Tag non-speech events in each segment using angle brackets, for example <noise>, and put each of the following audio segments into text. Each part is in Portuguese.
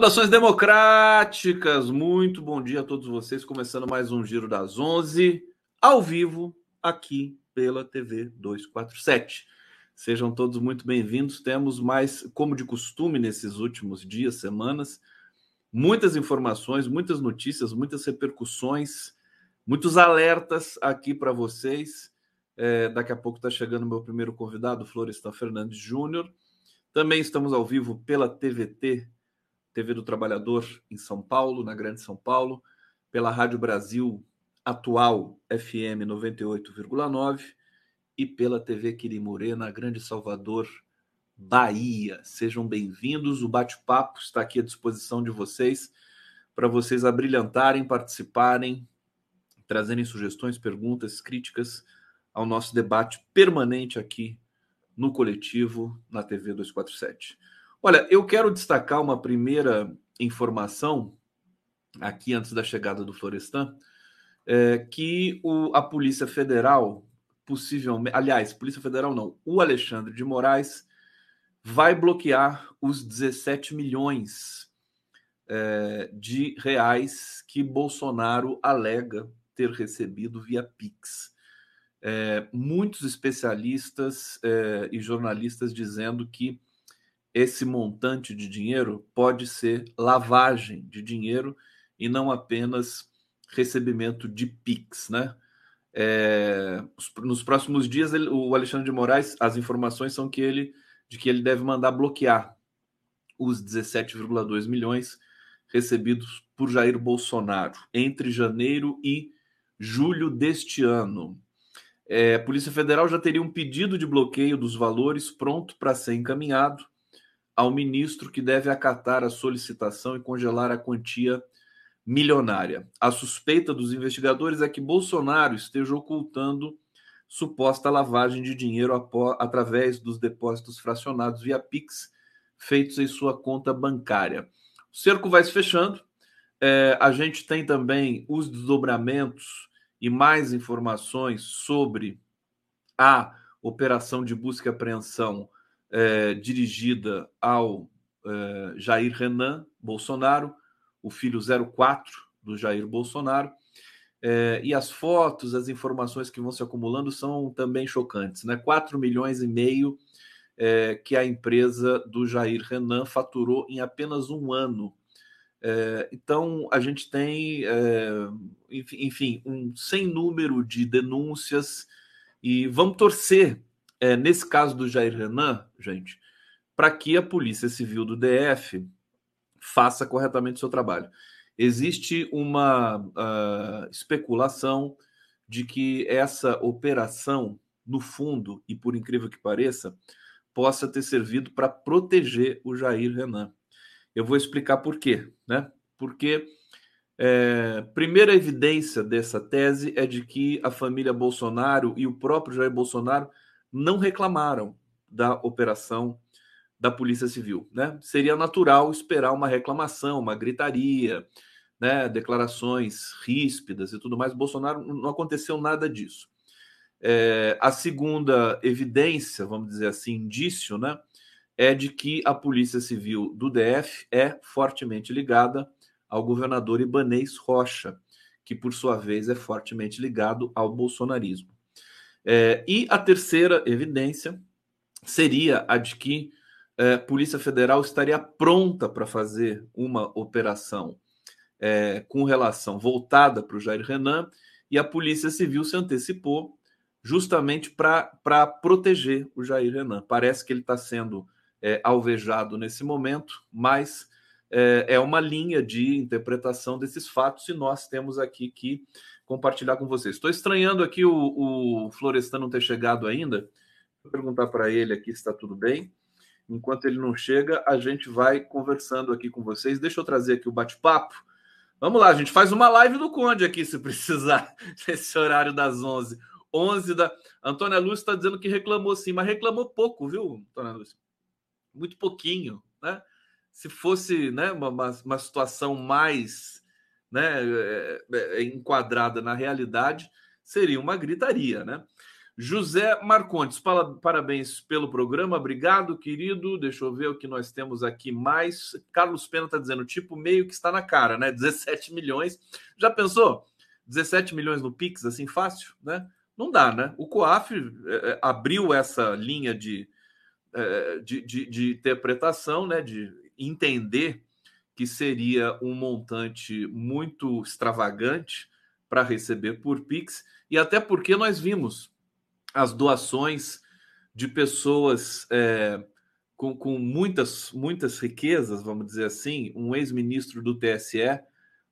Saudações democráticas, muito bom dia a todos vocês. Começando mais um Giro das 11, ao vivo, aqui pela TV 247. Sejam todos muito bem-vindos. Temos mais, como de costume nesses últimos dias, semanas, muitas informações, muitas notícias, muitas repercussões, muitos alertas aqui para vocês. É, daqui a pouco está chegando meu primeiro convidado, Florestan Fernandes Júnior. Também estamos ao vivo pela TVT TV do Trabalhador em São Paulo, na Grande São Paulo, pela Rádio Brasil Atual FM 98,9 e pela TV Quirimurê na Grande Salvador, Bahia. Sejam bem-vindos. O bate-papo está aqui à disposição de vocês para vocês abrilhantarem, participarem, trazerem sugestões, perguntas, críticas ao nosso debate permanente aqui no coletivo na TV 247. Olha, eu quero destacar uma primeira informação aqui antes da chegada do Florestan, é, que o, a Polícia Federal, possivelmente, aliás, Polícia Federal não, o Alexandre de Moraes vai bloquear os 17 milhões é, de reais que Bolsonaro alega ter recebido via Pix. É, muitos especialistas é, e jornalistas dizendo que esse montante de dinheiro pode ser lavagem de dinheiro e não apenas recebimento de PIX, né? É, nos próximos dias, ele, o Alexandre de Moraes, as informações são que ele, de que ele deve mandar bloquear os 17,2 milhões recebidos por Jair Bolsonaro entre janeiro e julho deste ano. É, a Polícia Federal já teria um pedido de bloqueio dos valores pronto para ser encaminhado ao ministro que deve acatar a solicitação e congelar a quantia milionária. A suspeita dos investigadores é que Bolsonaro esteja ocultando suposta lavagem de dinheiro através dos depósitos fracionados via Pix feitos em sua conta bancária. O cerco vai se fechando. É, a gente tem também os desdobramentos e mais informações sobre a operação de busca e apreensão é, dirigida ao é, Jair Renan Bolsonaro, o filho 04 do Jair Bolsonaro. É, e as fotos, as informações que vão se acumulando são também chocantes, né? 4 milhões e meio é, que a empresa do Jair Renan faturou em apenas um ano. É, então a gente tem, é, enfim, um sem número de denúncias e vamos torcer é, nesse caso do Jair Renan, gente, para que a Polícia Civil do DF faça corretamente o seu trabalho. Existe uma uh, especulação de que essa operação, no fundo, e por incrível que pareça, possa ter servido para proteger o Jair Renan. Eu vou explicar por quê, né? Porque é, primeira evidência dessa tese é de que a família Bolsonaro e o próprio Jair Bolsonaro não reclamaram da operação da Polícia Civil. Né? Seria natural esperar uma reclamação, uma gritaria, né? declarações ríspidas e tudo mais. Bolsonaro não aconteceu nada disso. É, a segunda evidência, vamos dizer assim, indício, né, é de que a Polícia Civil do DF é fortemente ligada ao governador Ibanês Rocha, que por sua vez é fortemente ligado ao bolsonarismo. É, e a terceira evidência seria a de que é, a Polícia Federal estaria pronta para fazer uma operação é, com relação voltada para o Jair Renan e a Polícia Civil se antecipou justamente para proteger o Jair Renan. Parece que ele está sendo é, alvejado nesse momento, mas é, é uma linha de interpretação desses fatos e nós temos aqui que compartilhar com vocês. Estou estranhando aqui o, o Florestan não ter chegado ainda, Vou perguntar para ele aqui se está tudo bem. Enquanto ele não chega, a gente vai conversando aqui com vocês. Deixa eu trazer aqui o bate-papo. Vamos lá, a gente faz uma live do Conde aqui, se <laughs> precisar, nesse horário das 11. 11 da. Antônia Lúcia está dizendo que reclamou sim, mas reclamou pouco, viu, Antônia Lúcia? Muito pouquinho, né? Se fosse né, uma, uma situação mais né, é, é, enquadrada na realidade, seria uma gritaria, né? José Marcontes, parabéns pelo programa, obrigado, querido. Deixa eu ver o que nós temos aqui mais. Carlos Pena está dizendo, tipo, meio que está na cara, né? <laughs> 17 milhões. Já pensou? 17 milhões no Pix, assim, fácil, né? Não dá, né? O COAF é, abriu essa linha de, de, de, de interpretação, né? De entender que seria um montante muito extravagante para receber por Pix, e até porque nós vimos as doações de pessoas é, com, com muitas, muitas riquezas, vamos dizer assim, um ex-ministro do TSE,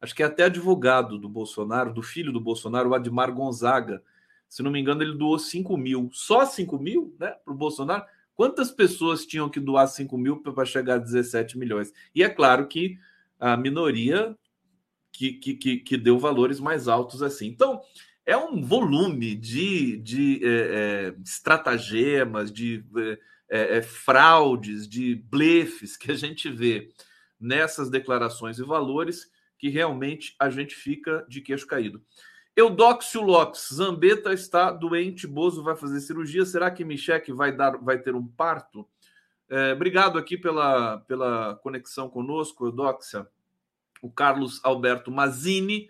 acho que é até advogado do Bolsonaro, do filho do Bolsonaro, o Admar Gonzaga. Se não me engano, ele doou 5 mil. Só 5 mil né, para o Bolsonaro? Quantas pessoas tinham que doar 5 mil para chegar a 17 milhões? E é claro que a minoria que, que, que, que deu valores mais altos assim. Então, é um volume de, de é, é, estratagemas, de é, é, fraudes, de blefes que a gente vê nessas declarações e valores que realmente a gente fica de queixo caído. Eudóxio Lopes, Zambeta está doente, Bozo vai fazer cirurgia. Será que Michele vai dar, vai ter um parto? É, obrigado aqui pela, pela conexão conosco, Eudóxia. O Carlos Alberto Mazini,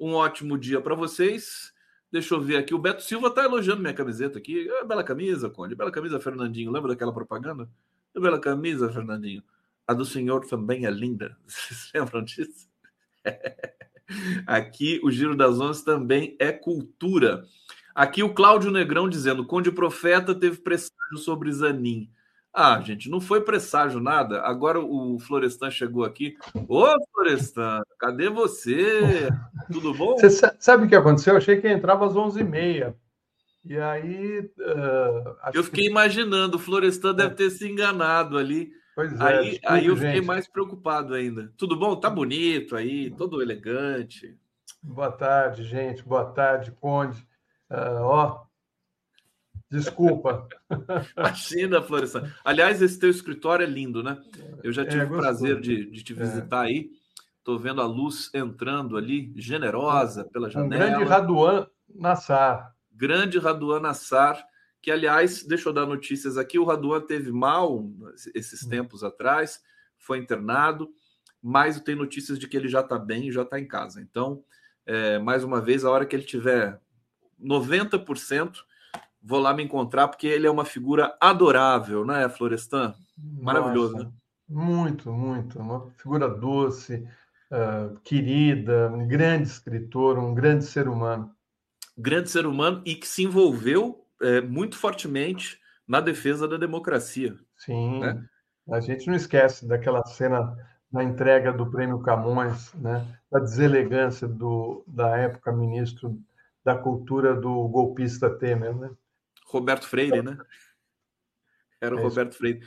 um ótimo dia para vocês. Deixa eu ver aqui. O Beto Silva está elogiando minha camiseta aqui. É, bela camisa, Conde. Bela camisa, Fernandinho. Lembra daquela propaganda? É bela camisa, Fernandinho. A do senhor também é linda. <laughs> Vocês lembram disso? <laughs> aqui o Giro das Onze também é cultura. Aqui o Cláudio Negrão dizendo: Conde Profeta teve presságio sobre Zanin. Ah, gente, não foi presságio nada. Agora o Florestan chegou aqui. Ô, Florestan, cadê você? <laughs> Tudo bom? Você sabe o que aconteceu? Eu achei que entrava às 11h30. E aí. Uh, eu fiquei que... imaginando, o Florestan deve ter se enganado ali. Pois é. Aí, desculpe, aí eu fiquei gente. mais preocupado ainda. Tudo bom? Tá bonito aí, todo elegante. Boa tarde, gente. Boa tarde, Conde. Uh, ó, Desculpa. <laughs> Imagina, Florestan. Aliás, esse teu escritório é lindo, né? Eu já é, tive é, o prazer de, de te é. visitar é. aí. Estou vendo a luz entrando ali, generosa pela janela. Um grande Raduan Nassar. Grande Raduan Nassar, que, aliás, deixa eu dar notícias aqui. O Raduan teve mal esses hum. tempos atrás, foi internado, mas eu tenho notícias de que ele já está bem e já está em casa. Então, é, mais uma vez, a hora que ele tiver 90%, vou lá me encontrar, porque ele é uma figura adorável, né, Florestan? Maravilhoso, Nossa, né? Muito, muito. Uma figura doce, uh, querida, um grande escritor, um grande ser humano. Grande ser humano e que se envolveu é, muito fortemente na defesa da democracia. Sim. Né? A gente não esquece daquela cena na entrega do prêmio Camões, né? da deselegância do, da época ministro da cultura do golpista Temer. Né? Roberto Freire, né? Era o é Roberto Freire.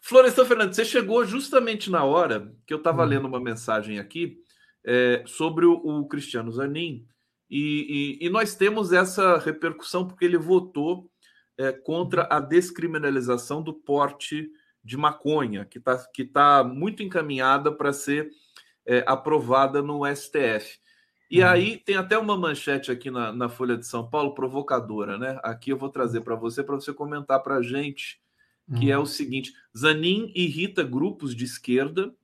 Florestan Fernandes, você chegou justamente na hora que eu estava hum. lendo uma mensagem aqui é, sobre o, o, Cristiano Zanin, e, e, e, nós temos essa repercussão porque ele votou é, contra a descriminalização do porte de maconha, que está que tá muito encaminhada para ser é, aprovada no STF. E uhum. aí tem até uma manchete aqui na, na, Folha de São Paulo provocadora, né? Aqui eu vou trazer para você para você comentar para a gente que uhum. é o seguinte: Zanin irrita grupos de esquerda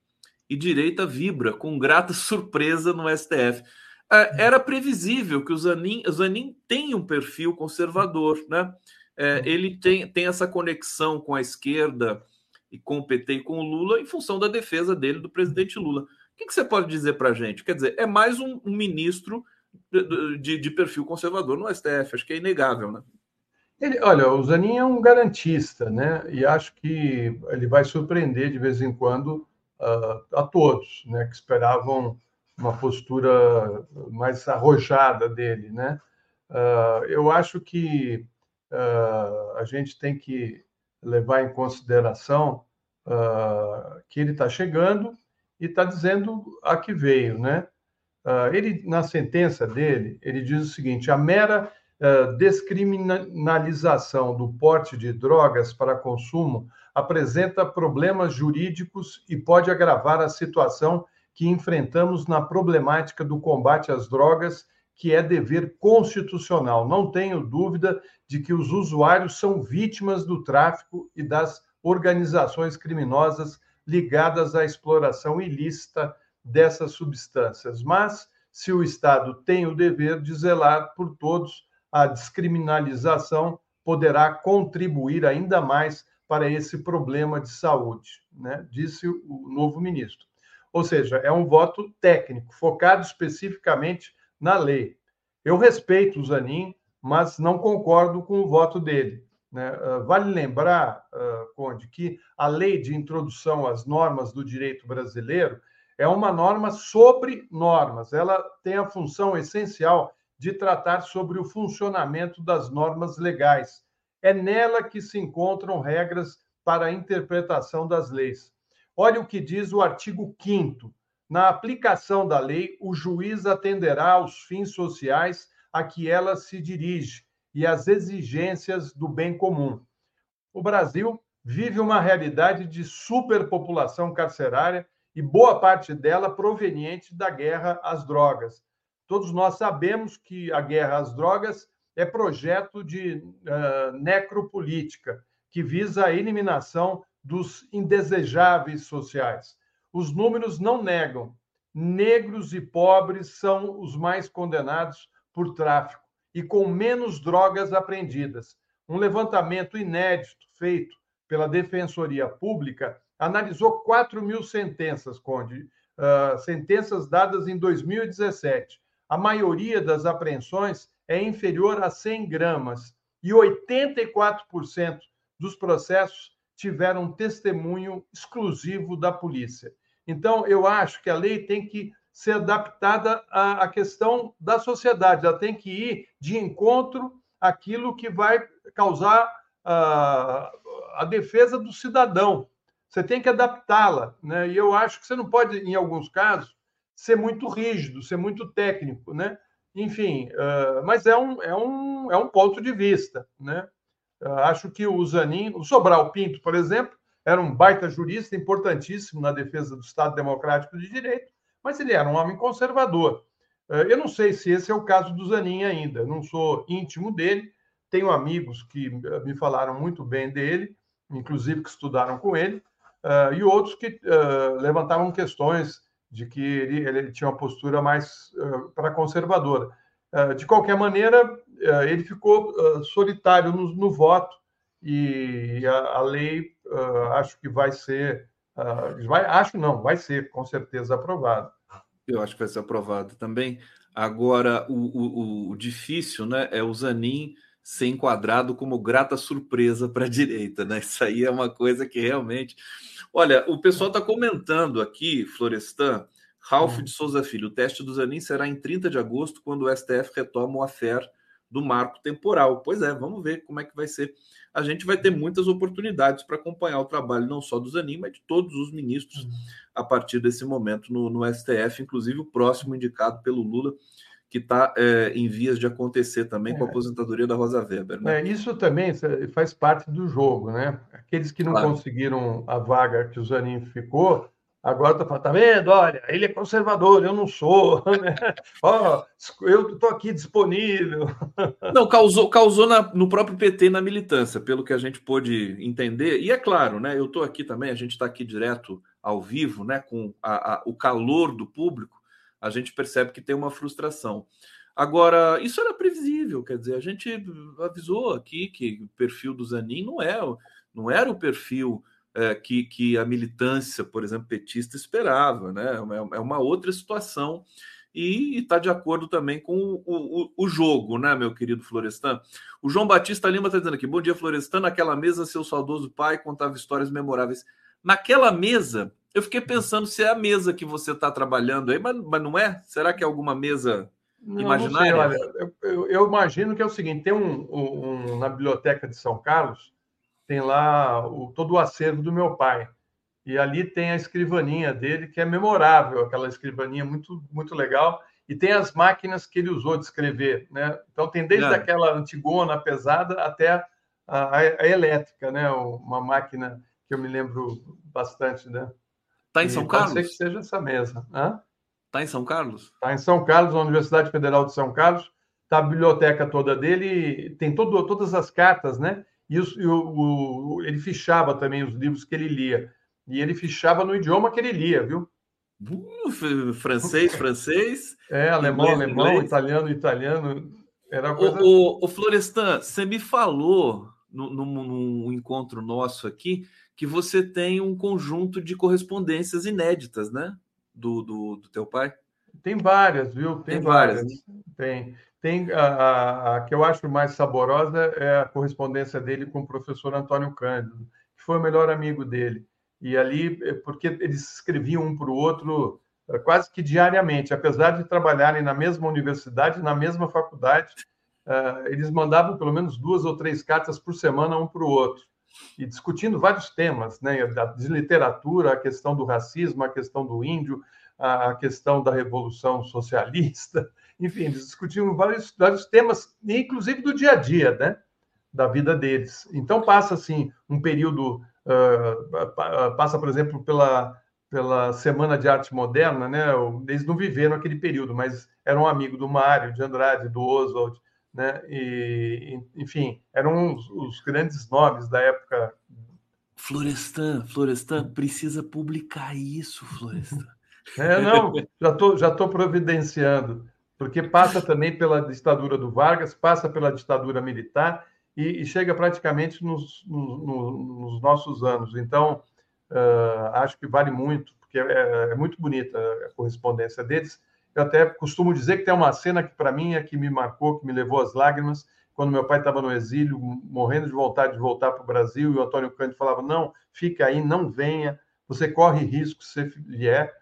e direita vibra com grata <laughs> surpresa no STF. É, era previsível que o Zanin, o Zanin tem um perfil conservador, né? É, uhum. ele tem, tem essa conexão com a esquerda e com o PT e com o Lula em função da defesa dele do presidente Lula. O que, que você pode dizer para a gente? Quer dizer, é mais um, um ministro de, de, de, perfil conservador no STF, acho que é inegável, né? Ele, olha, o Zanin é um garantista, né? E acho que ele vai surpreender de vez em quando uh, a todos, né? Que esperavam uma postura mais arrojada dele, né? Uh, eu acho que uh, a gente tem que levar em consideração uh, que ele está chegando e está dizendo a que veio, né? Ele na sentença dele ele diz o seguinte: a mera descriminalização do porte de drogas para consumo apresenta problemas jurídicos e pode agravar a situação que enfrentamos na problemática do combate às drogas, que é dever constitucional. Não tenho dúvida de que os usuários são vítimas do tráfico e das organizações criminosas ligadas à exploração ilícita dessas substâncias. Mas, se o Estado tem o dever de zelar por todos, a descriminalização poderá contribuir ainda mais para esse problema de saúde, né? disse o novo ministro. Ou seja, é um voto técnico, focado especificamente na lei. Eu respeito o Zanin, mas não concordo com o voto dele. Né? Ah, vale lembrar, uh, Conde, que a lei de introdução às normas do direito brasileiro é uma norma sobre normas. Ela tem a função essencial de tratar sobre o funcionamento das normas legais. É nela que se encontram regras para a interpretação das leis. Olha o que diz o artigo 5. Na aplicação da lei, o juiz atenderá aos fins sociais a que ela se dirige e às exigências do bem comum. O Brasil vive uma realidade de superpopulação carcerária e boa parte dela proveniente da guerra às drogas. Todos nós sabemos que a guerra às drogas é projeto de uh, necropolítica, que visa a eliminação dos indesejáveis sociais. Os números não negam. Negros e pobres são os mais condenados por tráfico e com menos drogas apreendidas. Um levantamento inédito feito pela Defensoria Pública analisou 4 mil sentenças, Conde, uh, sentenças dadas em 2017. A maioria das apreensões é inferior a 100 gramas e 84% dos processos tiveram testemunho exclusivo da polícia. Então, eu acho que a lei tem que ser adaptada à, questão da sociedade, ela tem que ir de encontro àquilo que vai causar uh, a defesa do cidadão. Você tem que adaptá-la, né? E eu acho que você não pode, em alguns casos, ser muito rígido, ser muito técnico, né? Enfim, uh, mas é um, é, um, é um ponto de vista, né? Acho que o Zanin, o Sobral Pinto, por exemplo, era um baita jurista importantíssimo na defesa do Estado Democrático de Direito, mas ele era um homem conservador. Eh, eu não sei se esse é o caso do Zanin ainda, não sou íntimo dele, tenho amigos que eh, me falaram muito bem dele, inclusive que estudaram com ele, e outros que levantavam questões de que ele, ele tinha uma postura mais para conservadora. De qualquer maneira, ele ficou uh, solitário no, no, voto e a, a lei uh, acho que vai ser, uh, vai, acho não, vai ser com certeza aprovada. Eu acho que vai ser aprovado também. Agora, o, o, o difícil né, é o Zanin ser enquadrado como grata surpresa para a <laughs> direita. Né? Isso aí é uma coisa que realmente. Olha, o pessoal está comentando aqui, Florestan, Ralph hum. de Souza Filho, o teste do Zanin será em 30 de agosto, quando o STF retoma o AFER do marco temporal. Pois é, vamos ver como é que vai ser. A gente vai ter muitas oportunidades para acompanhar o trabalho não só do Zanin, mas de todos os ministros uhum. a partir desse momento no, no, STF, inclusive o próximo indicado pelo Lula, que está é, em vias de acontecer também é. com a é. aposentadoria da Rosa Weber. Né? É, isso também faz parte do jogo, né? Aqueles que não claro. conseguiram a vaga que o Zanin ficou Agora tá falando, tá vendo? Olha, ele é conservador, eu não sou. <laughs> Né? Eu estou aqui disponível. <laughs> Não, causou, causou na, no próprio PT na militância, pelo que a gente pôde entender. E é claro, né? Eu estou aqui também, a gente está aqui direto ao vivo, né? Com a, a, o calor do público, a gente percebe que tem uma frustração. Agora, isso era previsível, quer dizer, a gente avisou aqui que o perfil do Zanin não é, não era o perfil é, que, que a militância, por exemplo, petista esperava, né? É, é uma outra situação e está de acordo também com o, o, o, jogo, né, meu querido Florestan? O João Batista Lima está dizendo aqui: bom dia, Florestan. Naquela mesa, seu saudoso pai contava histórias memoráveis. Naquela mesa, eu fiquei pensando se é a mesa que você está trabalhando aí, mas, mas não é? Será que é alguma mesa Não, imaginária? Não sei, olha, eu, eu, imagino que é o seguinte: tem um, um, um, na biblioteca de São Carlos, tem lá o, todo o acervo do meu pai. E ali tem a escrivaninha dele, que é memorável, aquela escrivaninha muito, muito legal. E tem as máquinas que ele usou de escrever. Né? Então, tem desde é. aquela antigona, pesada, até a, a, a, elétrica, né? uma máquina que eu me lembro bastante. Né? Está em São e Carlos? Pode ser que seja essa mesa. Está em São Carlos? Está em São Carlos, na Universidade Federal de São Carlos. Está a biblioteca toda dele, tem todo, todas as cartas, né? E, os, e o, o, ele fichava também os livros que ele lia. E ele fichava no idioma que ele lia, viu? Uh, francês, <laughs> francês. É, alemão, inglês, alemão, inglês. italiano, italiano. Era coisa... o, o, o Florestan, você me falou num encontro nosso aqui que você tem um conjunto de correspondências inéditas, né? Do, do, do teu pai. Tem várias, viu? Tem, tem várias. várias. Né? Tem. Tem a, a, a, que eu acho mais saborosa é a correspondência dele com o professor Antônio Cândido, que foi o melhor amigo dele. E ali, é, porque eles escreviam um para o outro é, quase que diariamente, apesar de trabalharem na mesma universidade, na mesma faculdade, é, eles mandavam pelo menos duas ou três cartas por semana um para o outro, e discutindo vários temas, né, de literatura, a questão do racismo, a questão do índio, a questão da revolução socialista, enfim, eles discutiam vários, vários temas, inclusive do dia a dia, né, da vida deles. Então passa assim um período uh, passa, por exemplo, pela, pela Semana de Arte Moderna, né? Eles não viveram aquele período, mas eram um amigo do Mário, de Andrade, do Oswald, né? E, enfim, eram os, os grandes nomes da época. Florestan, Florestan, precisa publicar isso, Florestan. É, não, já tô, já tô providenciando, porque passa também pela ditadura do Vargas, passa pela ditadura militar e, e chega praticamente nos, nos, nos, nossos anos. Então, uh, acho que vale muito, porque é, é, muito bonita a correspondência deles. Eu até costumo dizer que tem uma cena que, para mim, é que me marcou, que me levou às lágrimas, quando meu pai estava no exílio, morrendo de vontade de voltar para o Brasil, e o Antônio Cândido falava: não, fica aí, não venha, você corre risco se vier.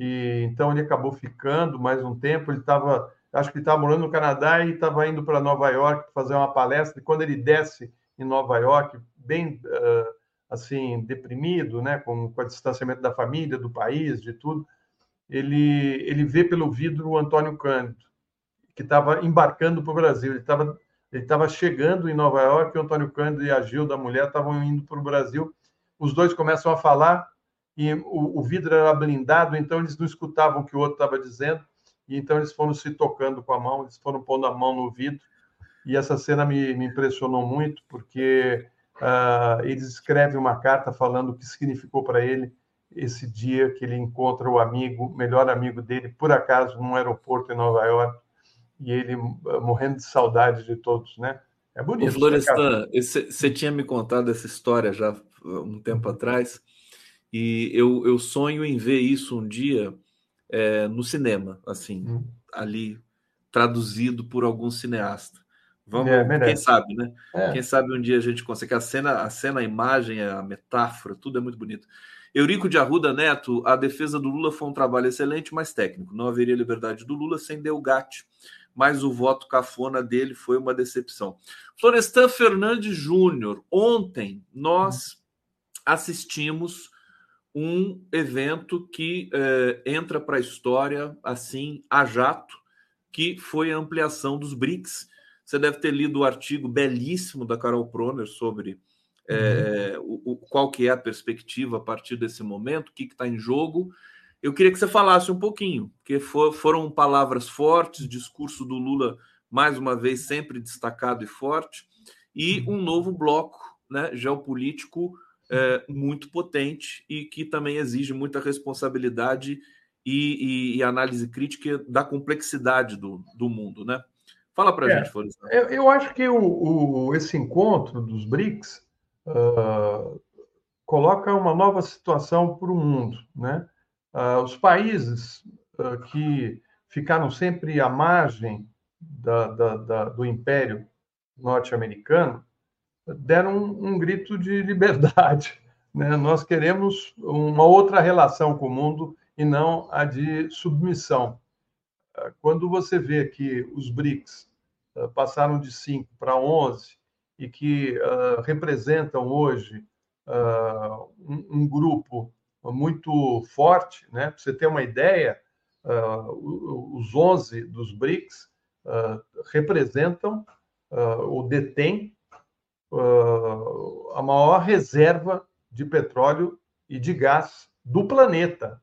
E então ele acabou ficando mais um tempo. Ele estava acho que estava morando no Canadá e estava indo para Nova York fazer uma palestra. E quando ele desce em Nova York, bem uh, assim deprimido, né, com, com o distanciamento da família, do país, de tudo, ele ele vê pelo vidro o Antônio Cândido, que estava embarcando para o Brasil. Ele estava ele estava chegando em Nova York, o Antônio Cândido e a Gilda, a mulher, estavam indo para o Brasil. Os dois começam a falar e o, o vidro era blindado, então eles não escutavam o que o outro estava dizendo e então eles foram se tocando com a mão, eles foram pondo a mão no vidro, e essa cena me, me impressionou muito, porque uh, eles escrevem uma carta falando o que significou para ele esse dia que ele encontra o amigo, melhor amigo dele, por acaso, num aeroporto em Nova York, e ele uh, morrendo de saudade de todos, né? É bonito. Ô, Florestan, você tinha me contado essa história já um tempo atrás, e eu, eu sonho em ver isso um dia é, no cinema, assim, hum. ali traduzido por algum cineasta. Vamos, é, quem sabe, né? É. Quem sabe um dia a gente consegue. A cena, a cena, a imagem, a metáfora, tudo é muito bonito. Eurico de Arruda Neto, a defesa do Lula foi um trabalho excelente, mas técnico. Não haveria liberdade do Lula sem Delgatti, mas o voto cafona dele foi uma decepção. Florestan Fernandes Júnior, ontem nós hum. assistimos um evento que é, entra para a história assim a jato, que foi a ampliação dos BRICS. Você deve ter lido o artigo belíssimo da Carol Proner sobre é, uhum. o, o, qual que é a perspectiva a partir desse momento, o que está em jogo. Eu queria que você falasse um pouquinho, porque for, foram palavras fortes, discurso do Lula, mais uma vez, sempre destacado e forte, e um novo bloco né, geopolítico é, muito potente e que também exige muita responsabilidade e, e, e análise crítica da complexidade do, do mundo, né? Fala para a é, gente, Florestan. Eu, eu, acho que o, o, esse encontro dos BRICS uh, coloca uma nova situação para o mundo, né? Uh, os países uh, que ficaram sempre à margem da, da, da, do império norte-americano deram um, um grito de liberdade. <laughs> Né? Nós queremos uma outra relação com o mundo e não a de submissão. quando você vê que os BRICS passaram de 5 para 11 e que representam hoje um, um, grupo muito forte, né? Para você ter uma ideia, os 11 dos BRICS representam ou detêm a maior reserva de petróleo e de gás do planeta,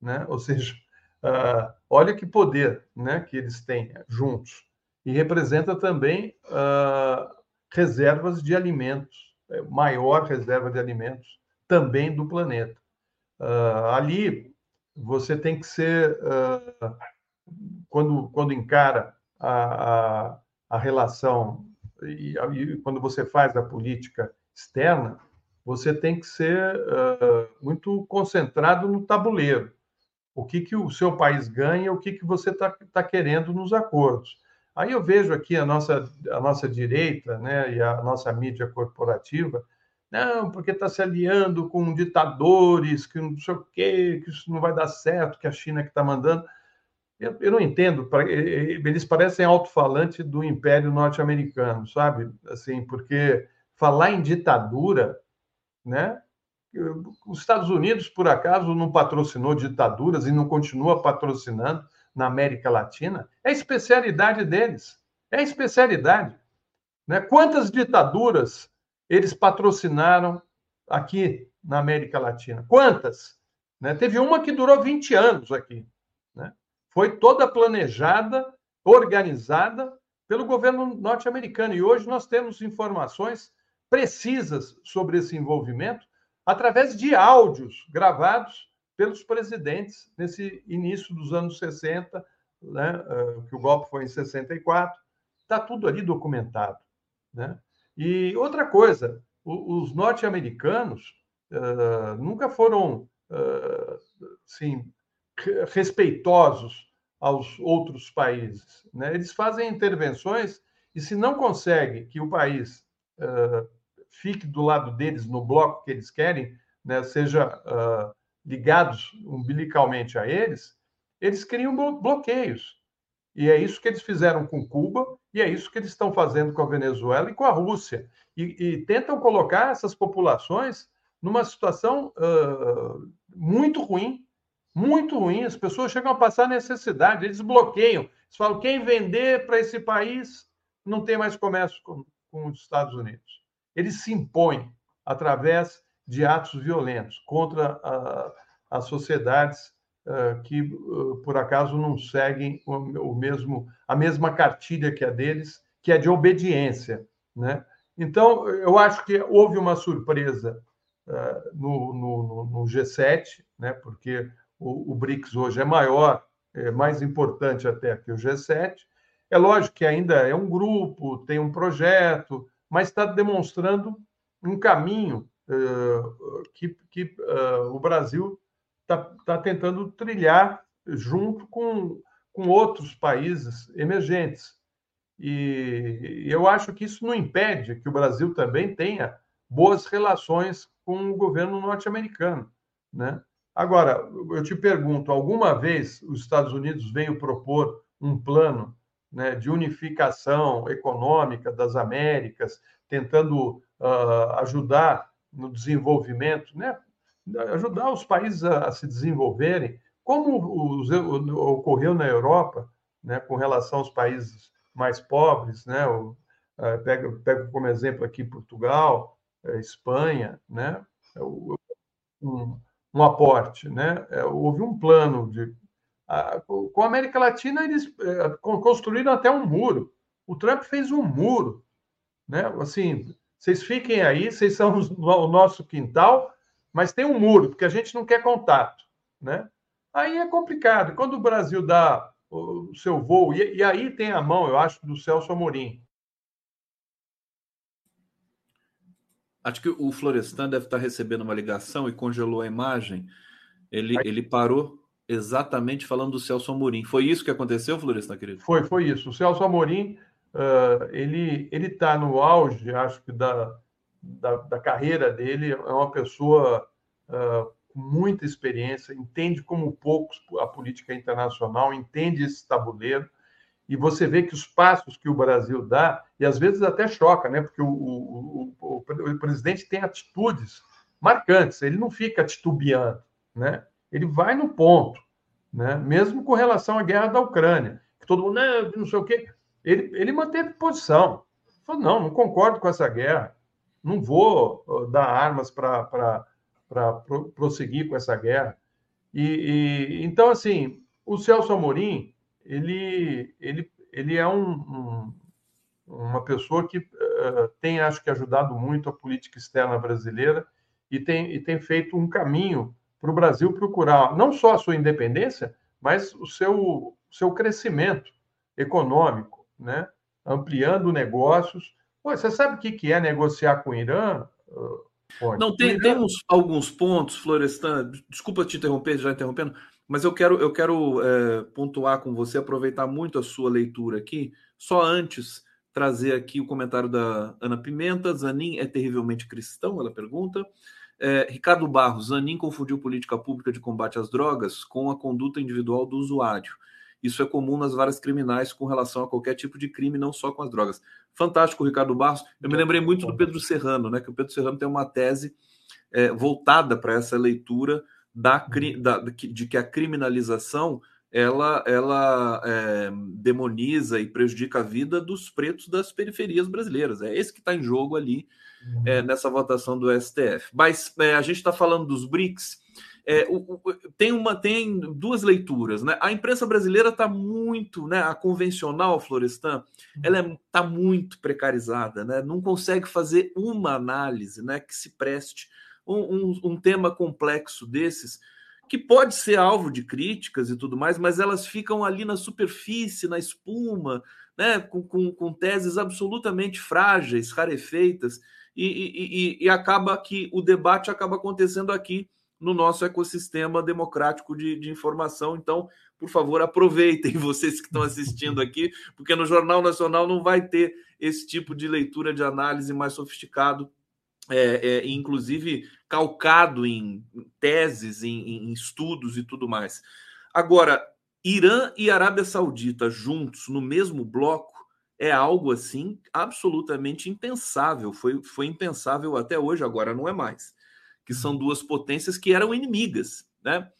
né? <laughs> Ou seja, uh, olha que poder, né, que eles têm juntos e representa também uh, reservas de alimentos, é, maior reserva de alimentos também do planeta. Uh, ali você tem que ser quando quando encara a, a, a relação e, e, quando você faz a política externa, você tem que ser uh, muito concentrado no tabuleiro. O que, que o seu país ganha, o que, que você está tá querendo nos acordos. Aí eu vejo aqui a nossa, a nossa direita né, e a nossa mídia corporativa, não, porque está se aliando com ditadores, que não sei o quê, que isso não vai dar certo, que a China que está mandando. Eu, eu, não entendo, eles parecem alto-falante do Império Norte-Americano, sabe? Assim, porque falar em ditadura né? Os Estados Unidos, por acaso, não patrocinou ditaduras e não continua patrocinando na América Latina? É a especialidade deles. É a especialidade. Né? Quantas ditaduras eles patrocinaram aqui na América Latina? Quantas? Né? Teve uma que durou 20 anos aqui. Foi toda planejada, organizada pelo governo norte-americano. E hoje nós temos informações precisas sobre esse envolvimento através de áudios gravados pelos presidentes nesse início dos anos 60, né, eh, que o golpe foi em 64, está tudo ali documentado. Né? E outra coisa, os norte-americanos uh, nunca foram uh, assim, respeitosos aos outros países. Né? Eles fazem intervenções e, se não conseguem que o país uh, fique do lado deles no bloco que eles querem, né, seja uh, ligados umbilicalmente a eles, eles criam bloqueios. E é isso que eles fizeram com Cuba, e é isso que eles estão fazendo com a Venezuela e com a Rússia. E, e tentam colocar essas populações numa situação uh, muito ruim, muito ruim. As pessoas chegam a passar necessidade, eles bloqueiam. Eles falam: quem vender para esse país não tem mais comércio com, com os Estados Unidos ele se impõe através de atos violentos contra as sociedades uh, que, uh, por acaso, não seguem o, o, mesmo, a mesma cartilha que a deles, que é de obediência. Né? Então, eu acho que houve uma surpresa uh, no, no, no, G7, né? porque o, o BRICS hoje é maior, é mais importante até que o G7. É lógico que ainda é um grupo, tem um projeto, mas está demonstrando um caminho uh, que, que uh, o Brasil está tá tentando trilhar junto com, com outros países emergentes. E eu acho que isso não impede que o Brasil também tenha boas relações com o governo norte-americano. Né? Agora, eu te pergunto: alguma vez os Estados Unidos veio propor um plano né, de unificação econômica das Américas, tentando uh, ajudar no desenvolvimento, né, ajudar os países a, a se desenvolverem, como os, ocorreu na Europa, né, com relação aos países mais pobres, né, o, uh, pego, pego como exemplo aqui Portugal, uh, Espanha, né, um, um aporte, né, é, houve um plano de com a América Latina, eles é, construíram até um muro. O Trump fez um muro. Né? Assim, vocês fiquem aí, vocês são o nosso quintal, mas tem um muro, porque a gente não quer contato. Né? Aí é complicado. Quando o Brasil dá o seu voo, e, e aí tem a mão, eu acho, do Celso Amorim. Acho que o Florestan deve estar recebendo uma ligação e congelou a imagem. Ele, ele parou exatamente falando do Celso Amorim. Foi isso que aconteceu, Florestan, querido? Foi, foi isso. O Celso Amorim, uh, ele ele está no auge, acho que da, da, da, carreira dele. É uma pessoa uh, com muita experiência, entende como poucos a política internacional, entende esse tabuleiro, e você vê que os passos que o Brasil dá, e às vezes até choca, né? porque o, o, o, o presidente tem atitudes marcantes, ele não fica titubeando, né? ele vai no ponto, né? mesmo com relação à guerra da Ucrânia, que todo mundo, não, não sei o quê, ele, ele manteve posição, falou, não, não concordo com essa guerra, não vou dar armas para prosseguir com essa guerra. E, e, então, assim, o Celso Amorim, ele, ele, ele é um, um, uma pessoa que uh, tem, acho que, ajudado muito a política externa brasileira e tem, e tem feito um caminho para o Brasil procurar não só a sua independência, mas o seu, seu crescimento econômico, né? ampliando negócios. Pô, você sabe o que é negociar com o Irã? Não, tem, Irã... tem uns, alguns pontos, Florestan, desculpa te interromper, já interrompendo, mas eu quero, eu quero é, pontuar com você, aproveitar muito a sua leitura aqui, só antes trazer aqui o comentário da Ana Pimenta. Zanin é terrivelmente cristão? Ela pergunta. É, Ricardo Barros, Zanin confundiu política pública de combate às drogas com a conduta individual do usuário. Isso é comum nas várias criminais com relação a qualquer tipo de crime, não só com as drogas. Fantástico, Ricardo Barros. Eu me lembrei muito do Pedro Serrano, né? Que o Pedro Serrano tem uma tese é, voltada para essa leitura da, uhum. da, de que a criminalização ela, ela é, demoniza e prejudica a vida dos pretos das periferias brasileiras. É esse que está em jogo ali é, uhum. nessa votação do STF. Mas é, a gente está falando dos BRICS. É, o, o, tem uma tem duas leituras, né? A imprensa brasileira está muito, né? A convencional, Florestan, ela está é, muito precarizada, né? Não consegue fazer uma análise, né? Que se preste um, um, um tema complexo desses, que pode ser alvo de críticas e tudo mais, mas elas ficam ali na superfície, na espuma, né, com, com, com teses absolutamente frágeis, rarefeitas, e, e, e, acaba que o debate acaba acontecendo aqui no nosso ecossistema democrático de, de informação. Então, por favor, aproveitem <laughs> vocês que estão assistindo aqui, porque no Jornal Nacional não vai ter esse tipo de leitura de análise mais sofisticado é, é, inclusive calcado em teses, em, em, estudos e tudo mais. Agora, Irã e Arábia Saudita juntos no mesmo bloco é algo assim absolutamente impensável. Foi, foi impensável até hoje, agora não é mais. Que são uhum. duas potências que eram inimigas, né?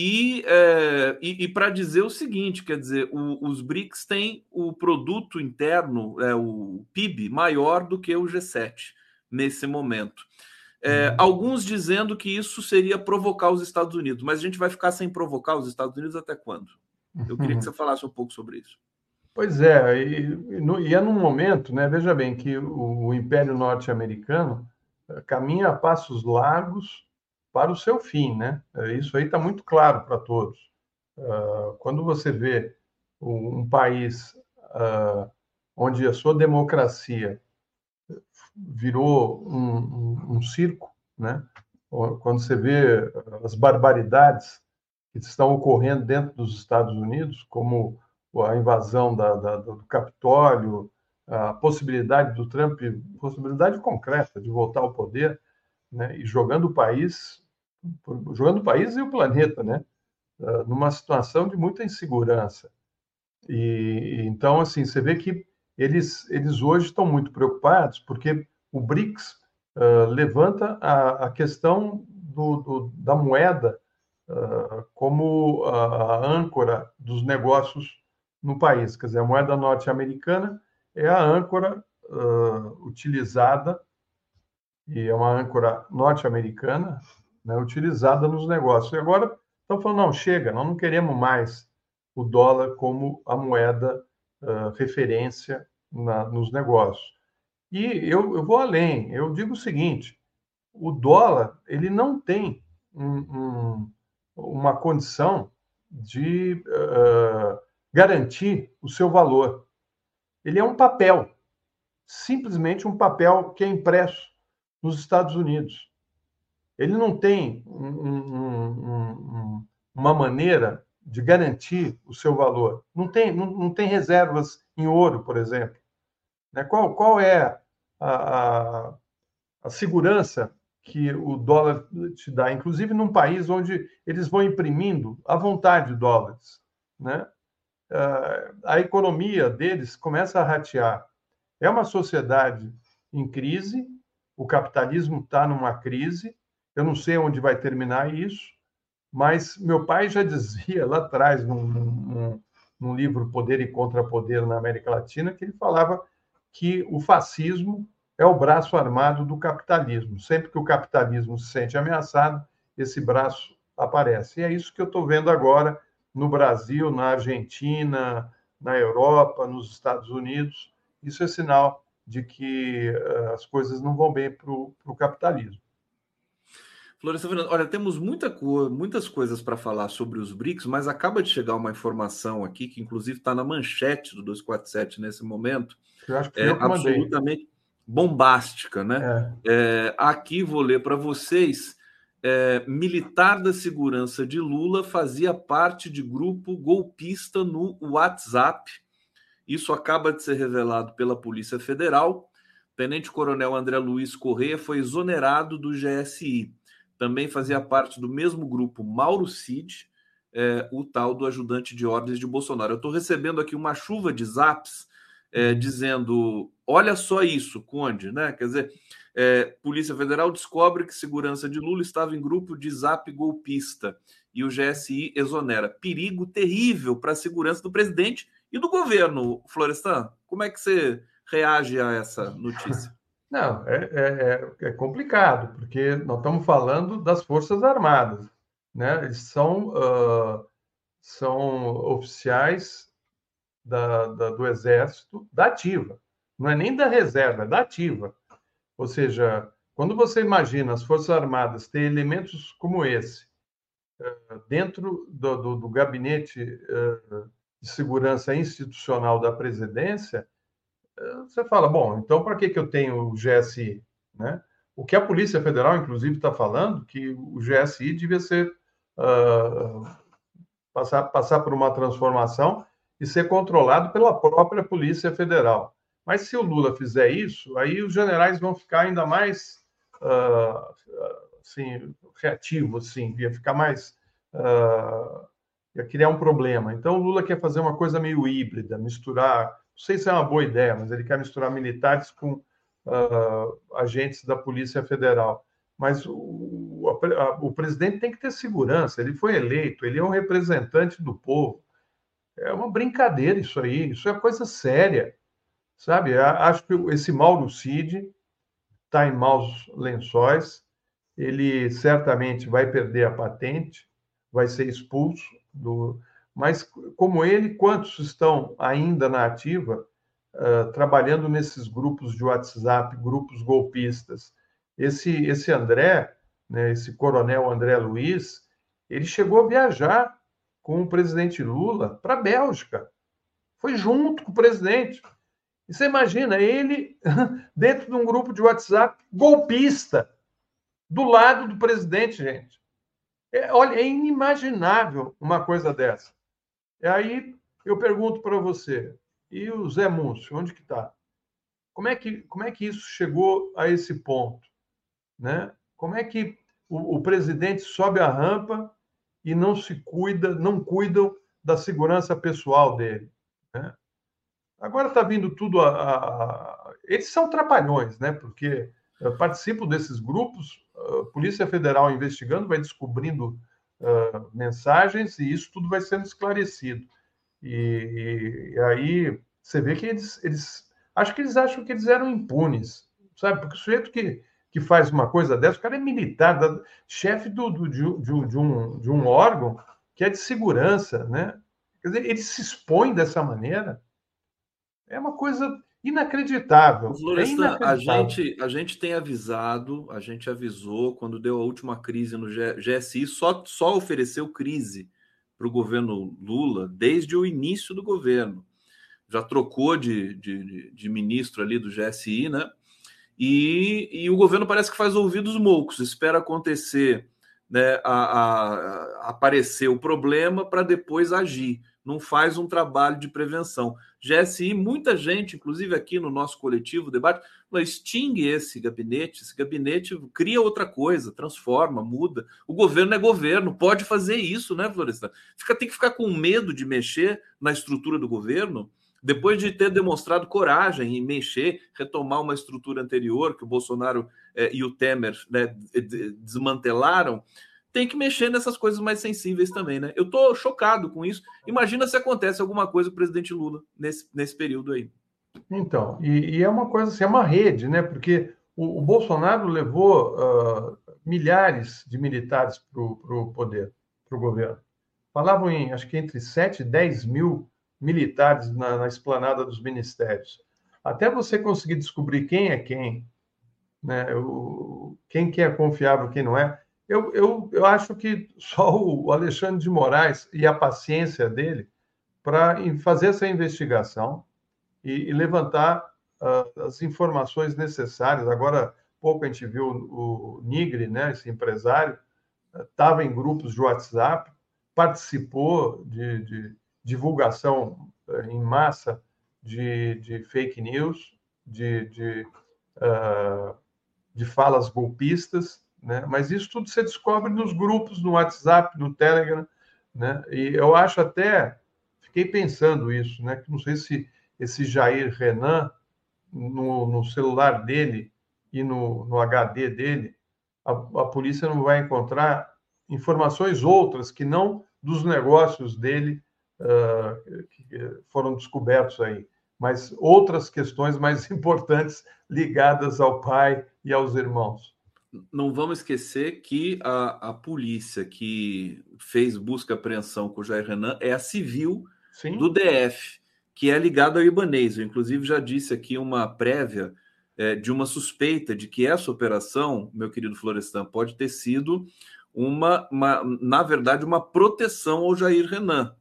E, é, e, e para dizer o seguinte, quer dizer, o, os BRICS têm o produto interno, é, o PIB, maior do que o G7 nesse momento. É, uhum. Alguns dizendo que isso seria provocar os Estados Unidos, mas a gente vai ficar sem provocar os Estados Unidos até quando? Eu queria que você falasse um pouco sobre isso. Pois é, e, e é num momento, né, veja bem, que o, o Império Norte-Americano eh, caminha a passos largos para o seu fim, né? Eh, isso aí está muito claro para todos. Uh, quando você vê um, um país uh, onde a sua democracia virou um, um, um circo, né? Quando você vê as barbaridades que estão ocorrendo dentro dos Estados Unidos, como a invasão da, da, do Capitólio, a possibilidade do Trump, possibilidade concreta de voltar ao poder, né, e jogando o país, jogando o país e o planeta, né, ah, numa situação de muita insegurança. E então assim, você vê que eles, eles hoje estão muito preocupados porque o BRICS uh, levanta a, a questão do, do, da moeda uh, como a, âncora dos negócios no país. Quer dizer, a moeda norte-americana é a âncora uh, utilizada, e é uma âncora norte-americana, né, utilizada nos negócios. E agora estão falando, não, chega, nós não queremos mais o dólar como a moeda referência na, nos negócios. E eu, eu, vou além, eu digo o seguinte: o dólar ele não tem um, um, uma condição de uh, garantir o seu valor. Ele é um papel, simplesmente um papel que é impresso nos Estados Unidos. Ele não tem um, uma maneira de garantir o seu valor. Não tem, não, não tem reservas em ouro, por exemplo. Né? Qual, qual é a, a, a segurança que o dólar te dá, inclusive num país onde eles vão imprimindo à vontade dólares, né? Ah, a economia deles começa a ratear. É uma sociedade em crise, o capitalismo está numa crise, eu não sei onde vai terminar isso, mas meu pai já dizia lá atrás, num, num, num livro Poder e Contrapoder na América Latina, que ele falava que o fascismo é o braço armado do capitalismo. Sempre que o capitalismo se sente ameaçado, esse braço aparece. E é isso que eu estou vendo agora no Brasil, na Argentina, na Europa, nos Estados Unidos. Isso é sinal de que uh, as coisas não vão bem para o capitalismo. Florestan Fernando, olha, temos muita co muitas coisas para falar sobre os BRICS, mas acaba de chegar uma informação aqui, que inclusive está na manchete do 247 nesse momento. Eu acho que é absolutamente bombástica, né? É. É, aqui vou ler para vocês. É, militar da segurança de Lula fazia parte de grupo golpista no WhatsApp. Isso acaba de ser revelado pela Polícia Federal. Tenente Coronel André Luiz Correia foi exonerado do GSI. Também fazia parte do mesmo grupo Mauro Cid, é, o tal do ajudante de ordens de Bolsonaro. Eu estou recebendo aqui uma chuva de zaps é, dizendo: olha só isso, Conde, né? Quer dizer, é, Polícia Federal descobre que segurança de Lula estava em grupo de zap golpista e o GSI exonera. Perigo terrível para a segurança do presidente e do governo, Florestan. Como é que você reage a essa notícia? Não, é, é, é, é complicado, porque nós estamos falando das Forças Armadas. Né? Eles são, uh, são oficiais da, da, do Exército da ativa, não é nem da reserva, é da ativa. Ou seja, quando você imagina as Forças Armadas ter elementos como esse uh, dentro do, do, do gabinete uh, de segurança institucional da presidência, você fala, bom, então para que, que eu tenho o GSI? Né? O que a Polícia Federal, inclusive, está falando, que o GSI devia ser uh, passar, passar por uma transformação e ser controlado pela própria Polícia Federal. Mas se o Lula fizer isso, aí os generais vão ficar ainda mais uh, assim, reativos, assim, ia ficar mais. Uh, ia criar um problema. Então o Lula quer fazer uma coisa meio híbrida, misturar não sei se é uma boa ideia, mas ele quer misturar militares com uh, agentes da Polícia Federal. Mas o, a, o presidente tem que ter segurança, ele foi eleito, ele é um representante do povo. É uma brincadeira isso aí, isso é coisa séria, sabe? Acho que esse Mauro Cid está em maus lençóis, ele certamente vai perder a patente, vai ser expulso do, mas, como ele, quantos estão ainda na ativa, uh, trabalhando nesses grupos de WhatsApp, grupos golpistas? Esse, esse André, né, esse coronel André Luiz, ele chegou a viajar com o presidente Lula para a Bélgica. Foi junto com o presidente. E você imagina ele <laughs> dentro de um grupo de WhatsApp golpista, do lado do presidente, gente. É, olha, é inimaginável uma coisa dessa. E aí eu pergunto para você, e o Zé Múcio, onde que está? Como é que, como é que isso chegou a esse ponto? Né? Como é que o, o presidente sobe a rampa e não se cuida, não cuidam da segurança pessoal dele? Né? Agora está vindo tudo a, a, Eles são trapalhões, né? Porque participo desses grupos, Polícia Federal investigando, vai descobrindo uh, mensagens e isso tudo vai sendo esclarecido. E, e, aí você vê que eles, eles. Acho que eles acham que eles eram impunes, sabe? Porque o sujeito que, que faz uma coisa dessa, o cara é militar, da, chefe do, do, de, de, de, um, de um órgão que é de segurança, né? Quer dizer, ele se expõe dessa maneira. É uma coisa Inacreditável. Florestan, é. A, gente, a gente tem avisado, a gente avisou quando deu a última crise no GSI, só, só ofereceu crise para o governo Lula desde o início do governo. Já trocou de, de, de ministro ali do GSI, né? E, e, o governo parece que faz ouvidos moucos, espera acontecer, né, a, a, a aparecer o problema para depois agir não faz um trabalho de prevenção. GSI, muita gente, inclusive aqui no nosso coletivo debate, extingue esse gabinete, esse gabinete cria outra coisa, transforma, muda. O governo é governo, pode fazer isso, né, Florestan? Fica, tem que ficar com medo de mexer na estrutura do governo, depois de ter demonstrado coragem em mexer, retomar uma estrutura anterior que o Bolsonaro eh, e o Temer né, desmantelaram, tem que mexer nessas coisas mais sensíveis também, né? Eu estou chocado com isso. Imagina se acontece alguma coisa com o presidente Lula nesse, nesse período aí. Então, e, e é uma coisa assim, é uma rede, né? Porque o, o Bolsonaro levou uh, milhares de militares para o poder, para o governo. Falavam em, acho que entre 7 e 10 mil militares na, na esplanada dos ministérios. Até você conseguir descobrir quem é quem, né? O, quem que é confiável, quem não é, eu, eu, eu acho que só o Alexandre de Moraes e a paciência dele para fazer essa investigação e, e levantar uh, as informações necessárias. Agora, pouco a gente viu o Nigre, né, esse empresário, estava em grupos de WhatsApp, participou de, de divulgação uh, em massa de, de, fake news, de, de, uh, de falas golpistas, né? Mas isso tudo você descobre nos grupos, no WhatsApp, no Telegram, né? E eu acho até, fiquei pensando isso, né? Que não sei se esse Jair Renan, no, no celular dele e no, no HD dele, a, a polícia não vai encontrar informações outras que não dos negócios dele uh, que foram descobertos aí, mas outras questões mais <laughs> importantes ligadas ao pai e aos irmãos não vamos esquecer que a, a polícia que fez busca e apreensão com o Jair Renan é a civil Sim. do DF, que é ligada ao Ibanês. Eu, inclusive, já disse aqui uma prévia é, de uma suspeita de que essa operação, meu querido Florestan, pode ter sido uma, uma na verdade, uma proteção ao Jair Renan,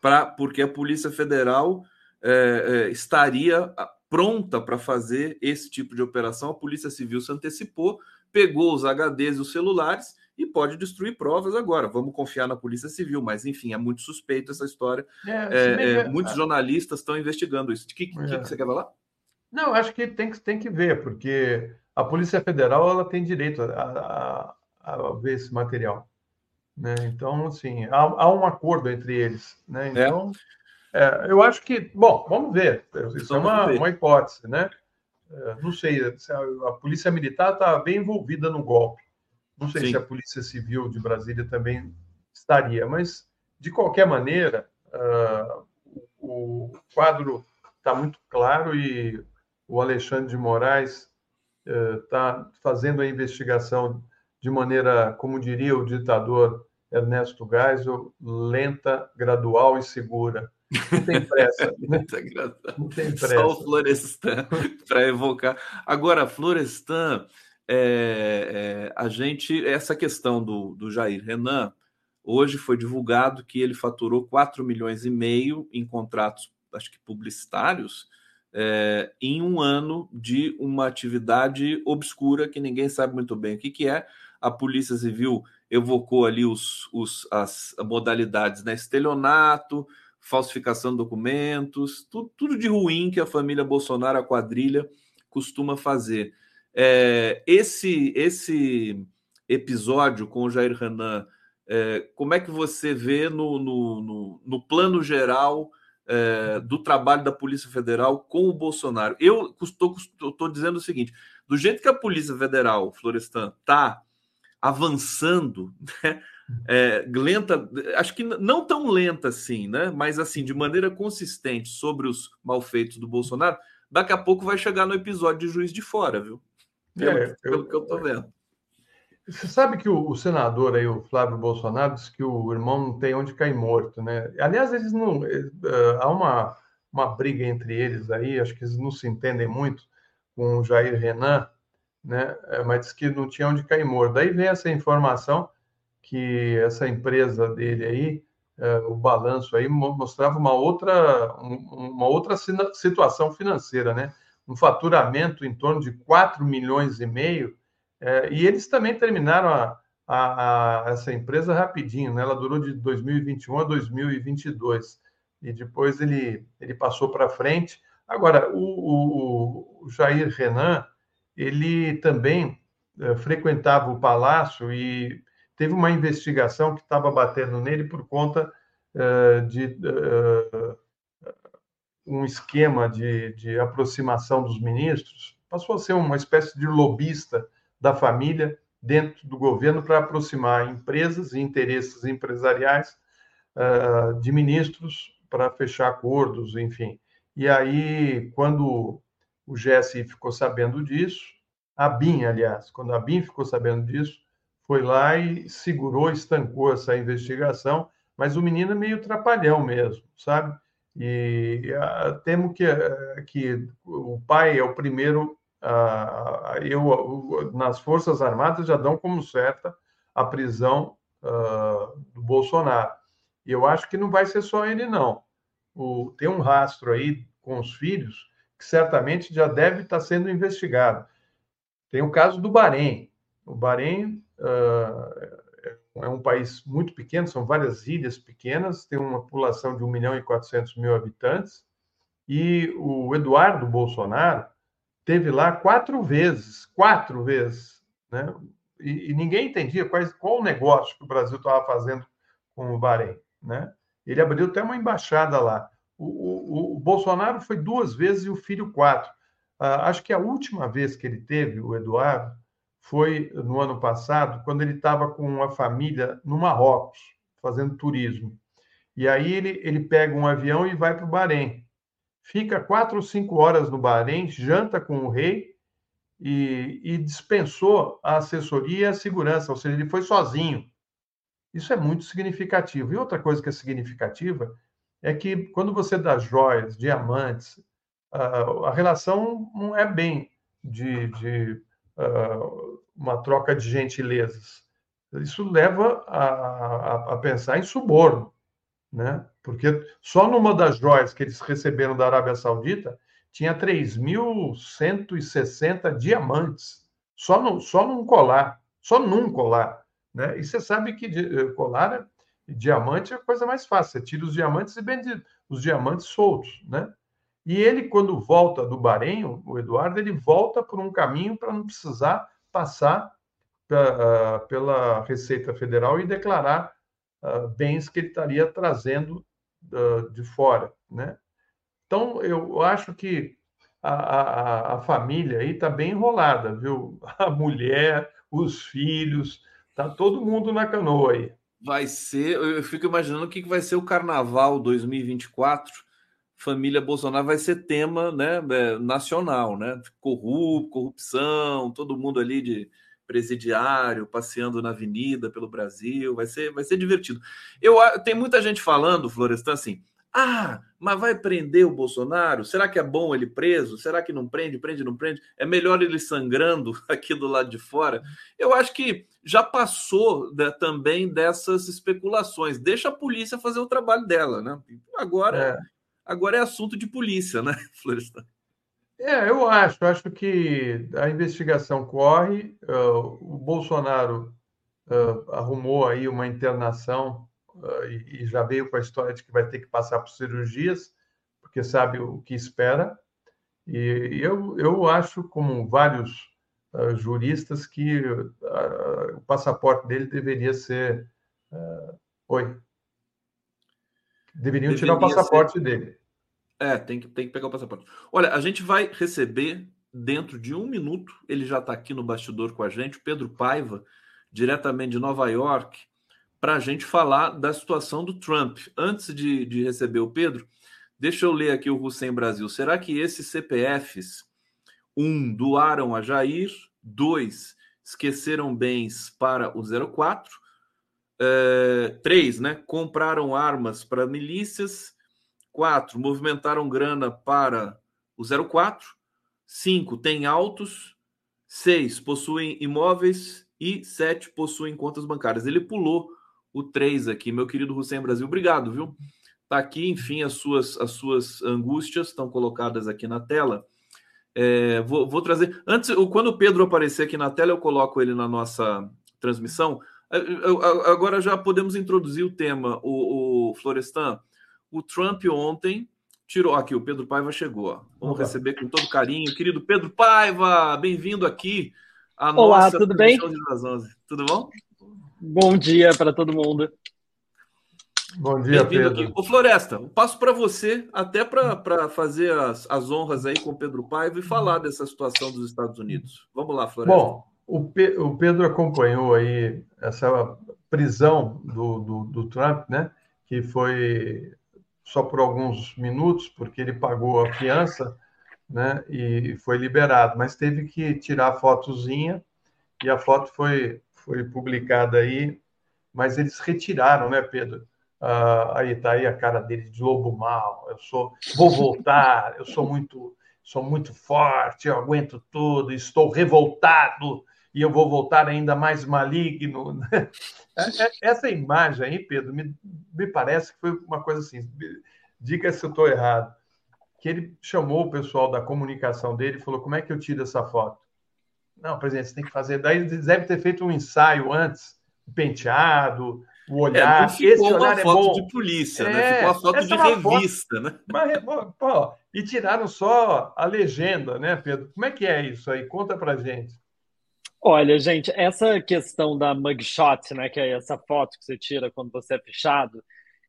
pra, porque a Polícia Federal é, é, estaria pronta para fazer esse tipo de operação. A Polícia Civil se antecipou, pegou os HDs e os celulares e pode destruir provas agora. Vamos confiar na Polícia Civil, mas enfim, é muito suspeito essa história. É, é, é, muitos jornalistas estão investigando isso. O que, que, que, você quer falar? Não, acho que tem, que tem que ver, porque a Polícia Federal ela tem direito a, a, a ver esse material. Né? Então, assim, há, há, um acordo entre eles. Né? É. Então, é. eu acho que, bom, vamos ver. Isso é uma, uma hipótese, né? É, não sei, a polícia militar está bem envolvida no golpe. Não sei Sim. se a polícia civil de Brasília também estaria, mas de qualquer maneira, uh, o quadro está muito claro e o Alexandre de Moraes está uh, fazendo a investigação de maneira, como diria o ditador Ernesto Geisel, lenta, gradual e segura. Não tem pressa. <laughs> Não tem pressa. Só o Florestan <laughs> para evocar. Agora, Florestan, é, é, a gente. Essa questão do, do Jair Renan, hoje foi divulgado que ele faturou 4 milhões e meio em contratos, acho que publicitários, é, em um ano de uma atividade obscura que ninguém sabe muito bem o que, que é. A Polícia Civil evocou ali os, os, as modalidades, né? Estelionato, falsificação de documentos, tudo, tudo de ruim que a família Bolsonaro, a quadrilha, costuma fazer. É, esse, esse episódio com o Jair Renan, é, como é que você vê no, no, no, no plano geral é, do trabalho da Polícia Federal com o Bolsonaro? Eu estou dizendo o seguinte: do jeito que a Polícia Federal, Florestan, está avançando, <laughs> né, é, lenta, acho que não tão lenta assim, né? Mas assim, de maneira consistente sobre os malfeitos do Bolsonaro, daqui a pouco vai chegar no episódio de Juiz de Fora, viu? Pelo, é, pelo eu, que eu tô vendo. Você sabe que o, o, senador aí, o Flávio Bolsonaro, disse que o irmão não tem onde cair morto, né? Aliás, eles não. Eles, uh, há uma, uma briga entre eles aí, acho que eles não se entendem muito com o Jair Renan, né? É, mas diz que não tinha onde cair morto. Daí vem essa informação que essa empresa dele aí, é, o balanço aí mostrava uma outra, uma outra situação financeira, né? Um faturamento em torno de 4 milhões e meio, é, e eles também terminaram a, a, a, essa empresa rapidinho, né? Ela durou de 2021 a 2022. e depois ele, ele passou para frente. Agora, o, o, o, Jair Renan, ele também uh, frequentava o palácio e teve uma investigação que estava batendo nele por conta uh, de uh, um esquema de, de aproximação dos ministros. Passou a ser uma espécie de lobista da família dentro do governo para aproximar empresas e interesses empresariais de ministros para fechar acordos, enfim. E aí, quando o GSI ficou sabendo disso, a BIM, aliás, quando a BIM ficou sabendo disso, foi lá e segurou, estancou essa investigação, mas o menino é meio trapalhão mesmo, sabe? E uh, temo que, uh, que o pai é o primeiro. Uh, eu, nas Forças Armadas já dão como certa a prisão do Bolsonaro. E eu acho que não vai ser só ele, não o, tem um rastro aí com os filhos que certamente já deve estar sendo investigado. Tem o caso do Bahrein. O Bahrein uh, é um país muito pequeno, são várias ilhas pequenas, tem uma população de 1 milhão e 400 mil habitantes, e o Eduardo Bolsonaro teve lá quatro vezes, quatro vezes, né? E, e ninguém entendia quais, qual o negócio que o Brasil estava fazendo com o Bahrein, né? Ele abriu até uma embaixada lá. O, o, o Bolsonaro foi duas vezes e o filho quatro. Ah, acho que a última vez que ele teve, o Eduardo, foi no ano passado, quando ele estava com uma família no Marrocos, fazendo turismo. E aí ele, ele pega um avião e vai para o Bahrein. Fica quatro ou cinco horas no Bahrein, janta com o rei e, e dispensou a assessoria e a segurança, ou seja, ele foi sozinho. Isso é muito significativo. E outra coisa que é significativa é que quando você dá joias, diamantes, a relação não é bem de, de uma troca de gentilezas. Isso leva a, a, a pensar em suborno, né? Porque só numa das joias que eles receberam da Arábia Saudita tinha 3.160 diamantes, só, no, só num colar, só num colar. Né? E você sabe que eh, colar, diamante é a coisa mais fácil. Você tira os diamantes e vende os diamantes soltos. Né? E ele, quando volta do Bahrein, o Eduardo, ele volta por um caminho para não precisar passar uh, pela Receita Federal e declarar uh, bens que ele estaria trazendo de fora. Né? Então, eu acho que a, a, a família aí está bem enrolada, viu? <laughs> A mulher, os filhos, Tá todo mundo na canoa aí. Vai ser, eu fico imaginando o que vai ser o Carnaval 2024. Família Bolsonaro vai ser tema né, é, nacional, né? Corrup, corrupção, todo mundo ali de presidiário, passeando na avenida pelo Brasil, vai ser, vai ser divertido. Eu tem muita gente falando, Florestan, assim, ah, mas vai prender o Bolsonaro? Será que é bom ele preso? Será que não prende, prende, não prende? É melhor ele sangrando <laughs> aqui do lado de fora? Eu acho que já passou de, também dessas especulações. Deixa a polícia fazer o trabalho dela, né? Agora é, agora é assunto de polícia, né, <laughs> Florestan? É, eu acho. Acho que a investigação corre. Uh, o Bolsonaro uh, arrumou aí uma internação uh, e, e já veio com a história de que vai ter que passar por cirurgias, porque sabe o que espera. E eu, eu acho, como vários juristas, que o passaporte dele deveria ser. oi. Deveriam deveria tirar o passaporte ser... dele. É, tem que, tem que pegar o passaporte. Olha, a gente vai receber dentro de um minuto, ele já está aqui no bastidor com a gente, o Pedro Paiva, diretamente de Nova York, para a gente falar da situação do Trump. Antes de, de receber o Pedro, deixa eu ler aqui o Hussein Brasil. Será que esses CPFs, um, doaram a Jair, dois, esqueceram bens para o 04, é, três, né, compraram armas para milícias, quatro, movimentaram grana para o 04, cinco, têm autos, seis, possuem imóveis e sete, possuem contas bancárias. Ele pulou o 3 aqui, meu querido Hussein Brasil. Obrigado, viu? Tá aqui, enfim, as suas, as suas angústias estão colocadas aqui na tela. É, vou, vou, trazer. Antes, quando o Pedro aparecer aqui na tela, eu coloco ele na nossa transmissão. Agora já podemos introduzir o tema, o, o Florestan. O Trump ontem tirou. Aqui, o Pedro Paiva chegou. Ó. Vamos Opa. receber com todo carinho. Querido Pedro Paiva, bem-vindo aqui à Olá, nossa tudo bem? das 11. Tudo bom? Bom dia para todo mundo. Bom dia, Pedro. Aqui. Ô, Floresta, passo para você, até para fazer as, as honras aí com o Pedro Paiva e falar dessa situação dos Estados Unidos. Vamos lá, Floresta. Bom, o, Pe o Pedro acompanhou aí essa prisão do, do, do Trump, né? Que foi só por alguns minutos, porque ele pagou a fiança, né? E foi liberado, mas teve que tirar a fotozinha e a foto foi, foi publicada aí, mas eles retiraram, né, Pedro? Aí tá aí a cara dele de lobo mal. Eu sou, vou voltar. Eu sou muito, sou muito forte. Eu aguento tudo. Estou revoltado e eu vou voltar ainda mais maligno. É, é, <laughs> essa imagem aí, Pedro, me, me parece que foi uma coisa assim. Diga se eu estou errado. Que ele chamou o pessoal da comunicação dele e falou: como é que eu tiro essa foto? Não, presidente, você tem que fazer. Daí deve ter feito um ensaio antes, penteado, o olhar. É, ficou esse olhar uma é foto de polícia, né? é, né? Ficou uma foto de é revista, foto, né? <laughs> Mas, pô, e tiraram só a legenda, né, Pedro? Como é que é isso aí? Conta pra gente. Olha, gente, essa questão da mugshot, né, que é essa foto que você tira quando você é fechado,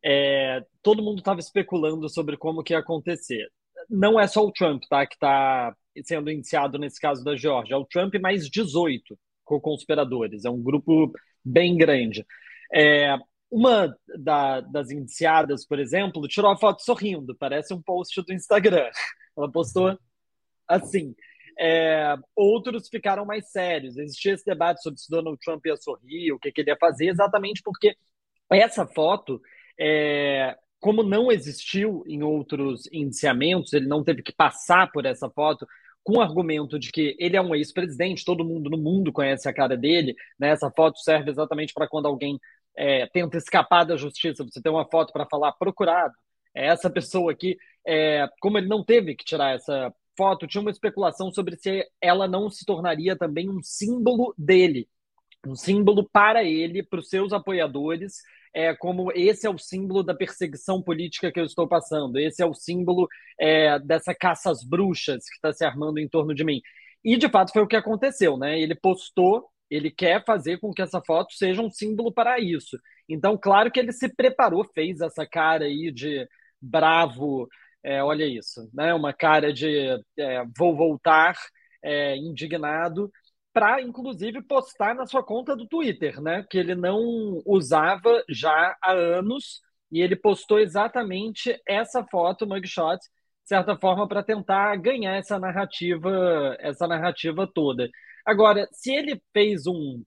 é, todo mundo estava especulando sobre como que ia acontecer. Não é só o Trump, tá, que está sendo indiciado nesse caso da Georgia, é o Trump mais 18 co-conspiradores, é um grupo bem grande. É, uma da, das indiciadas, por exemplo, tirou a foto sorrindo, parece um post do Instagram. <laughs> Ela postou assim. É, outros ficaram mais sérios. Existia esse debate sobre se Donald Trump ia sorrir, o que, que ele ia fazer, exatamente porque essa foto, é, como não existiu em outros indiciamentos, ele não teve que passar por essa foto com o argumento de que ele é um ex-presidente, todo mundo no mundo conhece a cara dele, né? essa foto serve exatamente para quando alguém é, tenta escapar da justiça, você tem uma foto para falar procurado, é essa pessoa aqui, é, como ele não teve que tirar essa foto, tinha uma especulação sobre se ela não se tornaria também um símbolo dele, um símbolo para ele, para os seus apoiadores, é, como esse é o símbolo da perseguição política que eu estou passando, esse é o símbolo é, dessa caça às bruxas que está se armando em torno de mim. E de fato foi o que aconteceu, né? Ele postou, ele quer fazer com que essa foto seja um símbolo para isso. Então, claro que ele se preparou, fez essa cara aí de bravo, é, olha isso, né? Uma cara de é, vou voltar, é, indignado, para inclusive postar na sua conta do Twitter, né? Que ele não usava já há anos e ele postou exatamente essa foto, mugshot, de certa forma, para tentar ganhar essa narrativa, essa narrativa toda. Agora, se ele fez um,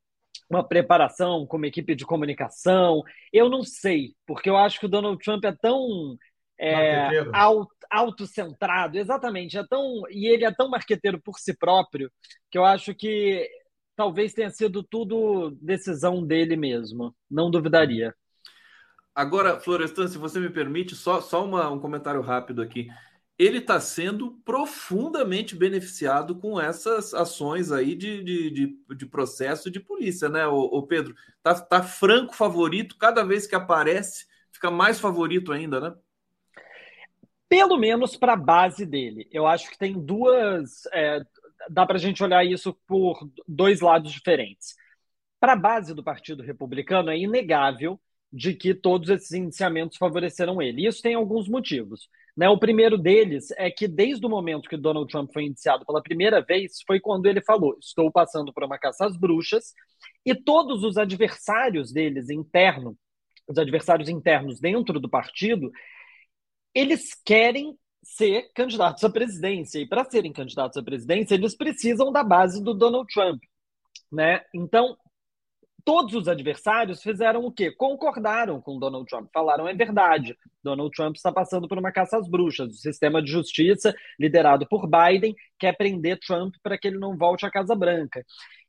uma preparação como equipe de comunicação, eu não sei, porque eu acho que o Donald Trump é tão é, autocentrado, exatamente. É tão, e ele é tão marqueteiro por si próprio que eu acho que talvez tenha sido tudo decisão dele mesmo. Não duvidaria. Agora, Florestan, se você me permite, só, só uma, um comentário rápido aqui. Ele está sendo profundamente beneficiado com essas ações aí de, de, de, de processo de polícia, né, o, o Pedro? Tá, tá franco favorito, cada vez que aparece, fica mais favorito ainda, né? Pelo menos para a base dele. Eu acho que tem duas. É, dá para a gente olhar isso por dois lados diferentes. Para a base do Partido Republicano, é inegável de que todos esses indiciamentos favoreceram ele. Isso tem alguns motivos. Né? O primeiro deles é que, desde o momento que Donald Trump foi indiciado pela primeira vez, foi quando ele falou: Estou passando por uma caça às bruxas, e todos os adversários deles internos, os adversários internos dentro do partido, eles querem ser candidatos à presidência. E para serem candidatos à presidência, eles precisam da base do Donald Trump. Né? Então, todos os adversários fizeram o quê? Concordaram com Donald Trump, falaram é verdade. Donald Trump está passando por uma caça às bruxas. O sistema de justiça, liderado por Biden, quer prender Trump para que ele não volte à Casa Branca.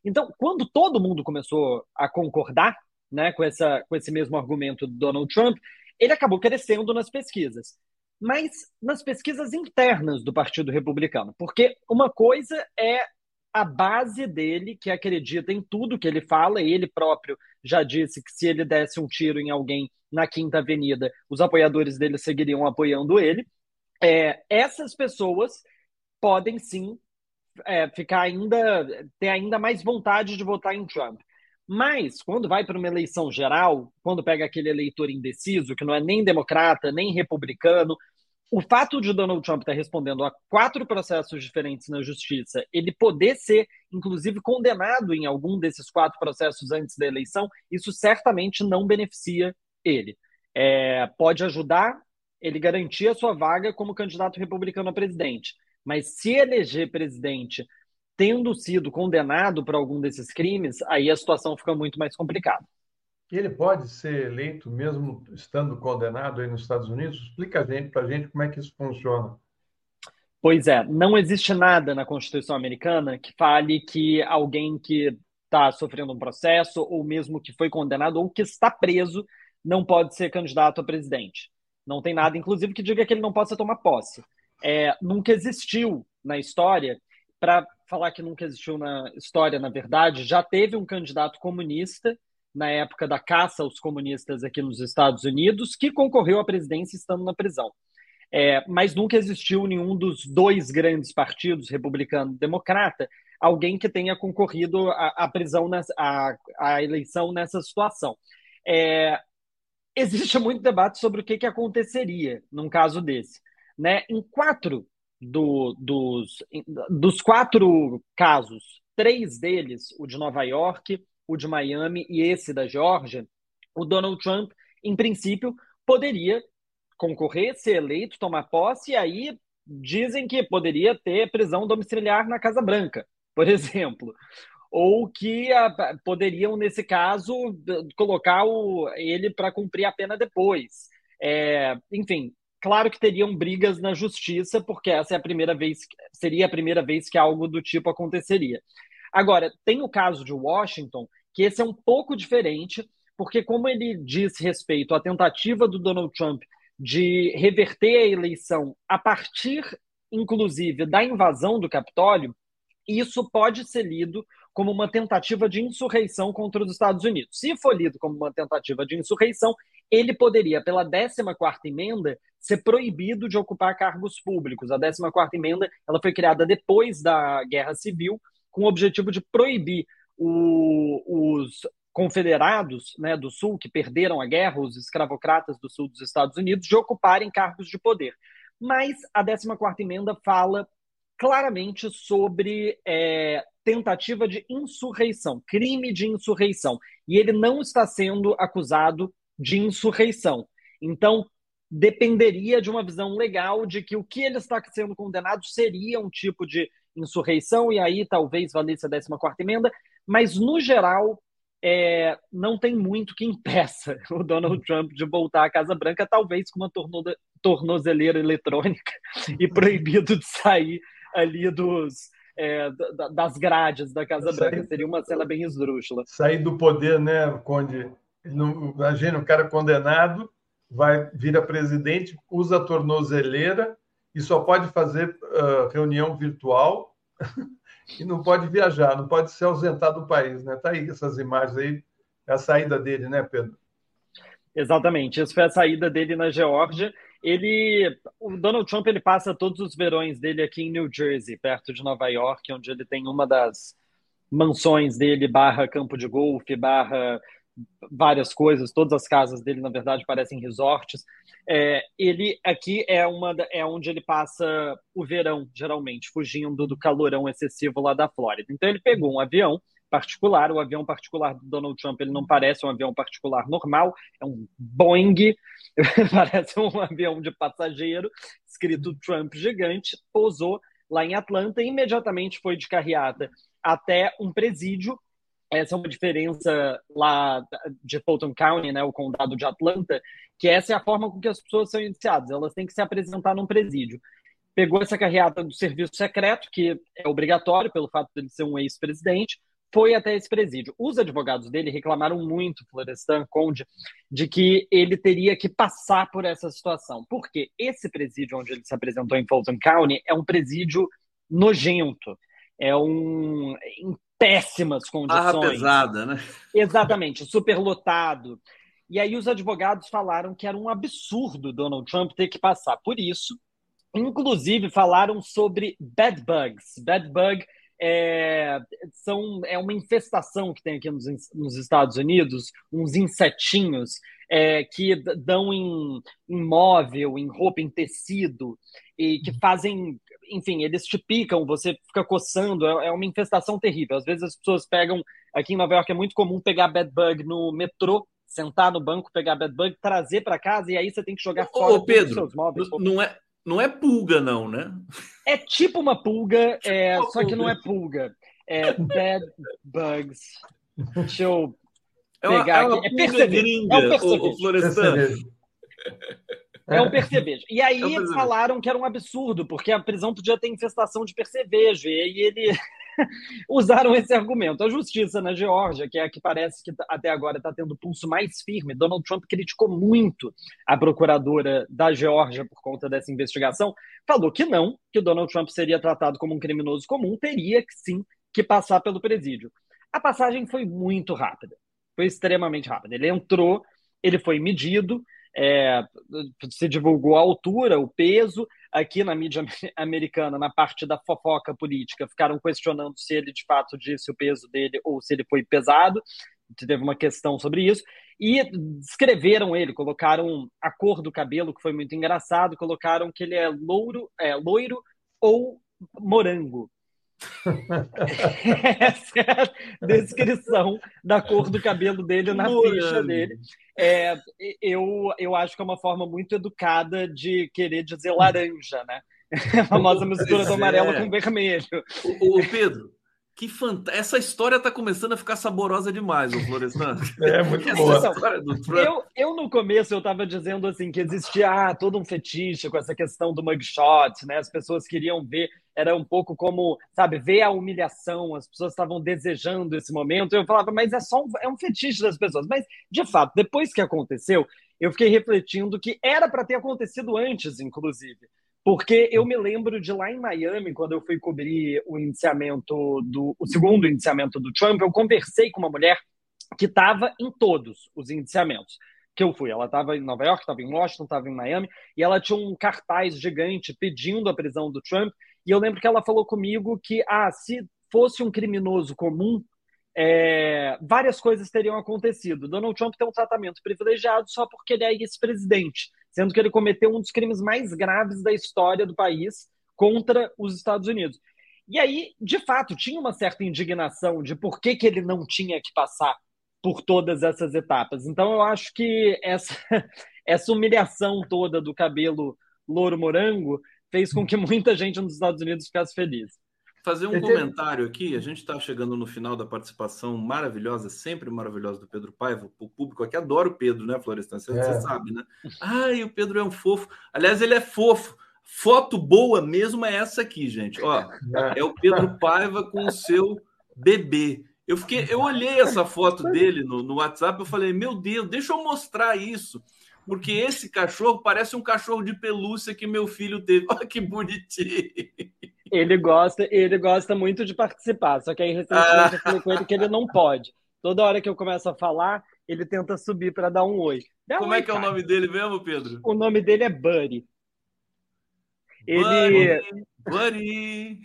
Então, quando todo mundo começou a concordar né, com, essa, com esse mesmo argumento do Donald Trump, ele acabou crescendo nas pesquisas mas nas pesquisas internas do Partido Republicano. Porque uma coisa é a base dele, que acredita em tudo que ele fala, ele próprio já disse que se ele desse um tiro em alguém na Quinta Avenida, os apoiadores dele seguiriam apoiando ele. É, essas pessoas podem sim é, ficar ainda ter ainda mais vontade de votar em Trump. Mas quando vai para uma eleição geral, quando pega aquele eleitor indeciso, que não é nem democrata, nem republicano, o fato de Donald Trump estar respondendo a quatro processos diferentes na justiça, ele poder ser, inclusive, condenado em algum desses quatro processos antes da eleição, isso certamente não beneficia ele. É, pode ajudar ele garantir a sua vaga como candidato republicano a presidente, mas se eleger presidente tendo sido condenado por algum desses crimes, aí a situação fica muito mais complicada. Ele pode ser eleito mesmo estando condenado aí nos Estados Unidos? Explica para a gente como é que isso funciona. Pois é, não existe nada na Constituição americana que fale que alguém que está sofrendo um processo, ou mesmo que foi condenado, ou que está preso, não pode ser candidato a presidente. Não tem nada, inclusive, que diga que ele não possa tomar posse. É, nunca existiu na história para falar que nunca existiu na história, na verdade, já teve um candidato comunista na época da caça aos comunistas aqui nos Estados Unidos, que concorreu à presidência estando na prisão. É, mas nunca existiu nenhum dos dois grandes partidos, republicano e democrata, alguém que tenha concorrido à, à prisão, nessa, à, à, eleição nessa situação. É, existe muito debate sobre o que, que aconteceria num caso desse. Né? Em quatro do, dos, dos quatro casos, três deles, o de Nova York, o de Miami e esse da Geórgia, o Donald Trump, em princípio, poderia concorrer, ser eleito, tomar posse, e aí dizem que poderia ter prisão domiciliar na Casa Branca, por <laughs> exemplo. Ou que a, poderiam, nesse caso, colocar o, ele para cumprir a pena depois. É, enfim, Claro que teriam brigas na justiça, porque essa é a primeira vez, seria a primeira vez que algo do tipo aconteceria. Agora, tem o caso de Washington, que esse é um pouco diferente, porque como ele diz respeito à tentativa do Donald Trump de reverter a eleição a partir, inclusive, da invasão do Capitólio, isso pode ser lido como uma tentativa de insurreição contra os Estados Unidos. Se for lido como uma tentativa de insurreição, ele poderia, pela 14ª emenda, ser proibido de ocupar cargos públicos. A 14ª emenda ela foi criada depois da Guerra Civil, com o objetivo de proibir o, os confederados né, do Sul, que perderam a guerra, os escravocratas do Sul dos Estados Unidos, de ocuparem cargos de poder. Mas a 14ª emenda fala claramente sobre é, tentativa de insurreição, crime de insurreição. E ele não está sendo acusado de insurreição. Então, dependeria de uma visão legal de que o que ele está sendo condenado seria um tipo de insurreição, e aí talvez valesse a 14 emenda, mas no geral é, não tem muito que impeça <laughs> o Donald Trump de voltar à Casa Branca, talvez com uma torno, tornozeleira eletrônica <laughs> e proibido de sair ali dos, é, das grades da Casa Branca. Seria uma cena bem esdrúxula. Sair do poder, né, Conde? Imagina, o cara condenado vai vira presidente, usa a tornozeleira e só pode fazer uh, reunião virtual <laughs> e não pode viajar, não pode se ausentar do país, né? Tá aí essas imagens aí, é a saída dele, né, Pedro? Exatamente, isso foi a saída dele na Geórgia. Ele, o Donald Trump, ele passa todos os verões dele aqui em New Jersey, perto de Nova York, onde ele tem uma das mansões dele, barra campo de golfe, barra várias coisas, todas as casas dele, na verdade, parecem resorts. É, ele aqui é uma é onde ele passa o verão, geralmente, fugindo do calorão excessivo lá da Flórida. Então ele pegou um avião particular, o avião particular do Donald Trump, ele não parece um avião particular normal, é um Boeing, <laughs> parece um avião de passageiro, escrito Trump gigante, pousou lá em Atlanta e imediatamente foi de carreata até um presídio essa é uma diferença lá de Fulton County, né, o condado de Atlanta, que essa é a forma com que as pessoas são iniciadas, elas têm que se apresentar num presídio. Pegou essa carreata do serviço secreto, que é obrigatório pelo fato de ele ser um ex-presidente, foi até esse presídio. Os advogados dele reclamaram muito, Florestan Conde, de que ele teria que passar por essa situação. Porque esse presídio onde ele se apresentou em Fulton County é um presídio nojento é um em péssimas condições. Barra pesada, né? Exatamente, superlotado. E aí os advogados falaram que era um absurdo Donald Trump ter que passar por isso. Inclusive falaram sobre bed bugs. Bed bug é, são, é uma infestação que tem aqui nos, nos Estados Unidos, uns insetinhos é, que dão em, em móvel, em roupa, em tecido, e que uhum. fazem, enfim, eles te picam, você fica coçando, é, é uma infestação terrível. Às vezes as pessoas pegam, aqui em Nova York é muito comum pegar bed bug no metrô, sentar no banco, pegar bed bug, trazer para casa e aí você tem que jogar fora Ô, Pedro, seus móveis. Não é, não é pulga, não, né? É tipo uma pulga, <laughs> é, só que não é pulga. É bed bugs. Deixa eu é uma, pegar é uma aqui. É percevejo. Gringa, é um percevejo. É um percevejo. E aí é um falaram que era um absurdo, porque a prisão podia ter infestação de percevejo. E aí ele <laughs> usaram esse argumento. A justiça na Geórgia, que é a que parece que até agora está tendo pulso mais firme, Donald Trump criticou muito a procuradora da Geórgia por conta dessa investigação, falou que não, que o Donald Trump seria tratado como um criminoso comum, teria que sim que passar pelo presídio. A passagem foi muito rápida, foi extremamente rápida. Ele entrou, ele foi medido, é, se divulgou a altura, o peso. Aqui na mídia <laughs> americana, na parte da fofoca política, ficaram questionando se ele de fato disse o peso dele ou se ele foi pesado. Teve uma questão sobre isso. E descreveram ele, colocaram a cor do cabelo, que foi muito engraçado, colocaram que ele é louro, é, loiro ou morango. Essa é a descrição da cor do cabelo dele na ficha dele. É, eu, eu acho que é uma forma muito educada de querer dizer laranja, né? <laughs> A famosa mistura do amarelo é. com vermelho. O, o Pedro, que fant... Essa história está começando a ficar saborosa demais, o Florestan. É muito boa. Eu, eu, no começo, eu estava dizendo assim que existia ah, todo um fetiche com essa questão do mugshot, né? As pessoas queriam ver, era um pouco como, sabe, ver a humilhação, as pessoas estavam desejando esse momento. Eu falava, mas é só um, é um fetiche das pessoas. Mas, de fato, depois que aconteceu, eu fiquei refletindo que era para ter acontecido antes, inclusive. Porque eu me lembro de lá em Miami, quando eu fui cobrir o indiciamento do o segundo indiciamento do Trump, eu conversei com uma mulher que estava em todos os indiciamentos que eu fui. Ela estava em Nova York, estava em Washington, estava em Miami, e ela tinha um cartaz gigante pedindo a prisão do Trump. E eu lembro que ela falou comigo que, ah, se fosse um criminoso comum, é, várias coisas teriam acontecido. Donald Trump tem um tratamento privilegiado só porque ele é ex-presidente, sendo que ele cometeu um dos crimes mais graves da história do país contra os Estados Unidos. E aí, de fato, tinha uma certa indignação de por que, que ele não tinha que passar por todas essas etapas. Então, eu acho que essa, <laughs> essa humilhação toda do cabelo louro morango fez com que <laughs> muita gente nos Estados Unidos ficasse feliz fazer um comentário aqui. A gente está chegando no final da participação maravilhosa, sempre maravilhosa do Pedro Paiva. O público aqui adora o Pedro, né, Florestan? Você, é. sabe, né? Ai, o Pedro é um fofo. Aliás, ele é fofo. Foto boa mesmo é essa aqui, gente. Ó, é o Pedro Paiva com o seu bebê. Eu fiquei, eu olhei essa foto dele no, no WhatsApp, eu falei, meu Deus, deixa eu mostrar isso porque esse cachorro parece um cachorro de pelúcia que meu filho teve. <laughs> Olha que bonitinho. Ele gosta, ele gosta muito de participar, só que aí recentemente eu falei com ele que ele não pode. Toda hora que eu começo a falar, ele tenta subir para dar um oi. Dá Como um é que cara. é o nome dele mesmo, Pedro? O nome dele é Buddy. Ele. Buddy!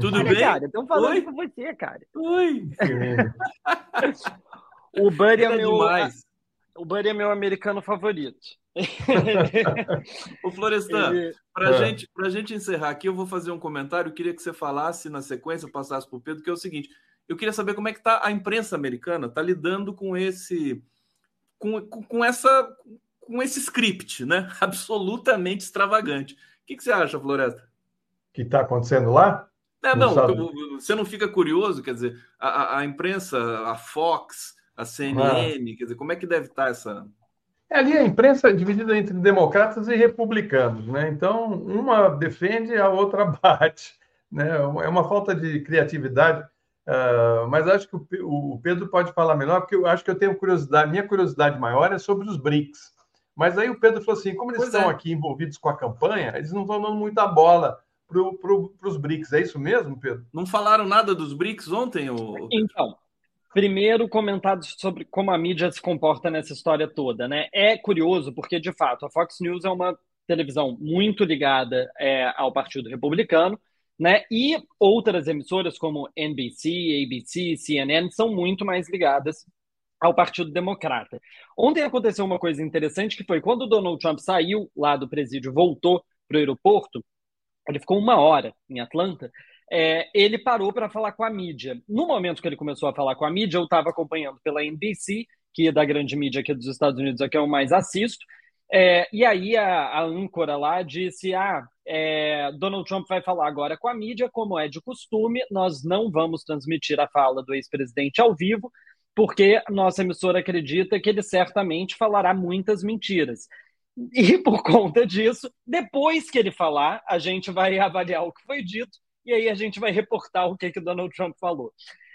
Tudo Olha, bem? Cara, estão falando Oi? com você, cara. Oi! o Buddy é, é meu. Demais. O Buddy é meu americano favorito. <laughs> o Florestan, Ele... para é. gente, a gente encerrar aqui, eu vou fazer um comentário. Eu queria que você falasse na sequência, passasse para o Pedro, que é o seguinte: eu queria saber como é que está a imprensa americana, está lidando com esse, com, com, essa, com esse script, né? <laughs> Absolutamente extravagante. O que, que você acha, Floresta? Que está acontecendo lá? É, não, não você não fica curioso, quer dizer, a, a imprensa, a Fox, a CNN, ah. quer dizer, como é que deve estar tá essa. É, ali a imprensa é dividida entre democratas e republicanos, né? Então, uma defende, a outra <laughs> bate. Né? É uma falta de criatividade, uh, mas acho que o, o, Pedro pode falar melhor, porque eu acho que eu tenho curiosidade, minha curiosidade maior é sobre os BRICS. Mas aí o Pedro falou assim: como eles pois estão é. aqui envolvidos com a campanha, eles não estão dando muita bola para pro, os BRICS. É isso mesmo, Pedro? Não falaram nada dos BRICS ontem? Ou... Então, primeiro comentado sobre como a mídia se comporta nessa história toda, né? É curioso porque, de fato, a Fox News é uma televisão muito ligada é, ao Partido Republicano, né? E outras emissoras como NBC, ABC, CNN são muito mais ligadas ao Partido Democrata. Ontem aconteceu uma coisa interessante que foi quando o Donald Trump saiu lá do presídio, voltou para o aeroporto, ele ficou uma hora em Atlanta, é, ele parou para falar com a mídia. No momento que ele começou a falar com a mídia, eu estava acompanhando pela NBC, que é da grande mídia aqui dos Estados Unidos, é que eu mais assisto, é, e aí a, a, âncora lá disse: ah, é, Donald Trump vai falar agora com a mídia, como é de costume, nós não vamos transmitir a fala do ex-presidente ao vivo, porque nossa emissora acredita que ele certamente falará muitas mentiras. E por <laughs> conta disso, depois que ele falar, a gente vai avaliar o que foi dito e aí a gente vai reportar o que, que Donald Trump falou.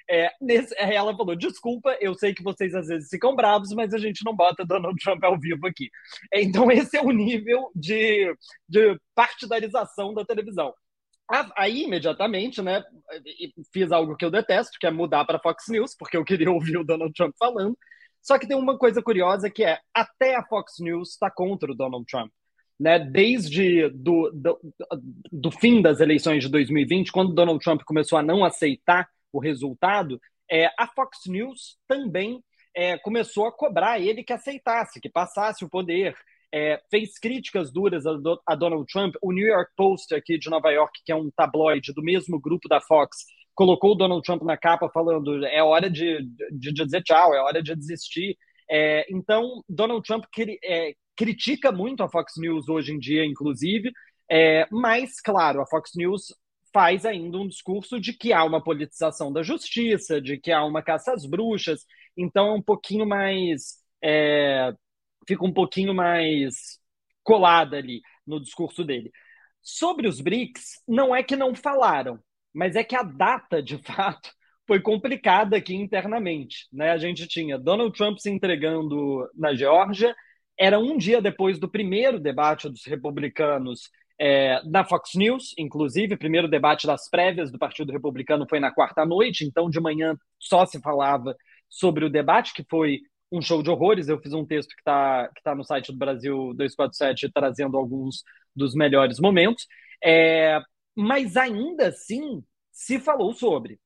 É, nesse, ela falou: desculpa, eu sei que vocês às vezes ficam bravos, mas a gente não bota Donald Trump ao vivo aqui. É, então, esse é o nível de, de partidarização da televisão. Aí, imediatamente, né, fiz algo que eu detesto, que é mudar para Fox News, porque eu queria <laughs> ouvir o Donald Trump falando. Só que tem uma coisa curiosa que é, até a Fox News está contra o Donald Trump. Né? Desde do, do, do fim das eleições de 2020, quando Donald Trump começou a não aceitar o resultado, é, a Fox News também é, começou a cobrar ele que aceitasse, que passasse o poder é, fez críticas duras a, a, Donald Trump. O New York Post, aqui de Nova York, que é um tabloide do mesmo grupo da Fox, colocou o Donald Trump na capa falando é hora de, de, dizer tchau, é hora de desistir. É, então, Donald Trump é, critica muito a Fox News hoje em dia, inclusive, é, mas, claro, a Fox News faz ainda um discurso de que há uma politização da justiça, de que há uma caça às bruxas, então é um pouquinho mais é, fica um pouquinho mais colada ali no discurso dele. Sobre os BRICS, não é que não falaram, mas é que a data, de fato, <laughs> foi complicada aqui internamente. Né? A gente tinha Donald Trump se entregando na Geórgia, era um dia depois do primeiro debate dos republicanos é, na Fox News, inclusive, o primeiro debate das prévias do Partido Republicano foi na quarta noite, então de manhã só se falava sobre o debate, que foi um show de horrores. Eu fiz um texto que está que tá no site do Brasil 247 trazendo alguns dos melhores momentos. É, mas ainda assim se falou sobre.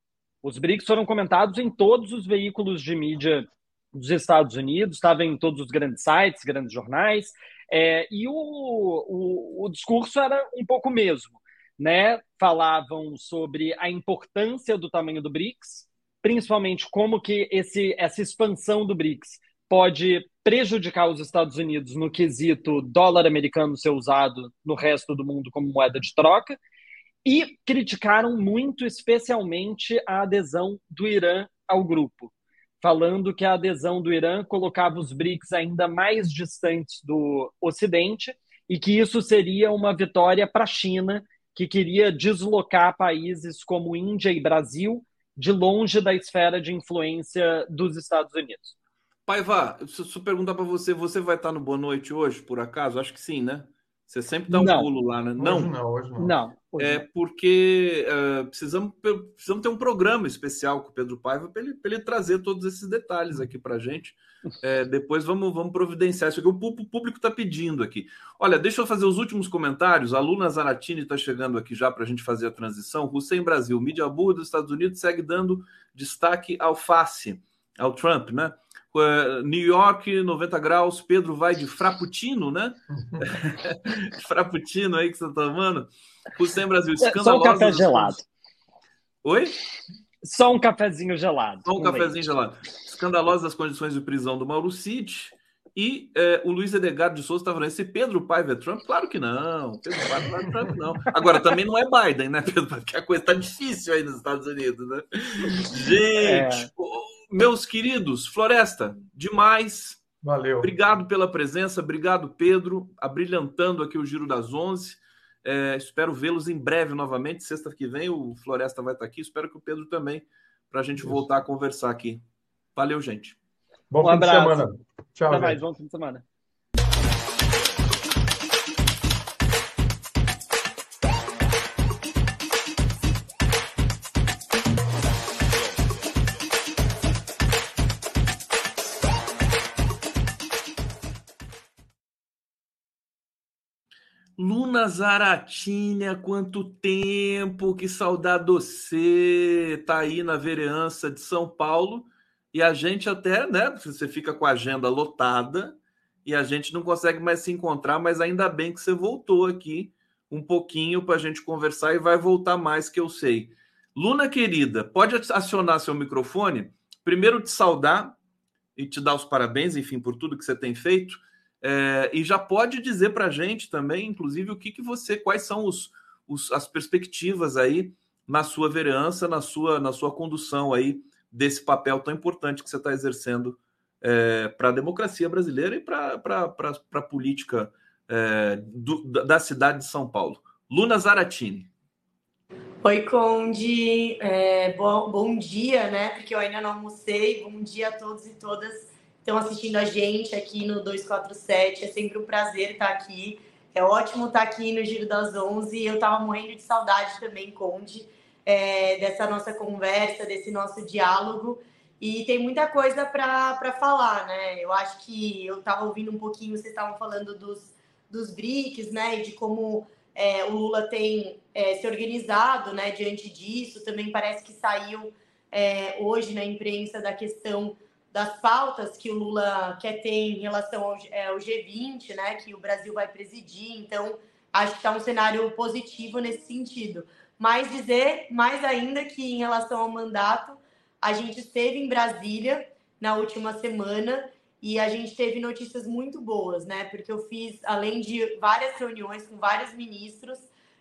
Os BRICS foram comentados em todos os veículos de mídia dos Estados Unidos, estava em todos os grandes sites, grandes jornais, é, e o, o, o discurso era um pouco mesmo. Né? Falavam sobre a importância do tamanho do BRICS, principalmente como que esse, essa expansão do BRICS pode prejudicar os Estados Unidos no quesito dólar americano ser usado no resto do mundo como moeda de troca, e criticaram muito, especialmente, a adesão do Irã ao grupo, falando que a adesão do Irã colocava os BRICS ainda mais distantes do Ocidente e que isso seria uma vitória para a China, que queria deslocar países como Índia e Brasil de longe da esfera de influência dos Estados Unidos. Paiva, se eu perguntar para você, você vai estar no Boa Noite hoje, por acaso? Acho que sim, né? Você sempre dá um não. pulo lá, né? Não, hoje não, hoje não. não hoje é porque uh, precisamos, precisamos ter um programa especial com o Pedro Paiva para ele, ele, trazer todos esses detalhes aqui para a gente. É, depois vamos, vamos providenciar isso aqui. O público está pedindo aqui. Olha, deixa eu fazer os últimos comentários. A Luna Zaratini está chegando aqui já para a gente fazer a transição. Hussein Brasil, mídia burra dos Estados Unidos segue dando destaque ao face, ao Trump, né? New York, 90 graus, Pedro vai de frappuccino, né? <laughs> frappuccino aí que você tá tomando. Hussein Brasil, escandaloso. Só um café gelado. Oi? Só um cafezinho gelado. Só um cafezinho leite. gelado. Escandalosas condições de prisão do Mauro Cid. E é, o Luiz Edgar de Souza está falando: esse Pedro Paiva é Trump? Claro que não. Pedro Paiva não é Trump, não. Agora, também não é Biden, né, Pedro? Porque a coisa está difícil aí nos Estados Unidos, né? Gente, é meus queridos, Floresta, demais. Valeu. Obrigado pela presença, obrigado, Pedro, abrilhantando aqui o Giro das Onze. É, espero vê-los em breve novamente. Sexta que vem o Floresta vai estar aqui. Espero que o Pedro também, para a gente Isso. voltar a conversar aqui. Valeu, gente. Bom um fim abraço. de semana. Tchau. Até mais, bom fim de semana. Luna Zaratinha, quanto tempo, que saudade você tá aí na vereança de São Paulo e a gente até, né, você fica com a agenda lotada e a gente não consegue mais se encontrar, mas ainda bem que você voltou aqui um pouquinho para a gente conversar e vai voltar mais que eu sei. Luna querida, pode acionar seu microfone? Primeiro te saudar e te dar os parabéns, enfim, por tudo que você tem feito. É, e já pode dizer para a gente também, inclusive, o que, que você, quais são os, os, as perspectivas aí na sua vereança, na sua, na sua condução aí desse papel tão importante que você está exercendo é, para a democracia brasileira e para a política é, do, da cidade de São Paulo. Luna Zaratini. Oi, Conde. É, bom, bom dia, né? Porque eu ainda não almocei. Bom dia a todos e todas estão assistindo a gente aqui no 247. É sempre um prazer estar aqui. É ótimo estar aqui no Giro das 11. Eu estava morrendo de saudade também, Conde, é, dessa nossa conversa, desse nosso diálogo. E tem muita coisa para falar, né? Eu acho que eu estava ouvindo um pouquinho, vocês estavam falando dos, dos BRICS, né? E de como é, o Lula tem é, se organizado né, diante disso. Também parece que saiu é, hoje na imprensa da questão das pautas que o Lula quer ter em relação ao, é, ao G20, né, que o Brasil vai presidir. Então, acho que está um cenário positivo nesse sentido. Mas dizer mais ainda que em relação ao mandato, a gente esteve em Brasília na última semana e a gente teve notícias muito boas, né? Porque eu fiz, além de várias reuniões com vários ministros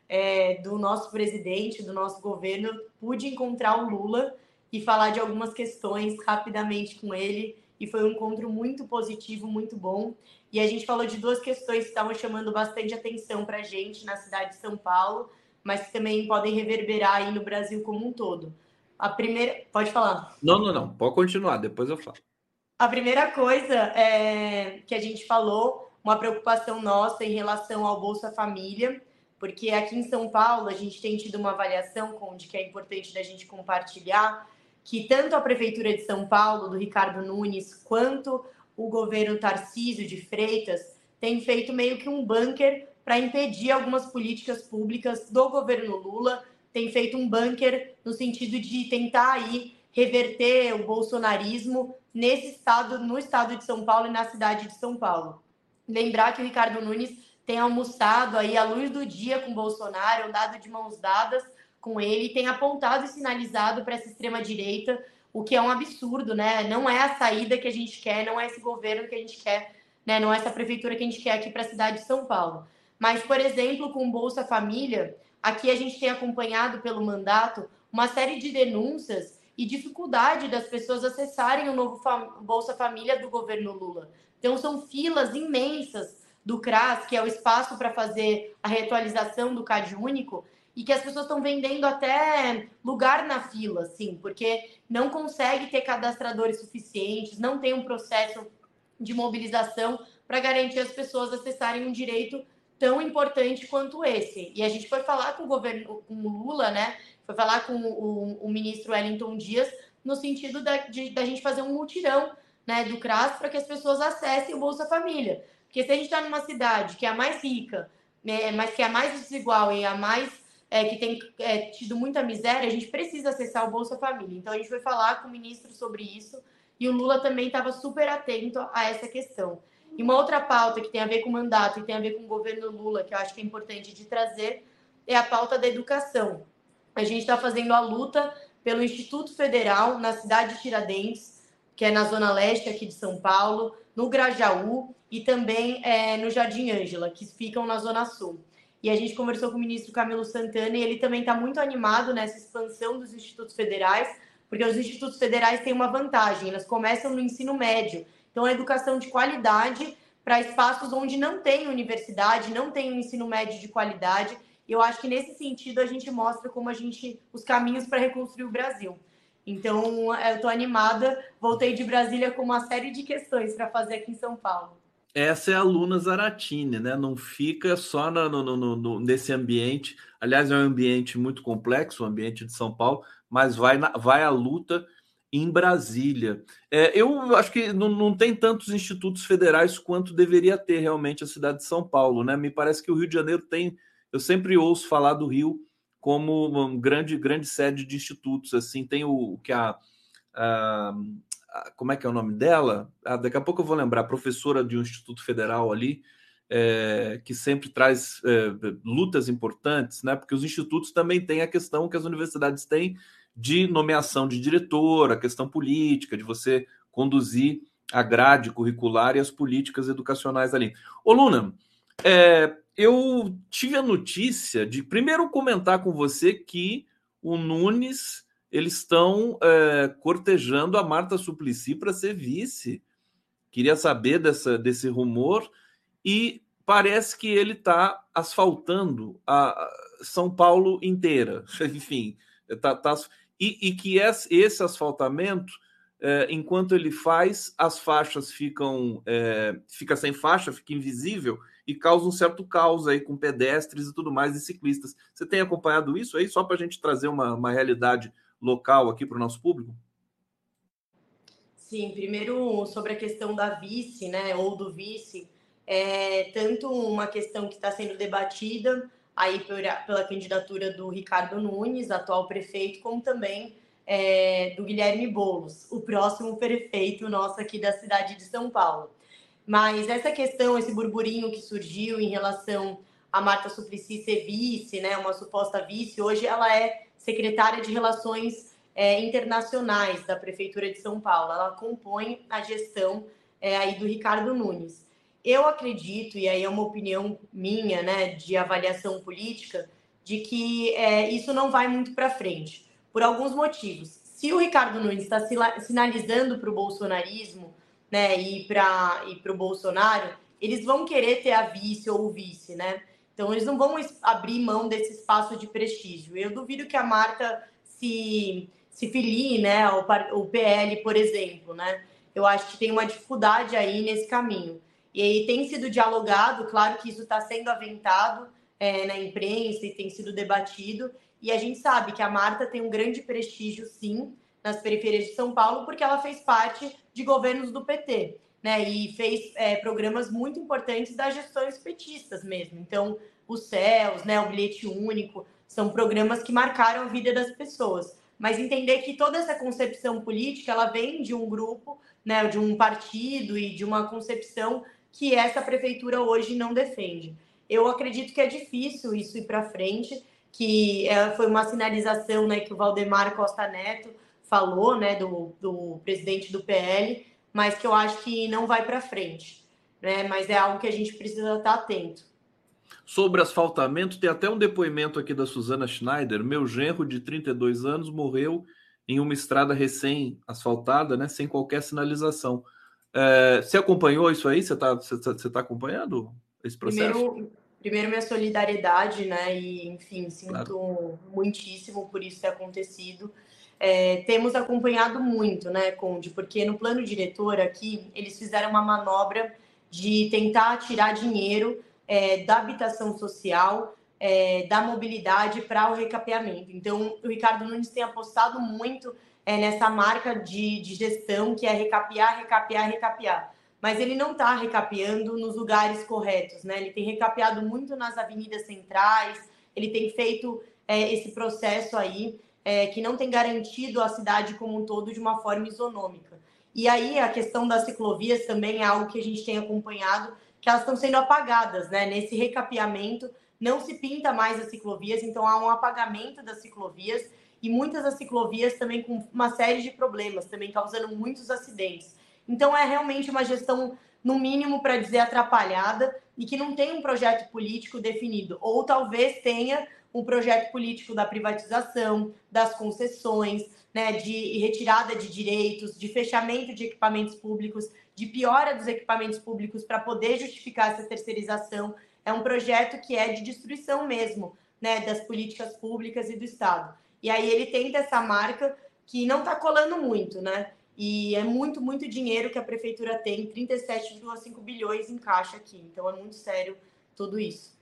é, do nosso presidente, do nosso governo, pude encontrar o Lula e falar de algumas questões rapidamente com ele. E foi um encontro muito positivo, muito bom. E a gente falou de duas questões que estavam chamando bastante atenção para a gente na cidade de São Paulo, mas que também podem reverberar aí no Brasil como um todo. A primeira. Pode falar. Não, não, não. Pode continuar, depois eu falo. A primeira coisa é, que a gente falou, uma preocupação nossa em relação ao Bolsa Família, porque aqui em São Paulo a gente tem tido uma avaliação, Conde, que é importante da gente compartilhar, que tanto a Prefeitura de São Paulo, do Ricardo Nunes, quanto o governo Tarcísio de Freitas tem feito meio que um bunker para impedir algumas políticas públicas do governo Lula, tem feito um bunker no sentido de tentar aí reverter o bolsonarismo nesse estado, no estado de São Paulo e na cidade de São Paulo. Lembrar que o Ricardo Nunes tem almoçado aí à luz do dia com Bolsonaro, andado de mãos dadas, com ele, tem apontado e sinalizado para essa extrema-direita, o que é um absurdo, né? Não é a saída que a gente quer, não é esse governo que a gente quer, né? Não é essa prefeitura que a gente quer aqui para a cidade de São Paulo. Mas, por exemplo, com Bolsa Família, aqui a gente tem acompanhado pelo mandato uma série de denúncias e dificuldade das pessoas acessarem o novo Bolsa Família do governo Lula. Então, são filas imensas do CRAS, que é o espaço para fazer a reatualização do CAD único, e que as pessoas estão vendendo até lugar na fila, assim, porque não consegue ter cadastradores suficientes, não tem um processo de mobilização para garantir as pessoas acessarem um direito tão importante quanto esse. E a gente foi falar com o governo, com o Lula, né? Foi falar com o, o ministro Wellington Dias no sentido da, de, da gente fazer um mutirão né, do CRAS para que as pessoas acessem o Bolsa Família. Porque se a gente está numa cidade que é a mais rica, né, mas que é a mais desigual e a mais é, que tem é, tido muita miséria, a gente precisa acessar o Bolsa Família. Então a gente foi falar com o ministro sobre isso e o Lula também estava super atento a essa questão. E uma outra pauta que tem a ver com o mandato e tem a ver com o governo Lula, que eu acho que é importante de trazer, é a pauta da educação. A gente está fazendo a luta pelo Instituto Federal na cidade de Tiradentes, que é na zona leste aqui de São Paulo, no Grajaú e também é, no Jardim Ângela, que ficam na zona sul. E a gente conversou com o ministro Camilo Santana e ele também está muito animado nessa expansão dos institutos federais, porque os institutos federais têm uma vantagem, elas começam no ensino médio. Então, a educação de qualidade para espaços onde não tem universidade, não tem um ensino médio de qualidade. E eu acho que nesse sentido a gente mostra como a gente os caminhos para reconstruir o Brasil. Então, eu estou animada. Voltei de Brasília com uma série de questões para fazer aqui em São Paulo essa é a Luna Zaratini, né? Não fica só no, no, no, nesse ambiente. Aliás, é um ambiente muito complexo, o ambiente de São Paulo, mas vai, na, vai à luta em Brasília. É, eu acho que não, não tem tantos institutos federais quanto deveria ter realmente a cidade de São Paulo, né? Me parece que o Rio de Janeiro tem eu sempre ouço falar do Rio como uma grande, grande sede de institutos. Assim, tem o, o que a, a, Como é que é o nome dela? Ah, daqui a pouco eu vou lembrar, professora de um instituto federal ali, é, que sempre traz é, lutas importantes, né? Porque os institutos também têm a questão que as universidades têm de nomeação de diretor, a questão política, de você conduzir a grade curricular e as políticas educacionais ali. Ô, Luna, é, eu tive a notícia de primeiro comentar com você que o Nunes eles estão é, cortejando a Marta Suplicy para ser vice. Queria saber dessa, desse rumor e parece que ele está asfaltando a São Paulo inteira. <laughs> Enfim, tá, tá e, e, que esse, asfaltamento, é, enquanto ele faz, as faixas ficam é, fica sem faixa, fica invisível e causa um certo caos aí com pedestres e tudo mais e ciclistas. Você tem acompanhado isso aí, só para a gente trazer uma, uma realidade local aqui para o nosso público? Sim, primeiro sobre a questão da vice, né, ou do vice, é tanto uma questão que está sendo debatida aí pela, candidatura do Ricardo Nunes, atual prefeito, como também é, do Guilherme Boulos, o próximo prefeito nosso aqui da cidade de São Paulo. Mas essa questão, esse burburinho que surgiu em relação a Marta Suplicy ser vice, né, uma suposta vice, hoje ela é secretária de Relações é, Internacionais da Prefeitura de São Paulo. Ela compõe a gestão é, aí do Ricardo Nunes. Eu acredito, e aí é uma opinião minha, né, de avaliação política, de que é, isso não vai muito para frente, por alguns motivos. Se o Ricardo Nunes está sinalizando para o bolsonarismo né, e para e o Bolsonaro, eles vão querer ter a vice ou o vice, né? Então eles não vão abrir mão desse espaço de prestígio. Eu duvido que a Marta se, se filie, né, ao, ao PL, por exemplo, né? Eu acho que tem uma dificuldade aí nesse caminho. E aí tem sido dialogado, claro que isso está sendo aventado é, na imprensa e tem sido debatido. E a gente sabe que a Marta tem um grande prestígio, sim, nas periferias de São Paulo, porque ela fez parte de governos do PT, né? E fez é, programas muito importantes das gestões petistas mesmo. Então, os céus, né? O bilhete único, são programas que marcaram a vida das pessoas. Mas entender que toda essa concepção política ela vem de um grupo, né? De um partido e de uma concepção que essa prefeitura hoje não defende. Eu acredito que é difícil isso ir para frente, que é, foi uma sinalização, né? Que o Valdemar Costa Neto falou, né, do, do presidente do PL, mas que eu acho que não vai para frente, né? Mas é algo que a gente precisa estar atento. Sobre asfaltamento, tem até um depoimento aqui da Suzana Schneider. Meu genro de 32 anos morreu em uma estrada recém-asfaltada, né, sem qualquer sinalização. É, você acompanhou isso aí? Você está você tá, você tá acompanhando esse processo? Primeiro, primeiro, minha solidariedade, né? E, enfim, sinto claro. muitíssimo por isso ter acontecido é, temos acompanhado muito, né, Conde? Porque no plano diretor aqui, eles fizeram uma manobra de tentar tirar dinheiro é, da habitação social, é, da mobilidade para o recapeamento. Então, o Ricardo Nunes tem apostado muito é, nessa marca de, de gestão que é recapear, recapear, recapear. Mas ele não está recapeando nos lugares corretos, né? Ele tem recapeado muito nas avenidas centrais, ele tem feito é, esse processo aí é, que não tem garantido a cidade como um todo de uma forma isonômica. E aí a questão das ciclovias também é algo que a gente tem acompanhado, que elas estão sendo apagadas, né? Nesse recapeamento não se pinta mais as ciclovias, então há um apagamento das ciclovias e muitas das ciclovias também com uma série de problemas, também causando muitos acidentes. Então é realmente uma gestão, no mínimo, para dizer atrapalhada e que não tem um projeto político definido, ou talvez tenha um projeto político da privatização, das concessões, né, de retirada de direitos, de fechamento de equipamentos públicos, de piora dos equipamentos públicos para poder justificar essa terceirização. É um projeto que é de destruição mesmo, né, das políticas públicas e do Estado. E aí ele tenta essa marca que não está colando muito, né? E é muito, muito dinheiro que a prefeitura tem, 37,5 bilhões em caixa aqui. Então é muito sério tudo isso.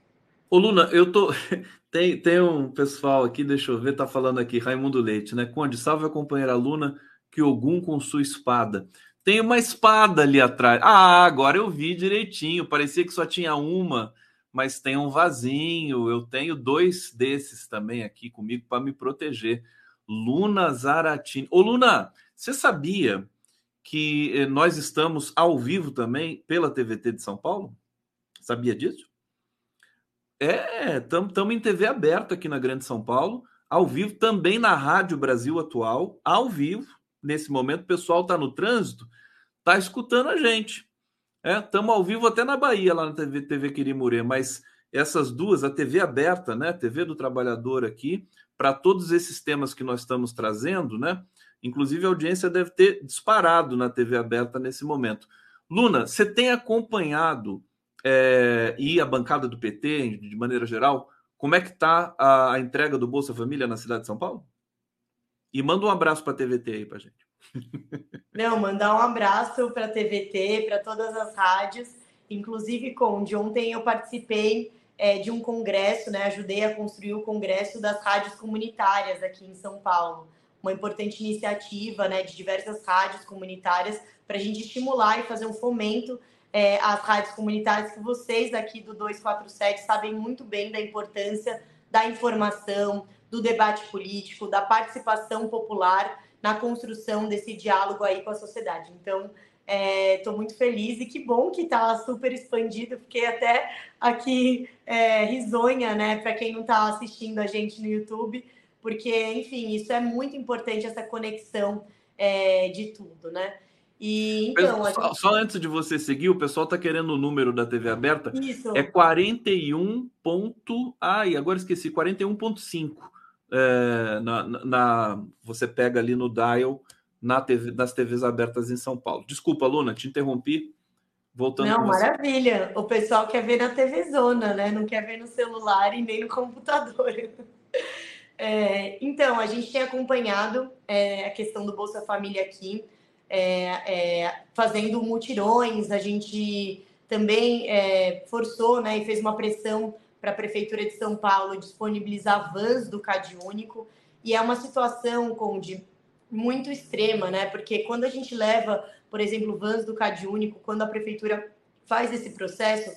Ô, Luna, eu tô. <laughs> Tem, tem um pessoal aqui, deixa eu ver, tá falando aqui, Raimundo Leite, né? Conde, salve a companheira Luna, que Ogum com sua espada. Tem uma espada ali atrás. Ah, agora eu vi direitinho. Parecia que só tinha uma, mas tem um vasinho. Eu tenho dois desses também aqui comigo para me proteger. Luna Zaratini. Ô, Luna, você sabia que eh, nós estamos ao vivo também pela TVT de São Paulo? Sabia disso? É, estamos em TV aberta aqui na Grande São Paulo, ao vivo, também na Rádio Brasil Atual, ao vivo. Nesse momento, o pessoal está no trânsito, está escutando a gente. Estamos é, ao vivo até na Bahia, lá na TV, TV Quirimurê, mas essas duas, a TV aberta, né? TV do Trabalhador aqui, para todos esses temas que nós estamos trazendo, né? Inclusive, a audiência deve ter disparado na TV aberta nesse momento. Luna, você tem acompanhado é, e a bancada do PT, de maneira geral, como é que está a, a, entrega do Bolsa Família na cidade de São Paulo? E manda um abraço para a TVT aí para gente. <laughs> Não, mandar um abraço para a TVT, para todas as rádios, inclusive com de ontem eu participei é, de um congresso, né? Ajudei a construir o congresso das rádios comunitárias aqui em São Paulo uma importante iniciativa né, de diversas rádios comunitárias para a gente estimular e fazer um fomento é, às rádios comunitárias que vocês aqui do 247 sabem muito bem da importância da informação, do debate político, da participação popular na construção desse diálogo aí com a sociedade. Então, estou é, muito feliz e que bom que está super expandido. Fiquei até aqui é, risonha, né, para quem não está assistindo a gente no YouTube, porque, enfim, isso é muito importante, essa conexão é, de tudo, né? E, então, só, gente... só, antes de você seguir, o pessoal está querendo o número da TV aberta. Isso. É 41. Ponto... Ai, agora esqueci, 41.5. É, na, na, você pega ali no dial na TV, das TVs abertas em São Paulo. Desculpa, Luna, te interrompi. Voltando Não, maravilha. O pessoal quer ver na TV Zona, né? Não quer ver no celular e nem no computador. <laughs> É, então, a gente tem acompanhado é, a questão do Bolsa Família aqui, é, é fazendo mutirões, a gente também é, forçou né, e fez uma pressão para a Prefeitura de São Paulo disponibilizar vans do Cade Único, e é uma situação, Conde, muito extrema, né? Porque quando a gente leva, por exemplo, vans do Cade Único, quando a Prefeitura faz esse processo,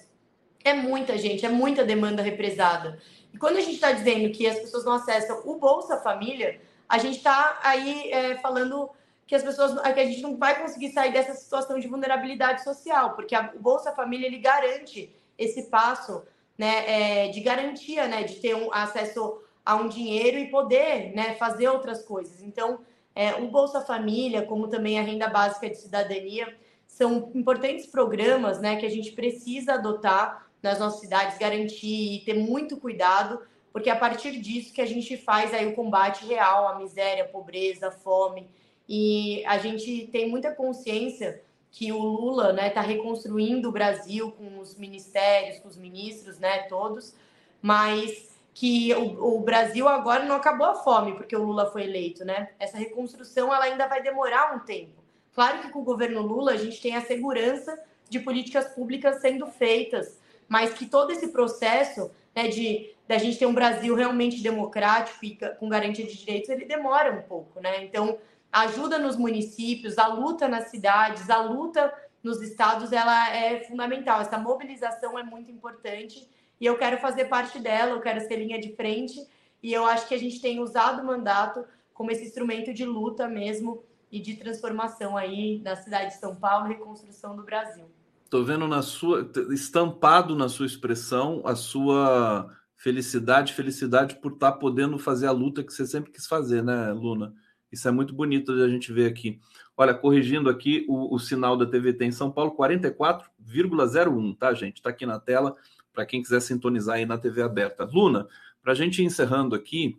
é muita gente, é muita demanda represada. E quando a gente está dizendo que as pessoas não acessam o Bolsa Família, a gente está aí é, falando que as pessoas que a gente não vai conseguir sair dessa situação de vulnerabilidade social, porque a, o Bolsa Família ele garante esse passo né, é, de garantia, né, de ter um acesso a um dinheiro e poder né, fazer outras coisas. Então, é, o Bolsa Família, como também a renda básica de cidadania, são importantes programas né, que a gente precisa adotar nas nossas cidades, garantir e ter muito cuidado, porque é a partir disso que a gente faz aí o combate real à miséria, à pobreza, à fome. E a gente tem muita consciência que o Lula está né, tá reconstruindo o Brasil com os ministérios, com os ministros, né, todos, mas que o, o, Brasil agora não acabou a fome porque o Lula foi eleito, né? Essa reconstrução ela ainda vai demorar um tempo. Claro que com o governo Lula a gente tem a segurança de políticas públicas sendo feitas, mas que todo esse processo né, de da gente ter um Brasil realmente democrático e com garantia de direitos, ele demora um pouco, né? Então, ajuda nos municípios, a luta nas cidades, a luta nos estados, ela é fundamental. Essa mobilização é muito importante e eu quero fazer parte dela, eu quero ser linha de frente e eu acho que a gente tem usado o mandato como esse instrumento de luta mesmo e de transformação aí na cidade de São Paulo, reconstrução do Brasil. Estou vendo na sua estampado na sua expressão a sua felicidade, felicidade por estar tá podendo fazer a luta que você sempre quis fazer, né, Luna? Isso é muito bonito de a gente ver aqui. Olha, corrigindo aqui o, o sinal da TVT em São Paulo, 44,01, tá, gente? Está aqui na tela para quem quiser sintonizar aí na TV aberta. Luna, para a gente ir encerrando aqui,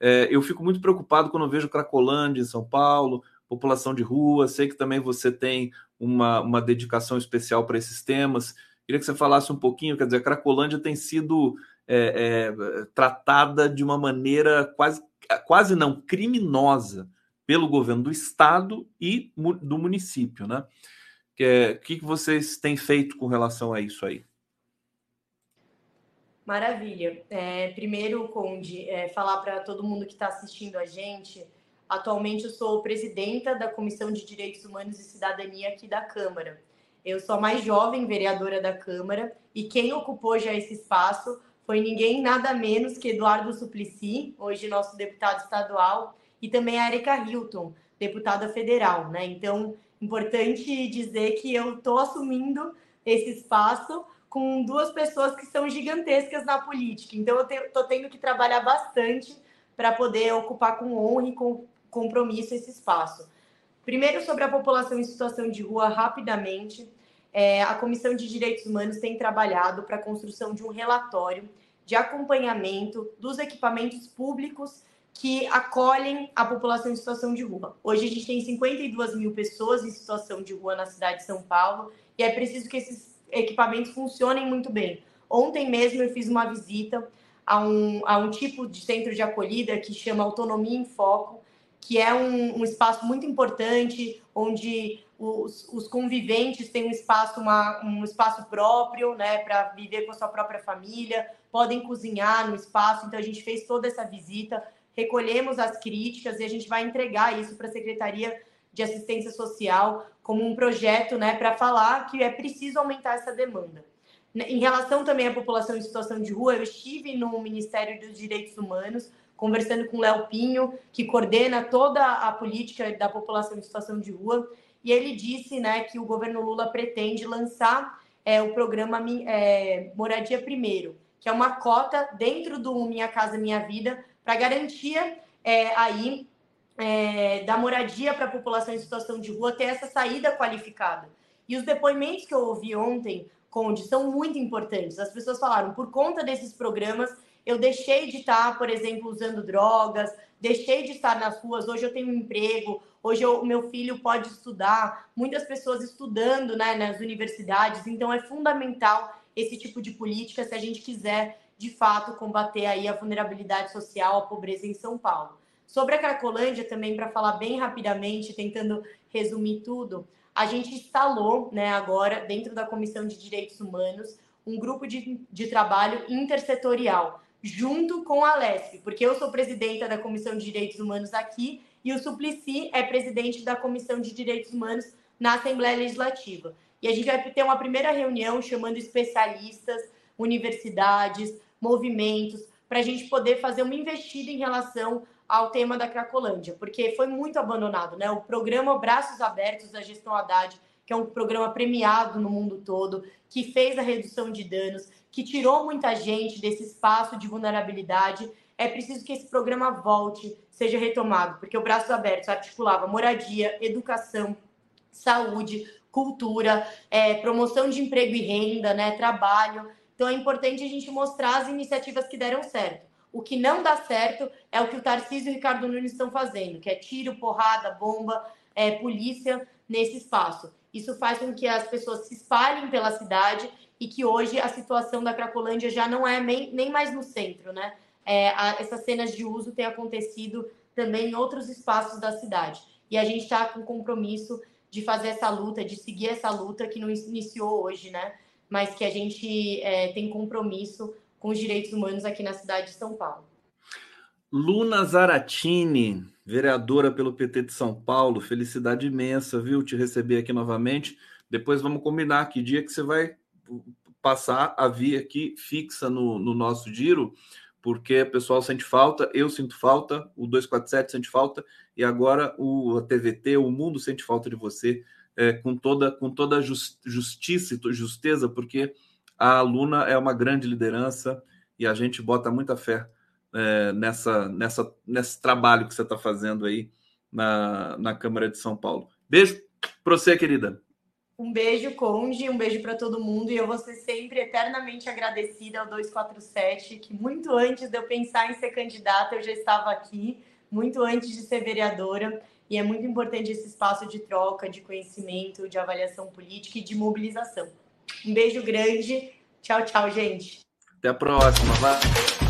é, eu fico muito preocupado quando vejo Cracolândia em São Paulo, população de rua. Sei que também você tem uma, uma dedicação especial para esses temas. Queria que você falasse um pouquinho, quer dizer, a Cracolândia tem sido é, é, tratada de uma maneira quase, quase não criminosa pelo governo do estado e do município, né? O é, que, que vocês têm feito com relação a isso aí? Maravilha. É, primeiro, Conde, é, falar para todo mundo que está assistindo a gente Atualmente eu sou presidenta da Comissão de Direitos Humanos e Cidadania aqui da Câmara. Eu sou a mais jovem vereadora da Câmara e quem ocupou já esse espaço foi ninguém nada menos que Eduardo Suplicy, hoje nosso deputado estadual, e também a Erika Hilton, deputada federal, né? Então, importante dizer que eu estou assumindo esse espaço com duas pessoas que são gigantescas na política. Então, eu estou tendo que trabalhar bastante para poder ocupar com honra e com compromisso esse espaço. Primeiro, sobre a população em situação de rua, rapidamente é, a Comissão de Direitos Humanos tem trabalhado para a construção de um relatório de acompanhamento dos equipamentos públicos que acolhem a população em situação de rua. Hoje a gente tem 52 mil pessoas em situação de rua na cidade de São Paulo e é preciso que esses equipamentos funcionem muito bem. Ontem mesmo eu fiz uma visita a um, a um tipo de centro de acolhida que chama Autonomia em Foco, que é um, um espaço muito importante, onde os, os, conviventes têm um espaço, uma, um espaço próprio, né, para viver com a sua própria família, podem cozinhar no espaço. Então, a gente fez toda essa visita, recolhemos as críticas e a gente vai entregar isso para a Secretaria de Assistência Social como um projeto, né, para falar que é preciso aumentar essa demanda. Em relação também à população em situação de rua, eu estive no Ministério dos Direitos Humanos conversando com o Léo Pinho, que coordena toda a política da população em situação de rua, e ele disse né, que o governo Lula pretende lançar é, o programa é, Moradia Primeiro, que é uma cota dentro do Minha Casa Minha Vida para garantia é, aí é, da moradia para a população em situação de rua ter essa saída qualificada. E os depoimentos que eu ouvi ontem, Conde, são muito importantes. As pessoas falaram, por conta desses programas, eu deixei de estar, por exemplo, usando drogas, deixei de estar nas ruas, hoje eu tenho um emprego, hoje o meu filho pode estudar, muitas pessoas estudando né, nas universidades, então é fundamental esse tipo de política se a gente quiser, de fato, combater aí a vulnerabilidade social, a pobreza em São Paulo. Sobre a Cracolândia, também, para falar bem rapidamente, tentando resumir tudo, a gente instalou né, agora, dentro da Comissão de Direitos Humanos, um grupo de, de trabalho intersetorial junto com a Lesp, porque eu sou presidenta da Comissão de Direitos Humanos aqui e o Suplicy é presidente da Comissão de Direitos Humanos na Assembleia Legislativa. E a gente vai ter uma primeira reunião chamando especialistas, universidades, movimentos, para a gente poder fazer uma investida em relação ao tema da Cracolândia, porque foi muito abandonado, né? O programa Braços Abertos da Gestão Haddad, que é um programa premiado no mundo todo, que fez a redução de danos, que tirou muita gente desse espaço de vulnerabilidade. É preciso que esse programa volte, seja retomado, porque o Braços Abertos articulava moradia, educação, saúde, cultura, é, promoção de emprego e renda, né, trabalho. Então é importante a gente mostrar as iniciativas que deram certo. O que não dá certo é o que o Tarcísio e o Ricardo Nunes estão fazendo, que é tiro, porrada, bomba, é, polícia nesse espaço. Isso faz com que as pessoas se espalhem pela cidade e que hoje a situação da Cracolândia já não é nem, nem mais no centro, né? É, a, essas cenas de uso têm acontecido também em outros espaços da cidade. E a gente está com compromisso de fazer essa luta, de seguir essa luta que não iniciou hoje, né? Mas que a gente é, tem compromisso com os direitos humanos aqui na cidade de São Paulo. Luna Zaratini, vereadora pelo PT de São Paulo, felicidade imensa, viu, te receber aqui novamente. Depois vamos combinar que dia que você vai passar a vir aqui fixa no, no nosso giro, porque o pessoal sente falta, eu sinto falta, o 247 sente falta, e agora o a TVT, o mundo sente falta de você, é, com toda com toda just, justiça e justeza, porque a aluna é uma grande liderança e a gente bota muita fé é, nessa, nessa, nesse trabalho que você está fazendo aí na, na Câmara de São Paulo. Beijo para você, querida. Um beijo, Conde, um beijo para todo mundo. E eu vou ser sempre eternamente agradecida ao 247, que muito antes de eu pensar em ser candidata, eu já estava aqui, muito antes de ser vereadora. E é muito importante esse espaço de troca, de conhecimento, de avaliação política e de mobilização. Um beijo grande. Tchau, tchau, gente. Até a próxima. Vai.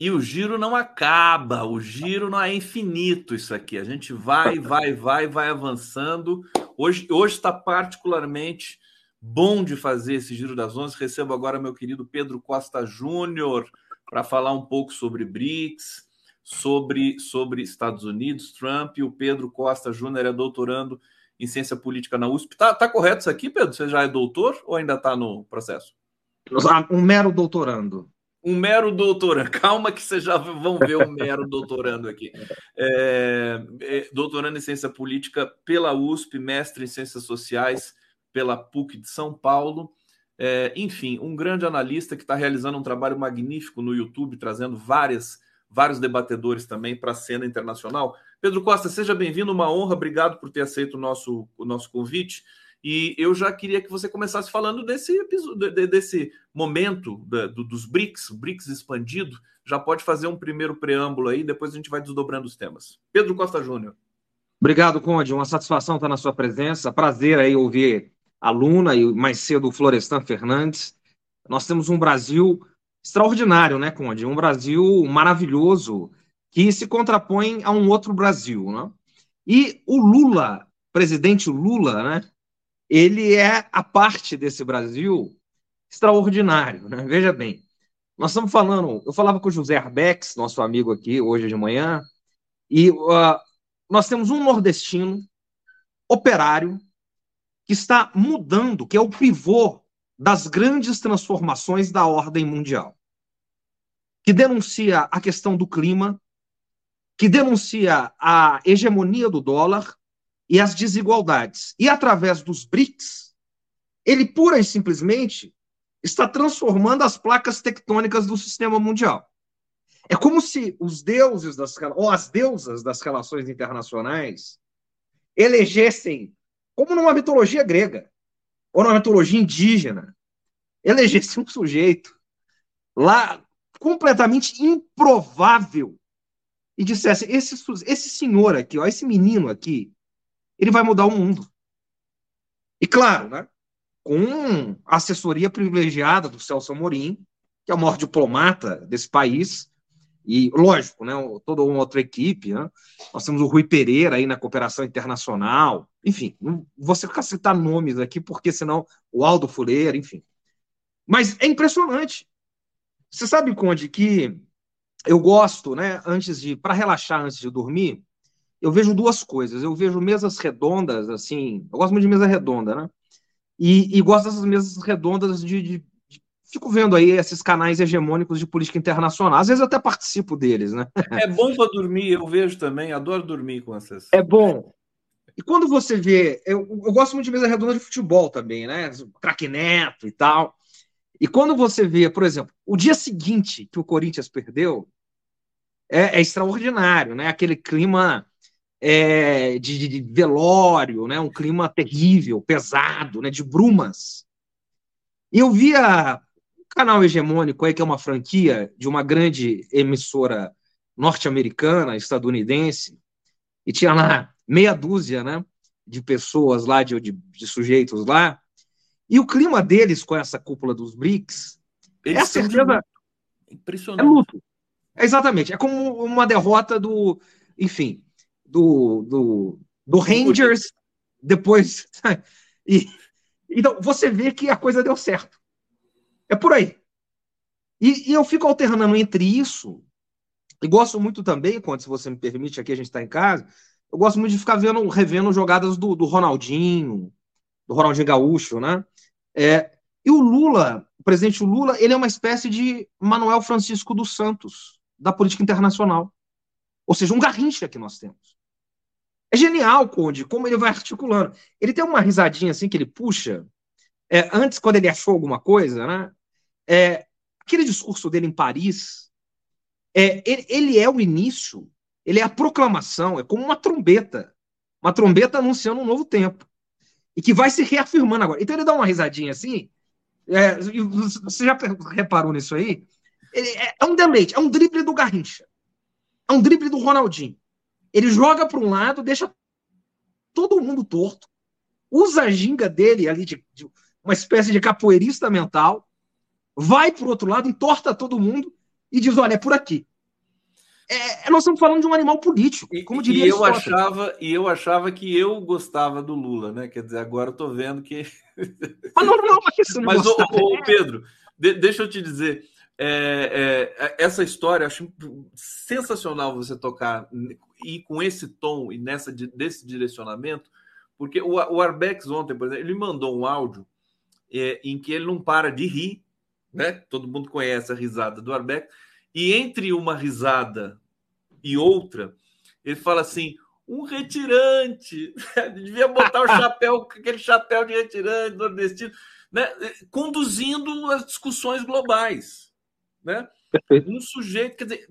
E o giro não acaba, o giro não é infinito isso aqui. A gente vai, <laughs> vai, vai, vai avançando. Hoje hoje está particularmente bom de fazer esse Giro das Onze. Recebo agora meu querido Pedro Costa Júnior para falar um pouco sobre BRICS, sobre, sobre Estados Unidos, Trump. E o Pedro Costa Júnior é doutorando em ciência política na USP. Tá, tá correto isso aqui, Pedro? Você já é doutor ou ainda está no processo? Um mero doutorando. Um mero doutorando. <laughs> Calma que vocês já vão ver um mero doutorando aqui. É, é, doutorando em ciência política pela USP, mestre em ciências sociais pela PUC de São Paulo. É, enfim, um grande analista que está realizando um trabalho magnífico no YouTube, trazendo várias, vários debatedores também para a cena internacional. Pedro Costa, seja bem-vindo, uma honra, obrigado por ter aceito o nosso, o nosso convite. E eu já queria que você começasse falando desse episódio, desse momento dos BRICS, BRICS expandido. Já pode fazer um primeiro preâmbulo aí, depois a gente vai desdobrando os temas. Pedro Costa Júnior. Obrigado, Conde. Uma satisfação estar na sua presença. Prazer aí ouvir a Luna e mais cedo o Florestan Fernandes. Nós temos um Brasil extraordinário, né, Conde? Um Brasil maravilhoso que se contrapõe a um outro Brasil, né? E o Lula, presidente Lula, né? Ele é a parte desse Brasil extraordinário, né? Veja bem, nós estamos falando, eu falava com o José Arbex, nosso amigo aqui hoje de manhã, e uh, nós temos um nordestino operário que está mudando, que é o pivô das grandes transformações da ordem mundial, que denuncia a questão do clima, que denuncia a hegemonia do dólar e as desigualdades. E através dos BRICS, ele pura e simplesmente está transformando as placas tectônicas do sistema mundial. É como se os deuses das ou as deusas das relações internacionais elegessem como numa mitologia grega, ou numa mitologia indígena, elegesse um sujeito lá completamente improvável e dissesse: esse, esse senhor aqui, ó, esse menino aqui, ele vai mudar o mundo. E claro, né, com a assessoria privilegiada do Celso Amorim, que é o maior diplomata desse país, e, lógico, né, toda uma outra equipe, né? Nós temos o Rui Pereira aí na cooperação internacional, enfim, não vou ficar citar nomes aqui, porque senão o Aldo Fuleira, enfim. Mas é impressionante. Você sabe, Conde, que eu gosto, né, antes de, para relaxar antes de dormir, eu vejo duas coisas. Eu vejo mesas redondas, assim, eu gosto muito de mesa redonda, né? E, e gosto dessas mesas redondas de, de fico vendo aí esses canais hegemônicos de política internacional. Às vezes eu até participo deles, né? É bom para dormir, eu vejo também, adoro dormir com essas. É bom. E quando você vê, eu, eu gosto muito de mesa redonda de futebol também, né? Craque Neto e tal. E quando você vê, por exemplo, o dia seguinte que o Corinthians perdeu, é, é extraordinário, né? Aquele clima é, de, de, velório, né? Um clima terrível, pesado, né? De brumas. E eu via canal hegemônico aí, que é uma franquia de uma grande emissora norte-americana, estadunidense, e tinha lá meia dúzia né, de pessoas lá, de, de, de sujeitos lá, e o clima deles com essa cúpula dos BRICS é a certeza. Impressionante. É luto. É exatamente. É como uma derrota do. Enfim, do, do, do Rangers depois. e, então, você vê que a coisa deu certo. É por aí. E, e, eu fico alternando entre isso, e gosto muito também, quando se você me permite, aqui a gente está em casa, eu gosto muito de ficar vendo, revendo jogadas do, do Ronaldinho, do Ronaldinho Gaúcho, né? É, e o Lula, o presidente Lula, ele é uma espécie de Manuel Francisco dos Santos da política internacional. Ou seja, um garrincha que nós temos. É genial, Conde, como ele vai articulando. Ele tem uma risadinha assim que ele puxa. É, antes, quando ele achou alguma coisa, né? É, aquele discurso dele em Paris, é, ele, ele, é o início, ele é a proclamação, é como uma trombeta, uma trombeta anunciando um novo tempo, e que vai se reafirmando agora. Então ele dá uma risadinha assim, é, você já reparou nisso aí? Ele, é, é um deleite, é um drible do Garrincha, é um drible do Ronaldinho. Ele joga para um lado, deixa todo mundo torto, usa a ginga dele ali de, de uma espécie de capoeirista mental, vai para o outro lado, entorta todo mundo e diz: olha, é por aqui. é, nós estamos falando de um animal político, como diria e eu achava E eu achava que eu gostava do Lula, né? Quer dizer, agora eu estou vendo que. <laughs> Mas não, não, mas, não mas ô, ô, Pedro, de, deixa eu te dizer. É, é, essa história, acho sensacional você tocar e com esse tom e nessa desse direcionamento, porque o, o Arbex ontem, por exemplo, ele mandou um áudio é, em que ele não para de rir, né? Todo mundo conhece a risada do Arbex, e entre uma risada e outra, ele fala assim: um retirante, <laughs> devia botar o chapéu, <laughs> aquele chapéu de retirante nordestino, né? conduzindo as discussões globais né? Perfeito. Um sujeito, quer dizer,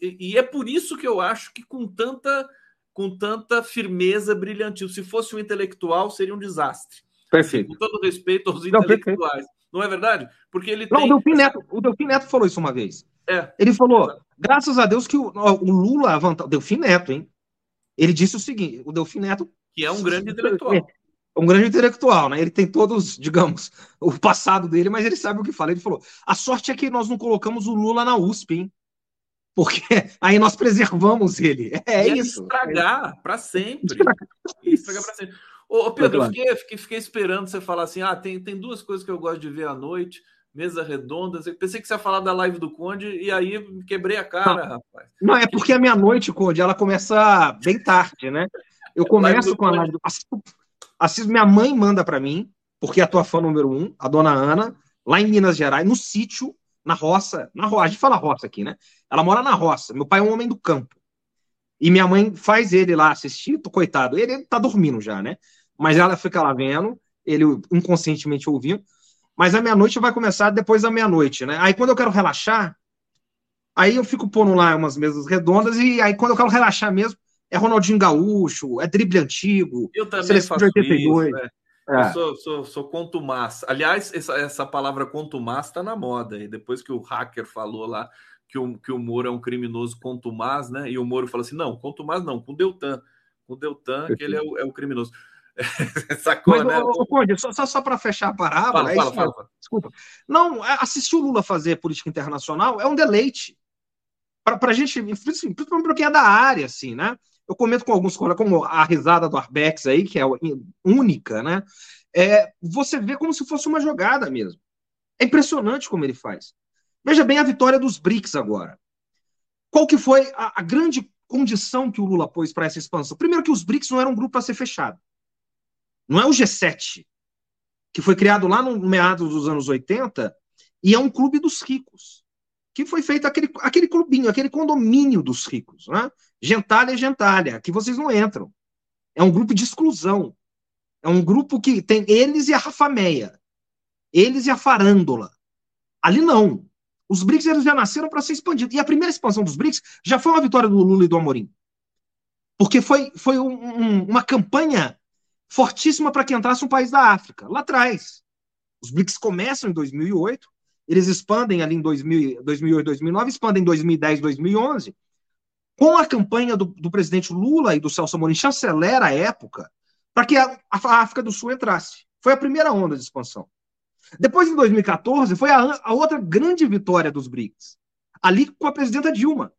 e, é por isso que eu acho que com tanta com tanta firmeza brilhantil, se fosse um intelectual seria um desastre. Perfeito. Com todo respeito aos intelectuais. Não, não é verdade? Porque ele não, tem... o Delfim Neto, o Delfim Neto falou isso uma vez. É. Ele falou, graças a Deus que o, o Lula, o Delfim Neto, hein? Ele disse o seguinte, o Delfim Neto que é um grande intelectual. É, um grande intelectual, né? Ele tem todos, digamos, o passado dele, mas ele sabe o que fala. Ele falou: a sorte é que nós não colocamos o Lula na USP, hein? Porque <laughs> aí nós preservamos ele. É e isso. Estragar para sempre. Estragar para sempre. Ô, Pedro, eu fiquei, fiquei, fiquei, esperando você falar assim: ah, tem, tem duas coisas que eu gosto de ver à noite, mesa redonda. Eu pensei que você ia falar da live do Conde e aí quebrei a cara, não, rapaz. Não, é porque a meia-noite, Conde, ela começa bem tarde, né? Eu começo com a live do. Assisto, minha mãe manda para mim, porque é a tua fã número um, a dona Ana, lá em Minas Gerais, no sítio, na roça, na roça, a gente fala roça aqui, né? Ela mora na roça. Meu pai é um homem do campo. E minha mãe faz ele lá assistir, tô, coitado. Ele tá dormindo já, né? Mas ela fica lá vendo, ele inconscientemente ouvindo. Mas a meia-noite vai começar depois da meia-noite, né? Aí quando eu quero relaxar, aí eu fico pondo lá umas mesas redondas e aí quando eu quero relaxar mesmo, é Ronaldinho Gaúcho, é drible antigo. Eu também faço de 82. Isso, né? é. Eu sou, sou, sou contumaz. Aliás, essa, essa palavra contumaz está na moda. E depois que o hacker falou lá que o, que o Moro é um criminoso contumaz, né? E o Moro falou assim: não, contumaz não, com o Deltan. Com o Deltan, que ele é o, é o criminoso. <laughs> Sacou, Mas, né? Ô, Conde, só, só, só para fechar a parábola. Fala, é fala, fala, fala, Desculpa. Não, é, assistir o Lula fazer política internacional é um deleite. Para a gente, principalmente para quem é da área, assim, né? Eu comento com alguns colegas, como a risada do Arbex aí, que é única, né? É, você vê como se fosse uma jogada mesmo. É impressionante como ele faz. Veja bem a vitória dos BRICS agora. Qual que foi a, a grande condição que o Lula pôs para essa expansão? Primeiro que os BRICS não eram um grupo para ser fechado. Não é o G7, que foi criado lá no meados dos anos 80 e é um clube dos ricos que foi feito aquele, aquele clubinho, aquele condomínio dos ricos, né? Gentalha é gentalha, que vocês não entram. É um grupo de exclusão. É um grupo que tem eles e a Rafameia. Eles e a farândola. Ali não. Os BRICS eles já nasceram para ser expandidos. E a primeira expansão dos BRICS já foi uma vitória do Lula e do Amorim. Porque foi, foi um, um, uma campanha fortíssima para que entrasse um país da África, lá atrás. Os BRICS começam em 2008, eles expandem ali em 2000, 2008, 2009, expandem em 2010, 2011. Com a campanha do, do presidente Lula e do Celso Amorim, chancelera a época, para que a, a, África do Sul entrasse. Foi a primeira onda de expansão. Depois, em 2014, foi a, a outra grande vitória dos BRICS. Ali com a presidenta Dilma,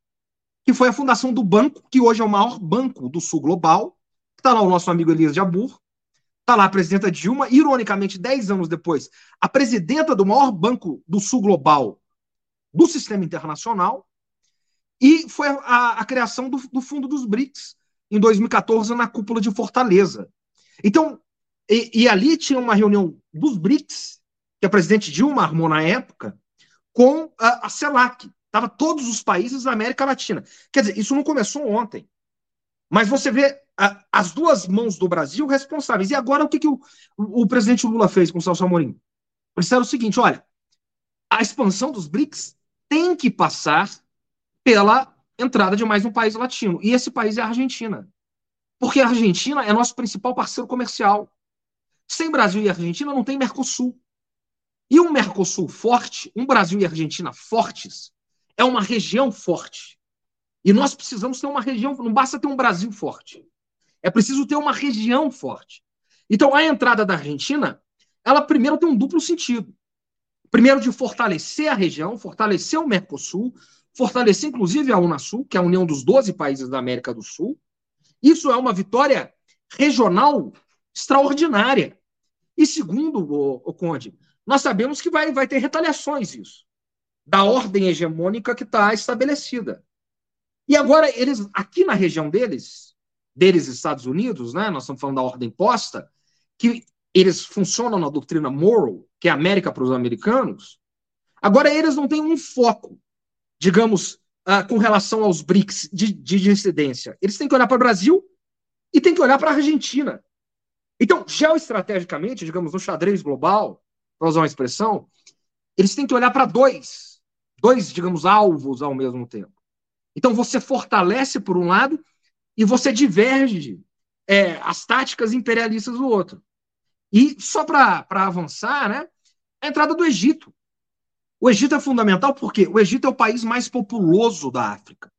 que foi a fundação do banco, que hoje é o maior banco do Sul global. Está lá o nosso amigo Elias Jabur, Está lá a presidenta Dilma, ironicamente, dez anos depois, a presidenta do maior banco do sul global do sistema internacional, e foi a, a criação do, do, Fundo dos BRICS, em 2014, na cúpula de Fortaleza. Então, e, e ali tinha uma reunião dos BRICS, que a presidente Dilma armou na época, com a, a CELAC. Estava todos os países da América Latina. Quer dizer, isso não começou ontem. Mas você vê a, as duas mãos do Brasil responsáveis. E agora o que, que o, o, presidente Lula fez com o Celso Amorim? Ele disseram o seguinte: olha, a expansão dos BRICS tem que passar pela entrada de mais um país latino. E esse país é a Argentina. Porque a Argentina é nosso principal parceiro comercial. Sem Brasil e Argentina não tem Mercosul. E um Mercosul forte, um Brasil e Argentina fortes, é uma região forte. E nós precisamos ter uma região, não basta ter um Brasil forte. É preciso ter uma região forte. Então, a entrada da Argentina, ela primeiro tem um duplo sentido. Primeiro, de fortalecer a região, fortalecer o Mercosul, fortalecer inclusive a Unasul, que é a união dos 12 países da América do Sul. Isso é uma vitória regional extraordinária. E segundo, o, o Conde, nós sabemos que vai, vai ter retaliações isso, da ordem hegemônica que está estabelecida. E agora, eles, aqui na região deles, deles Estados Unidos, né, nós estamos falando da ordem posta, que eles funcionam na doutrina moral, que é América para os americanos, agora eles não têm um foco, digamos, uh, com relação aos BRICS de, de dissidência. Eles têm que olhar para o Brasil e têm que olhar para a Argentina. Então, geoestrategicamente, digamos, no xadrez global, para usar uma expressão, eles têm que olhar para dois, dois, digamos, alvos ao mesmo tempo. Então, você fortalece por um lado e você diverge é, as táticas imperialistas do outro. E só para avançar, né, a entrada do Egito. O Egito é fundamental porque o Egito é o país mais populoso da África.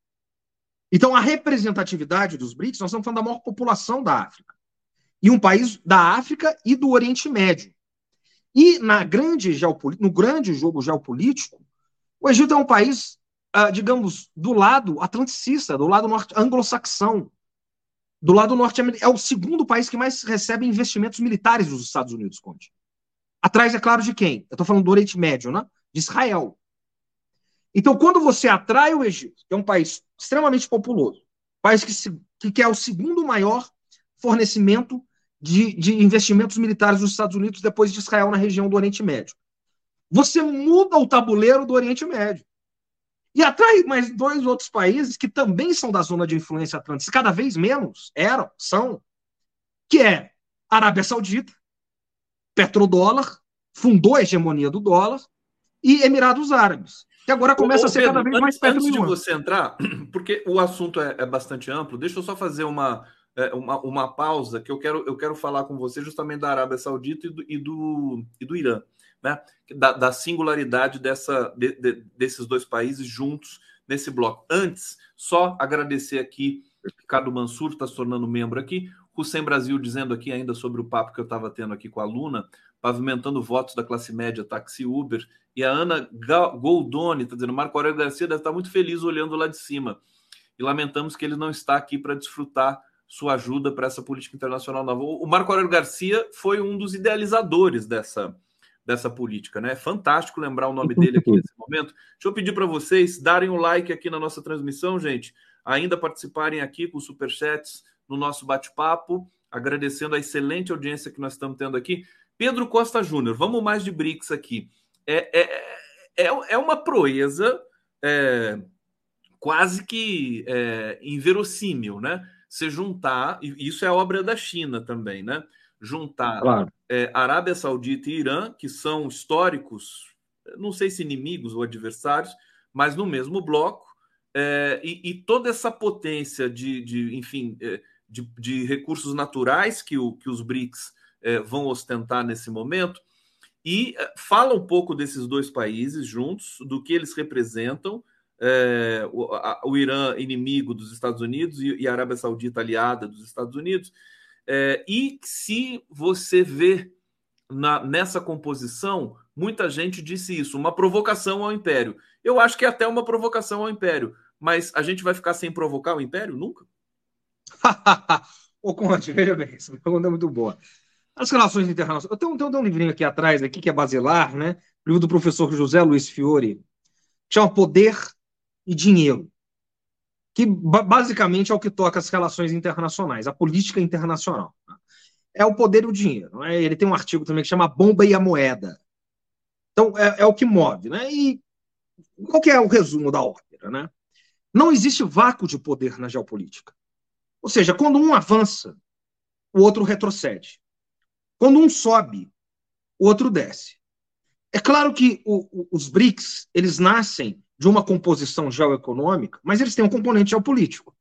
Então, a representatividade dos BRICS, nós estamos falando da maior população da África e um país da África e do Oriente Médio. E na grande no grande jogo geopolítico, o Egito é um país, uh, digamos, do lado atlanticista, do lado anglo-saxão, do lado norte é o segundo país que mais recebe investimentos militares dos Estados Unidos, Conte. Atrás, é claro, de quem? Eu estou falando do Oriente Médio, né? De Israel. Então, quando você atrai o Egito, que é um país extremamente populoso, país que, se, que é o segundo maior fornecimento de, de investimentos militares dos Estados Unidos depois de Israel na região do Oriente Médio. Você muda o tabuleiro do Oriente Médio. E atrai mais dois outros países que também são da zona de influência atlântica, cada vez menos eram, são, que é Arábia Saudita, petrodólar, fundou a hegemonia do dólar, e Emirados Árabes, que agora começa ô, ô, a ser Pedro, cada vez mais perto antes de você entrar, <clears throat> porque o assunto é, é bastante amplo, deixa eu só fazer uma, é, uma, uma pausa que eu quero, eu quero falar com você justamente da Arábia Saudita e do, e do, e do Irã, né? Da, da singularidade dessa, de, de, desses dois países juntos nesse bloco. Antes, só agradecer aqui, Ricardo Mansur está se tornando membro aqui, Hussein Brasil dizendo aqui ainda sobre o papo que eu estava tendo aqui com a Luna, pavimentando votos da classe média táxi Uber, e a Ana Goldoni está dizendo, Marco Aurélio Garcia deve estar muito feliz olhando lá de cima, e lamentamos que ele não está aqui para desfrutar sua ajuda para essa política internacional nova. O Marco Aurélio Garcia foi um dos idealizadores dessa, dessa política, né? É fantástico lembrar o nome dele aqui nesse momento. Deixa eu pedir para vocês darem um like aqui na nossa transmissão, gente. Ainda participarem aqui com superchats no nosso bate-papo, agradecendo a excelente audiência que nós estamos tendo aqui. Pedro Costa Júnior, vamos mais de BRICS aqui. É, é, é, é uma proeza é, quase que é, inverossímil, né? você juntar, e isso é obra da China também, né? Juntar claro. é, Arábia Saudita e Irã, que são históricos, não sei se inimigos ou adversários, mas no mesmo bloco, é, e, e, toda essa potência de, de enfim, é, de, de, recursos naturais que, o, que os BRICS é, vão ostentar nesse momento, e é, fala um pouco desses dois países juntos, do que eles representam, é, o, a, o, Irã inimigo dos Estados Unidos e, e, a Arábia Saudita aliada dos Estados Unidos. É, e se você vê na, nessa composição, muita gente disse isso, uma provocação ao império. Eu acho que é até uma provocação ao império, mas a gente vai ficar sem provocar o império? Nunca. <laughs> Ô, Conte, veja bem, essa pergunta é muito boa. As relações internacionais. Eu tenho, tenho um livrinho aqui atrás, aqui, que é basilar, né? Livro do professor José Luiz Fiore, chama Poder e dinheiro, que basicamente é o que toca as relações internacionais, a política internacional. Né? É o poder e o dinheiro. Né? Ele tem um artigo também que chama Bomba e a Moeda. Então, é, é o que move. Né? E qual é o resumo da ópera? Né? Não existe vácuo de poder na geopolítica. Ou seja, quando um avança, o outro retrocede. Quando um sobe, o outro desce. É claro que o, o, os BRICS, eles nascem de uma composição geoeconômica, mas eles têm um componente geopolítico.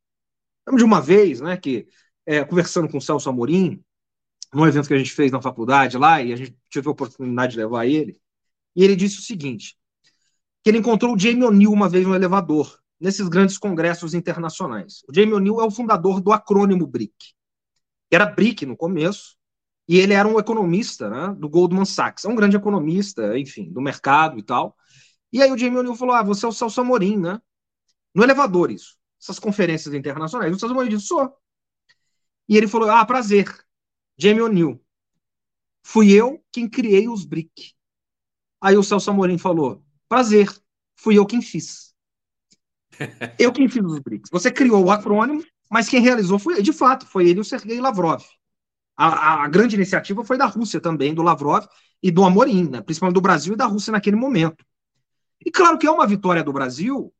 Lembro de uma vez, né, que é, conversando com o Celso Amorim, num evento que a gente fez na faculdade lá, e a gente teve a oportunidade de levar ele, e ele disse o seguinte, que ele encontrou o Jamie O'Neill uma vez no elevador, nesses grandes congressos internacionais. O Jamie O'Neill é o fundador do acrônimo BRIC. Era BRIC no começo, e ele era um economista né, do Goldman Sachs. É um grande economista, enfim, do mercado e tal. E aí o Jamie O'Neill falou: Ah, você é o Celso Amorim, né? No elevador, isso. Essas conferências internacionais. O Celso Amorim disse, sou. E ele falou, ah, prazer. Jamie O'Neill. Fui eu quem criei os BRIC. Aí o Celso Amorim falou, prazer. Fui eu quem fiz. <laughs> Eu quem fiz os BRICS. Você criou o acrônimo, mas quem realizou foi, de fato, foi ele e o Sergei Lavrov. A, a, grande iniciativa foi da Rússia também, do Lavrov e do Amorim, né? principalmente do Brasil e da Rússia naquele momento. E claro que é uma vitória do Brasil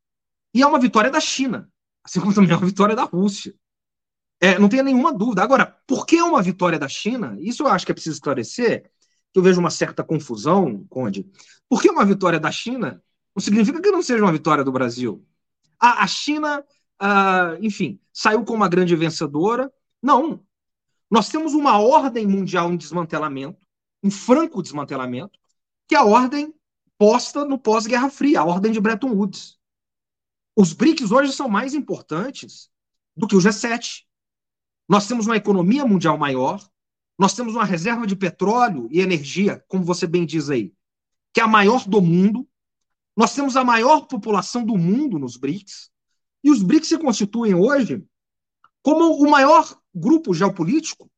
e é uma vitória da China, assim como também é uma vitória da Rússia. É, não tenha nenhuma dúvida. Agora, por que é uma vitória da China? Isso eu acho que é preciso esclarecer, que eu vejo uma certa confusão, Conde. Por que uma vitória da China não significa que não seja uma vitória do Brasil. A, a China, uh, enfim, saiu como uma grande vencedora. Não, nós temos uma ordem mundial em desmantelamento, em franco desmantelamento, que é a ordem posta no pós-Guerra Fria, a ordem de Bretton Woods. Os BRICS hoje são mais importantes do que o G7. Nós temos uma economia mundial maior, nós temos uma reserva de petróleo e energia, como você bem diz aí, que é a maior do mundo. Nós temos a maior população do mundo nos BRICS. E os BRICS se constituem hoje como o maior grupo geopolítico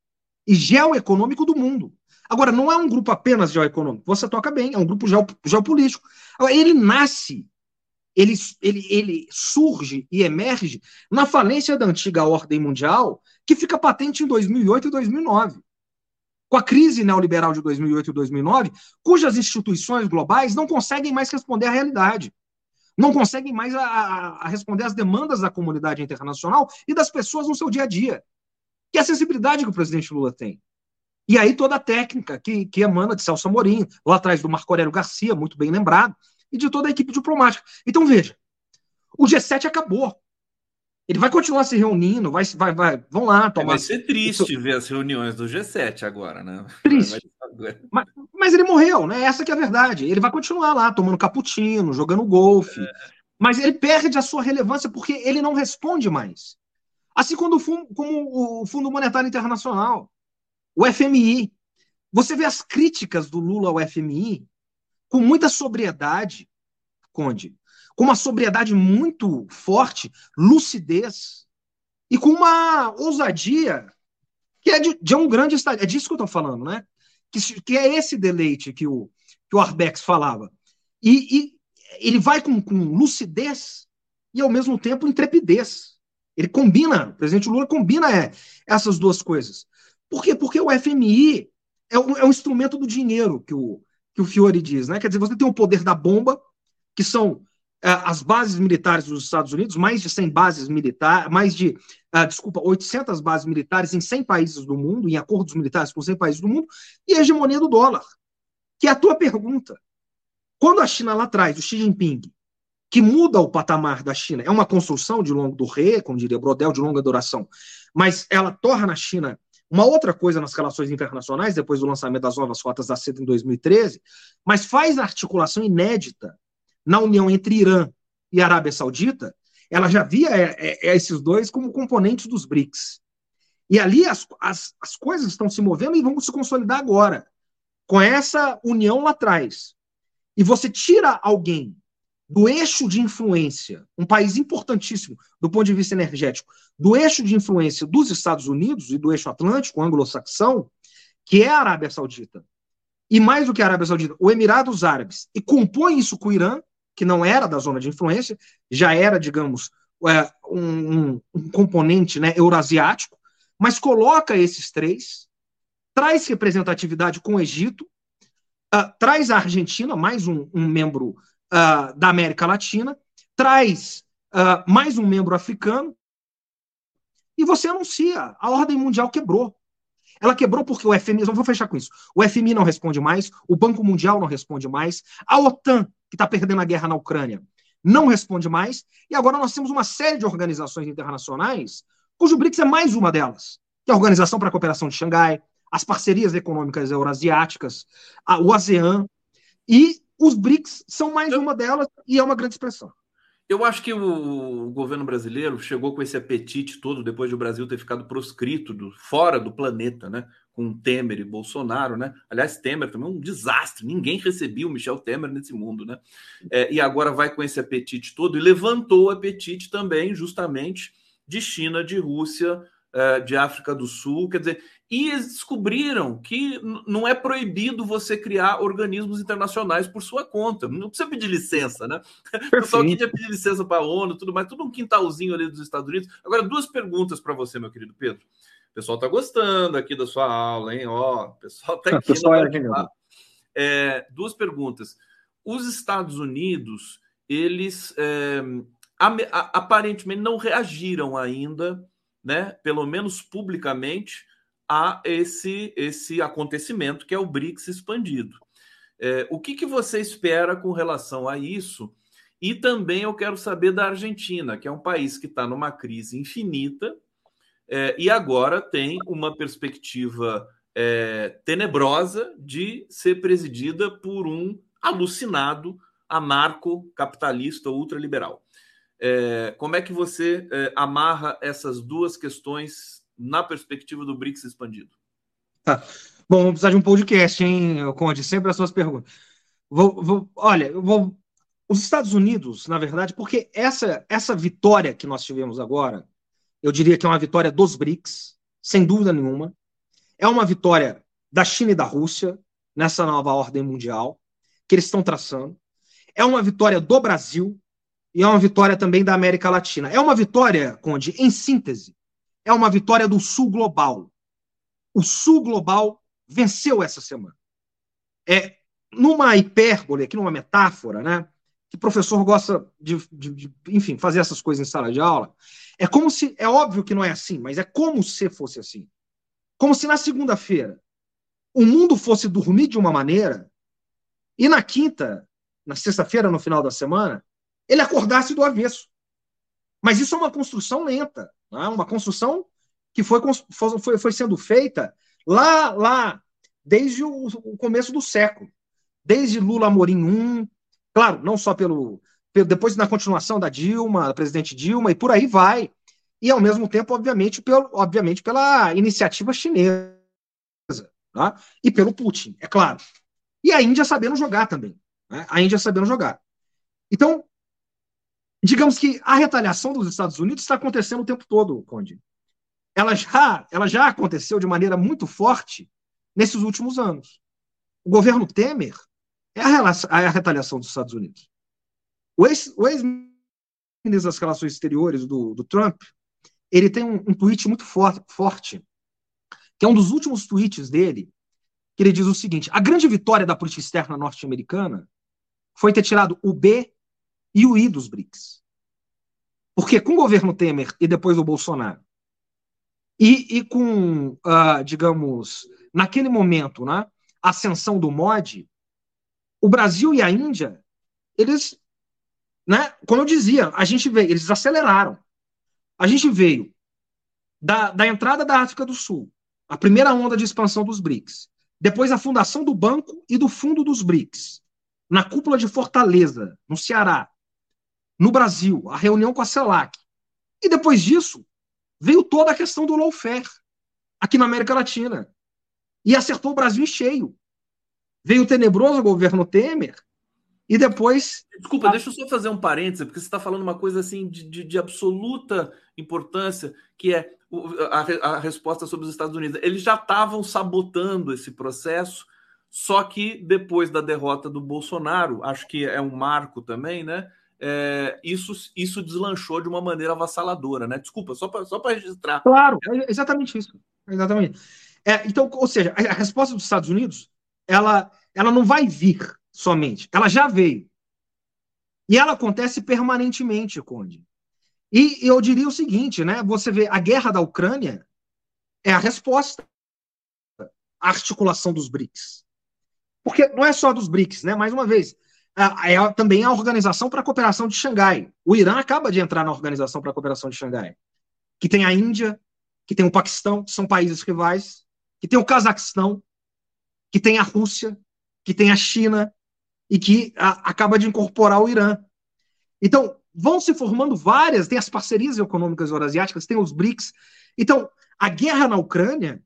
e geoeconômico do mundo. Agora, não é um grupo apenas geoeconômico, você toca bem, é um grupo geopolítico. Agora, ele nasce, ele, ele, ele surge e emerge na falência da antiga ordem mundial, que fica patente em 2008 e 2009. Com a crise neoliberal de 2008 e 2009, cujas instituições globais não conseguem mais responder à realidade não conseguem mais a, a, responder às demandas da comunidade internacional e das pessoas no seu dia a dia. Que é a sensibilidade que o presidente Lula tem. E aí toda a técnica que, que emana de Celso Amorim, lá atrás do Marco Aurélio Garcia, muito bem lembrado, e de toda a equipe diplomática. Então veja, o G7 acabou. Ele vai continuar se reunindo, vai, vai, vai, vão lá tomar. Vai ser triste Isso... ver as reuniões do G7 agora, né? Triste. Mas, mas, ele morreu, né? Essa que é a verdade. Ele vai continuar lá tomando cappuccino, jogando golfe. É. Mas ele perde a sua relevância porque ele não responde mais. Assim como o Fundo, como o Fundo Monetário Internacional, o FMI. Você vê as críticas do Lula ao FMI com muita sobriedade, Conde com uma sobriedade muito forte, lucidez e com uma ousadia que é de, de um grande estado. É disso que eu estou falando, né? Que, que, é esse deleite que o, que o Arbex falava. E, e ele vai com, com lucidez e, ao mesmo tempo, intrepidez. Ele combina, o presidente Lula combina é, essas duas coisas. Por quê? Porque o FMI é um, é um instrumento do dinheiro, que o, que o Fiore diz. Né? Quer dizer, você tem o poder da bomba, que são é, as bases militares dos Estados Unidos, mais de 100 bases militares, mais de, uh, desculpa, 800 bases militares em 100 países do mundo, em acordos militares com 100 países do mundo, e a hegemonia do dólar. Que é a tua pergunta. Quando a China lá atrás, o Xi Jinping, que muda o patamar da China, é uma construção de longo do rei, como diria Brodel, de longa duração, mas ela torna a China uma outra coisa nas relações internacionais, depois do lançamento das novas rotas da seda em 2013, mas faz a articulação inédita na união entre Irã e Arábia Saudita, ela já via é, é, é, esses dois como componentes dos BRICS. E ali as, as, as coisas estão se movendo e vão se consolidar agora, com essa união lá atrás. E você tira alguém do eixo de influência, um país importantíssimo do ponto de vista energético, do eixo de influência dos Estados Unidos e do eixo atlântico, anglo-saxão, que é a Arábia Saudita. E mais do que a Arábia Saudita, o Emirados Árabes, e compõe isso com o Irã, que não era da zona de influência, já era, digamos, é, um, um componente né, eurasiático, mas coloca esses três, traz representatividade com o Egito, uh, traz a Argentina, mais um, um membro uh, da América Latina, traz uh, mais um membro africano, e você anuncia, a ordem mundial quebrou. Ela quebrou porque o FMI, vou fechar com isso. O FMI não responde mais, o Banco Mundial não responde mais, a OTAN, que está perdendo a guerra na Ucrânia, não responde mais, e agora nós temos uma série de organizações internacionais, cujo BRICS é mais uma delas, que é a Organização para a Cooperação de Xangai, as parcerias econômicas eurasiáticas, a, o ASEAN, e os BRICS são mais uma delas, e é uma grande expressão. Eu acho que o governo brasileiro chegou com esse apetite todo depois de o Brasil ter ficado proscrito do, fora do planeta, né? com Temer e Bolsonaro, né? Aliás, Temer também é um desastre, ninguém recebia o Michel Temer nesse mundo, né? É, e agora vai com esse apetite todo e levantou o apetite também, justamente, de China, de Rússia, é, de África do Sul, quer dizer, e eles descobriram que não é proibido você criar organismos internacionais por sua conta. Não precisa pedir licença, né? O pessoal queria pedir licença para a ONU, tudo mais, tudo um quintalzinho ali dos Estados Unidos. Agora, duas perguntas para você, meu querido Pedro. O pessoal está gostando aqui da sua aula, hein? Ó, o pessoal <laughs> está aqui. pessoal é é, duas perguntas. Os Estados Unidos, eles é, aparentemente não reagiram ainda, né? Pelo menos publicamente a esse, esse acontecimento que é o BRICS expandido. É, o que, que você espera com relação a isso? E também eu quero saber da Argentina, que é um país que está numa crise infinita é, e agora tem uma perspectiva é, tenebrosa de ser presidida por um alucinado anarco-capitalista ultraliberal. É, como é que você é, amarra essas duas questões na perspectiva do BRICS expandido? Tá. Bom, vamos precisar de um podcast, hein, Conde? Sempre as suas perguntas. Vou, vou, olha, eu vou. Os Estados Unidos, na verdade, porque essa, essa vitória que nós tivemos agora, eu diria que é uma vitória dos BRICS, sem dúvida nenhuma. É uma vitória da China e da Rússia nessa nova ordem mundial que eles estão traçando. É uma vitória do Brasil e é uma vitória também da América Latina. É uma vitória, Conde, em síntese, é uma vitória do Sul Global. O Sul Global venceu essa semana. É numa hipérbole, aqui numa metáfora, né? Que o professor gosta de, de, de, enfim, fazer essas coisas em sala de aula. É como se, é óbvio que não é assim, mas é como se fosse assim. Como se na segunda-feira o mundo fosse dormir de uma maneira e na quinta, na sexta-feira, no final da semana, ele acordasse do avesso. Mas isso é uma construção lenta. Né? Uma construção que foi, foi, foi sendo feita lá, lá desde o, o começo do século. Desde Lula Amorim 1, claro, não só pelo, pelo. Depois na continuação da Dilma, da presidente Dilma, e por aí vai. E ao mesmo tempo, obviamente, pelo, obviamente pela iniciativa chinesa. Tá? E pelo Putin, é claro. E a Índia sabendo jogar também. Né? A Índia sabendo jogar. Então, digamos que a retaliação dos Estados Unidos está acontecendo o tempo todo, Conde. Ela já, ela já aconteceu de maneira muito forte nesses últimos anos. O governo Temer é a, é a retaliação dos Estados Unidos. O ex-ministro ex das Relações Exteriores do, do, Trump, ele tem um, um tweet muito for, forte, que é um dos últimos tweets dele, que ele diz o seguinte: a grande vitória da política externa norte-americana foi ter tirado o B e o I dos BRICS. Porque com o governo Temer e depois o Bolsonaro, e, e com, uh, digamos, naquele momento, né, a ascensão do MOD, o Brasil e a Índia, eles, né, como eu dizia, a gente veio, eles aceleraram. A gente veio da, da entrada da África do Sul, a primeira onda de expansão dos BRICS, depois a fundação do banco e do fundo dos BRICS, na cúpula de Fortaleza, no Ceará, no Brasil, a reunião com a CELAC. E depois disso, veio toda a questão do lawfare aqui na América Latina. E acertou o Brasil em cheio. Veio o tenebroso governo Temer e depois. Desculpa, a... deixa eu só fazer um parêntese, porque você está falando uma coisa assim de, de, de absoluta importância, que é a, a, resposta sobre os Estados Unidos. Eles já estavam sabotando esse processo, só que depois da derrota do Bolsonaro, acho que é um marco também, né? É, isso, isso deslanchou de uma maneira avassaladora, né? Desculpa, só para só registrar. Claro, é exatamente isso. Exatamente. É, então, ou seja, a, resposta dos Estados Unidos, ela, ela não vai vir somente, ela já veio. E ela acontece permanentemente, Conde. E, e eu diria o seguinte, né? Você vê a guerra da Ucrânia é a resposta à articulação dos BRICS. Porque não é só dos BRICS, né? Mais uma vez, é também a Organização para a Cooperação de Xangai. O Irã acaba de entrar na Organização para a Cooperação de Xangai, que tem a Índia, que tem o Paquistão, que são países rivais, que tem o Cazaquistão, que tem a Rússia, que tem a China e que a, acaba de incorporar o Irã. Então, vão se formando várias, tem as parcerias econômicas euroasiáticas, tem os BRICS. Então, a guerra na Ucrânia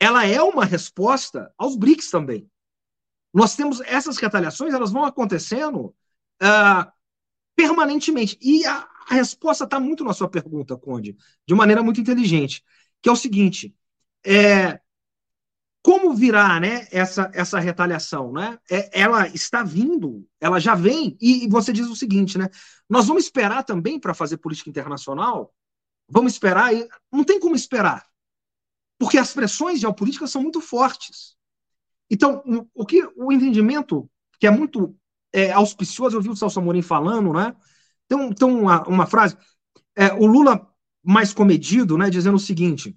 ela é uma resposta aos BRICS também. Nós temos essas retaliações, elas vão acontecendo uh, permanentemente. E a, a resposta está muito na sua pergunta, Conde, de maneira muito inteligente, que é o seguinte: é, como virá né, essa, essa retaliação? Né? É, ela está vindo, ela já vem, e, e você diz o seguinte: né, nós vamos esperar também para fazer política internacional? Vamos esperar? E não tem como esperar, porque as pressões geopolíticas são muito fortes. Então, o, que o entendimento que é muito é, auspicioso, eu vi o Celso Amorim falando, né? Tem, tem uma, uma frase, é, o Lula mais comedido, né, dizendo o seguinte: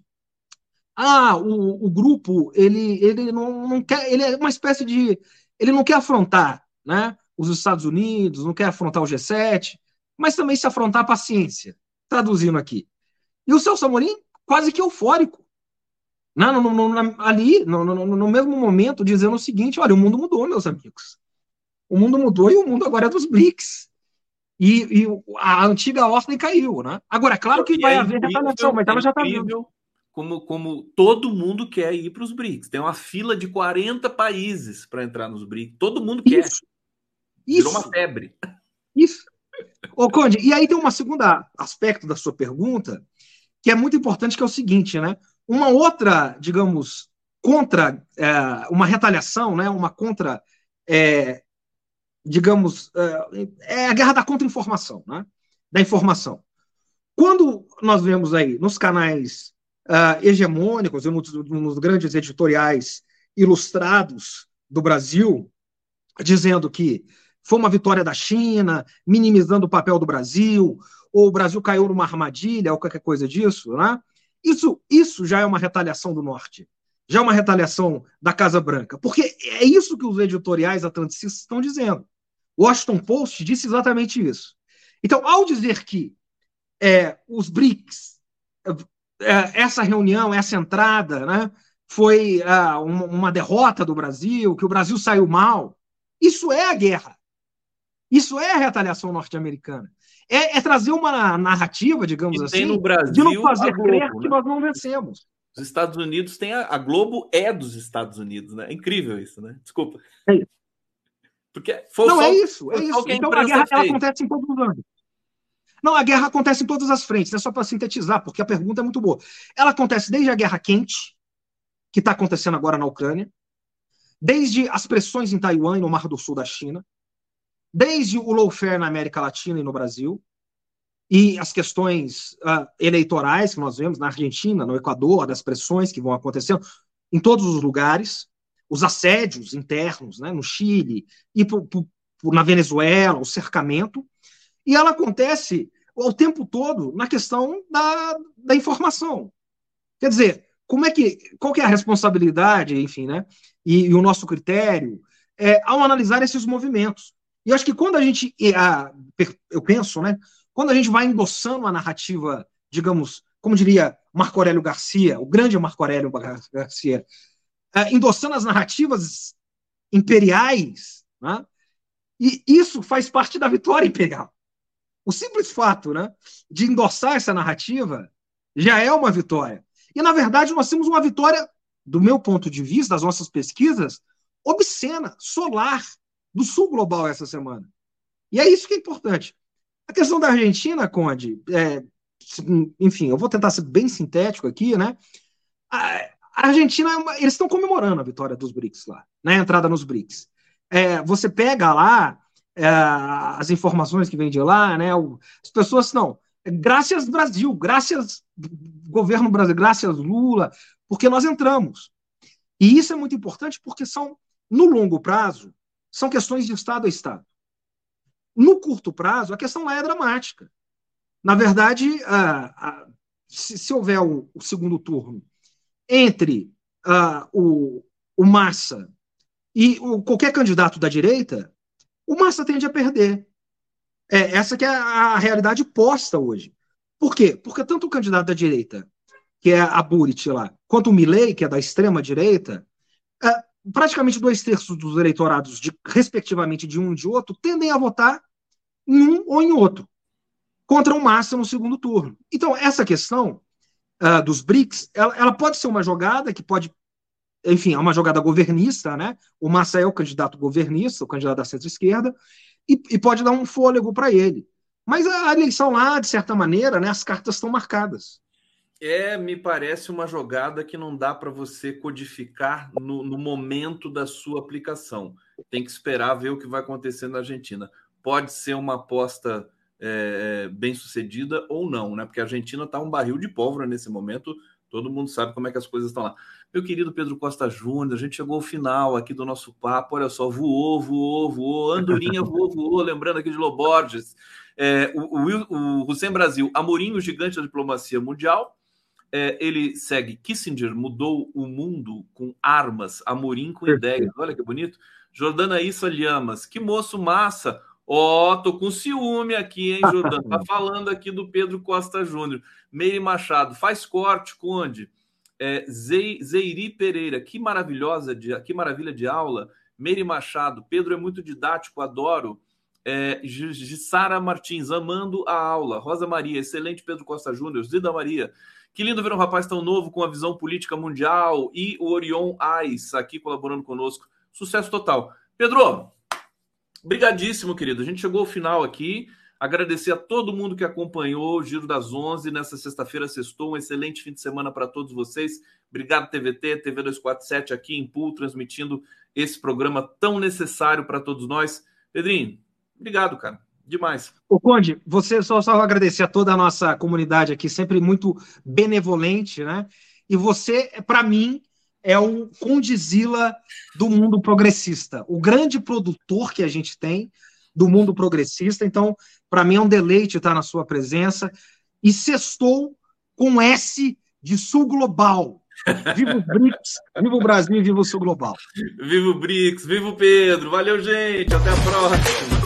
ah, o, o grupo ele, ele não, não quer, ele é uma espécie de, ele não quer afrontar, né, os Estados Unidos, não quer afrontar o G7, mas também se afrontar a paciência, traduzindo aqui. E o Celso Amorim quase que eufórico, né, no, no, no, ali, no, no mesmo momento, dizendo o seguinte: olha, o mundo mudou, meus amigos. O mundo mudou e o mundo agora é dos BRICS. E, e a antiga ordem caiu, né? Agora, é claro que e vai é haver retaliação, mas ela já está vindo. Como, como todo mundo quer ir para os BRICS. Tem uma fila de 40 países para entrar nos BRICS. Todo mundo quer. Isso. Virou uma febre. Isso. Ô, Conde, e aí tem um segundo aspecto da sua pergunta, que é muito importante, que é o seguinte, né? Uma outra, digamos, contra, é, uma retaliação, né? Uma contra é, digamos, é, é a guerra da contra-informação, né? da informação. Quando nós vemos aí nos canais uh, hegemônicos, nos, nos grandes editoriais ilustrados do Brasil, dizendo que foi uma vitória da China, minimizando o papel do Brasil, ou o Brasil caiu numa armadilha, ou qualquer coisa disso, né? Isso, isso já é uma retaliação do Norte, já é uma retaliação da Casa Branca, porque é isso que os editoriais atlanticistas estão dizendo. O Washington Post disse exatamente isso. Então, ao dizer que é, os BRICS, é, essa reunião, essa entrada, né, foi uh, uma, uma, derrota do Brasil, que o Brasil saiu mal, isso é a guerra. Isso é a retaliação norte-americana. É, é, trazer uma narrativa, digamos assim, no Brasil, de não fazer Globo, crer né? que nós não vencemos. Os Estados Unidos têm a, a, Globo é dos Estados Unidos, né? É incrível isso, né? Desculpa. É isso. Porque não, é isso, é isso. Então a guerra ela acontece em todos os âmbitos. Não, a guerra acontece em todas as frentes, é só para sintetizar, porque a pergunta é muito boa. Ela acontece desde a guerra quente, que está acontecendo agora na Ucrânia, desde as pressões em Taiwan e no Mar do Sul da China, desde o lawfare na América Latina e no Brasil, e as questões uh, eleitorais que nós vemos na Argentina, no Equador, das pressões que vão acontecendo em todos os lugares, os assédios internos né, no Chile e por, por, na Venezuela, o cercamento, e ela acontece o tempo todo na questão da, da informação. Quer dizer, como é que, qual que é a responsabilidade, enfim, né, e, e o nosso critério é, ao analisar esses movimentos. E acho que quando a gente, eu penso, né, quando a gente vai endossando a narrativa, digamos, como diria Marco Aurélio Garcia, o grande Marco Aurélio Garcia, uh, endossando as narrativas imperiais, né? e isso faz parte da vitória imperial. O simples fato né, de endossar essa narrativa já é uma vitória. E, na verdade, nós temos uma vitória, do meu ponto de vista, das nossas pesquisas, obscena, solar, do sul global essa semana. E é isso que é importante. A questão da Argentina, Conde, é, enfim, eu vou tentar ser bem sintético aqui, né? A Argentina, é eles estão comemorando a vitória dos BRICS lá, né? A entrada nos BRICS. É, você pega lá é, as informações que vêm de lá, né? As pessoas não. Graças Brasil, graças governo brasileiro, graças Lula, porque nós entramos. E isso é muito importante porque são, no longo prazo, são questões de Estado a Estado. No curto prazo, a questão lá é dramática. Na verdade, se, se, houver o, o segundo turno entre o, o Massa e o, qualquer candidato da direita, o Massa tende a perder. É, essa que é a, a realidade posta hoje. Por quê? Porque tanto o candidato da direita, que é a Burit lá, quanto o Milley, que é da extrema direita, é, praticamente dois terços dos eleitorados, de, respectivamente de um e de outro, tendem a votar em um ou em outro, contra o Massa no segundo turno. Então, essa questão uh, dos BRICS, ela, ela, pode ser uma jogada que pode enfim, é uma jogada governista, né? O Massa é o candidato governista, o candidato da centro-esquerda, e, e, pode dar um fôlego para ele. Mas a, a eleição lá, de certa maneira, né, as cartas estão marcadas. É, me parece uma jogada que não dá para você codificar no, no, momento da sua aplicação. Tem que esperar ver o que vai acontecer na Argentina. Pode ser uma aposta é, bem sucedida ou não, né? Porque a Argentina está um barril de pólvora nesse momento. Todo mundo sabe como é que as coisas estão lá. Meu querido Pedro Costa Júnior, a gente chegou ao final aqui do nosso papo. Olha só, voou, voou, voou. Andorinha voou, voou. Lembrando aqui de Loborges. É, o, o, o Hussein Brasil, Amorim, o gigante da diplomacia mundial é, ele segue Kissinger mudou o mundo com armas, Amorim com ideias. Olha que bonito. Jordana Issa Lhamas, que moço massa. Ó, oh, tô com ciúme aqui, hein, Jordana? Tá <laughs> falando aqui do Pedro Costa Júnior. Meire Machado, faz corte, Conde. É, Zeiri Pereira, que maravilhosa, de, que maravilha de aula. Meire Machado, Pedro é muito didático, adoro. É, Sara Martins, amando a aula. Rosa Maria, excelente Pedro Costa Júnior. Zida Maria, que lindo ver um rapaz tão novo com a visão política mundial e o Orion Ais aqui colaborando conosco. Sucesso total. Pedro, brigadíssimo, querido. A gente chegou ao final aqui. Agradecer a todo mundo que acompanhou o Giro das 11 nessa sexta-feira, sextou. Um excelente fim de semana para todos vocês. Obrigado, TVT, TV 247 aqui em Pool, transmitindo esse programa tão necessário para todos nós. Pedrinho, obrigado, cara. Demais. O Conde, você só, só agradecer a toda a nossa comunidade aqui, sempre muito benevolente, né? E você, para mim, é o condizila do mundo progressista, o grande produtor que a gente tem do mundo progressista. Então, para mim é um deleite estar na sua presença. E sextou com S de Sul Global. Viva o BRICS, viva o Brasil e viva o Sul Global. Viva o BRICS, viva o Pedro. Valeu, gente. Até a próxima.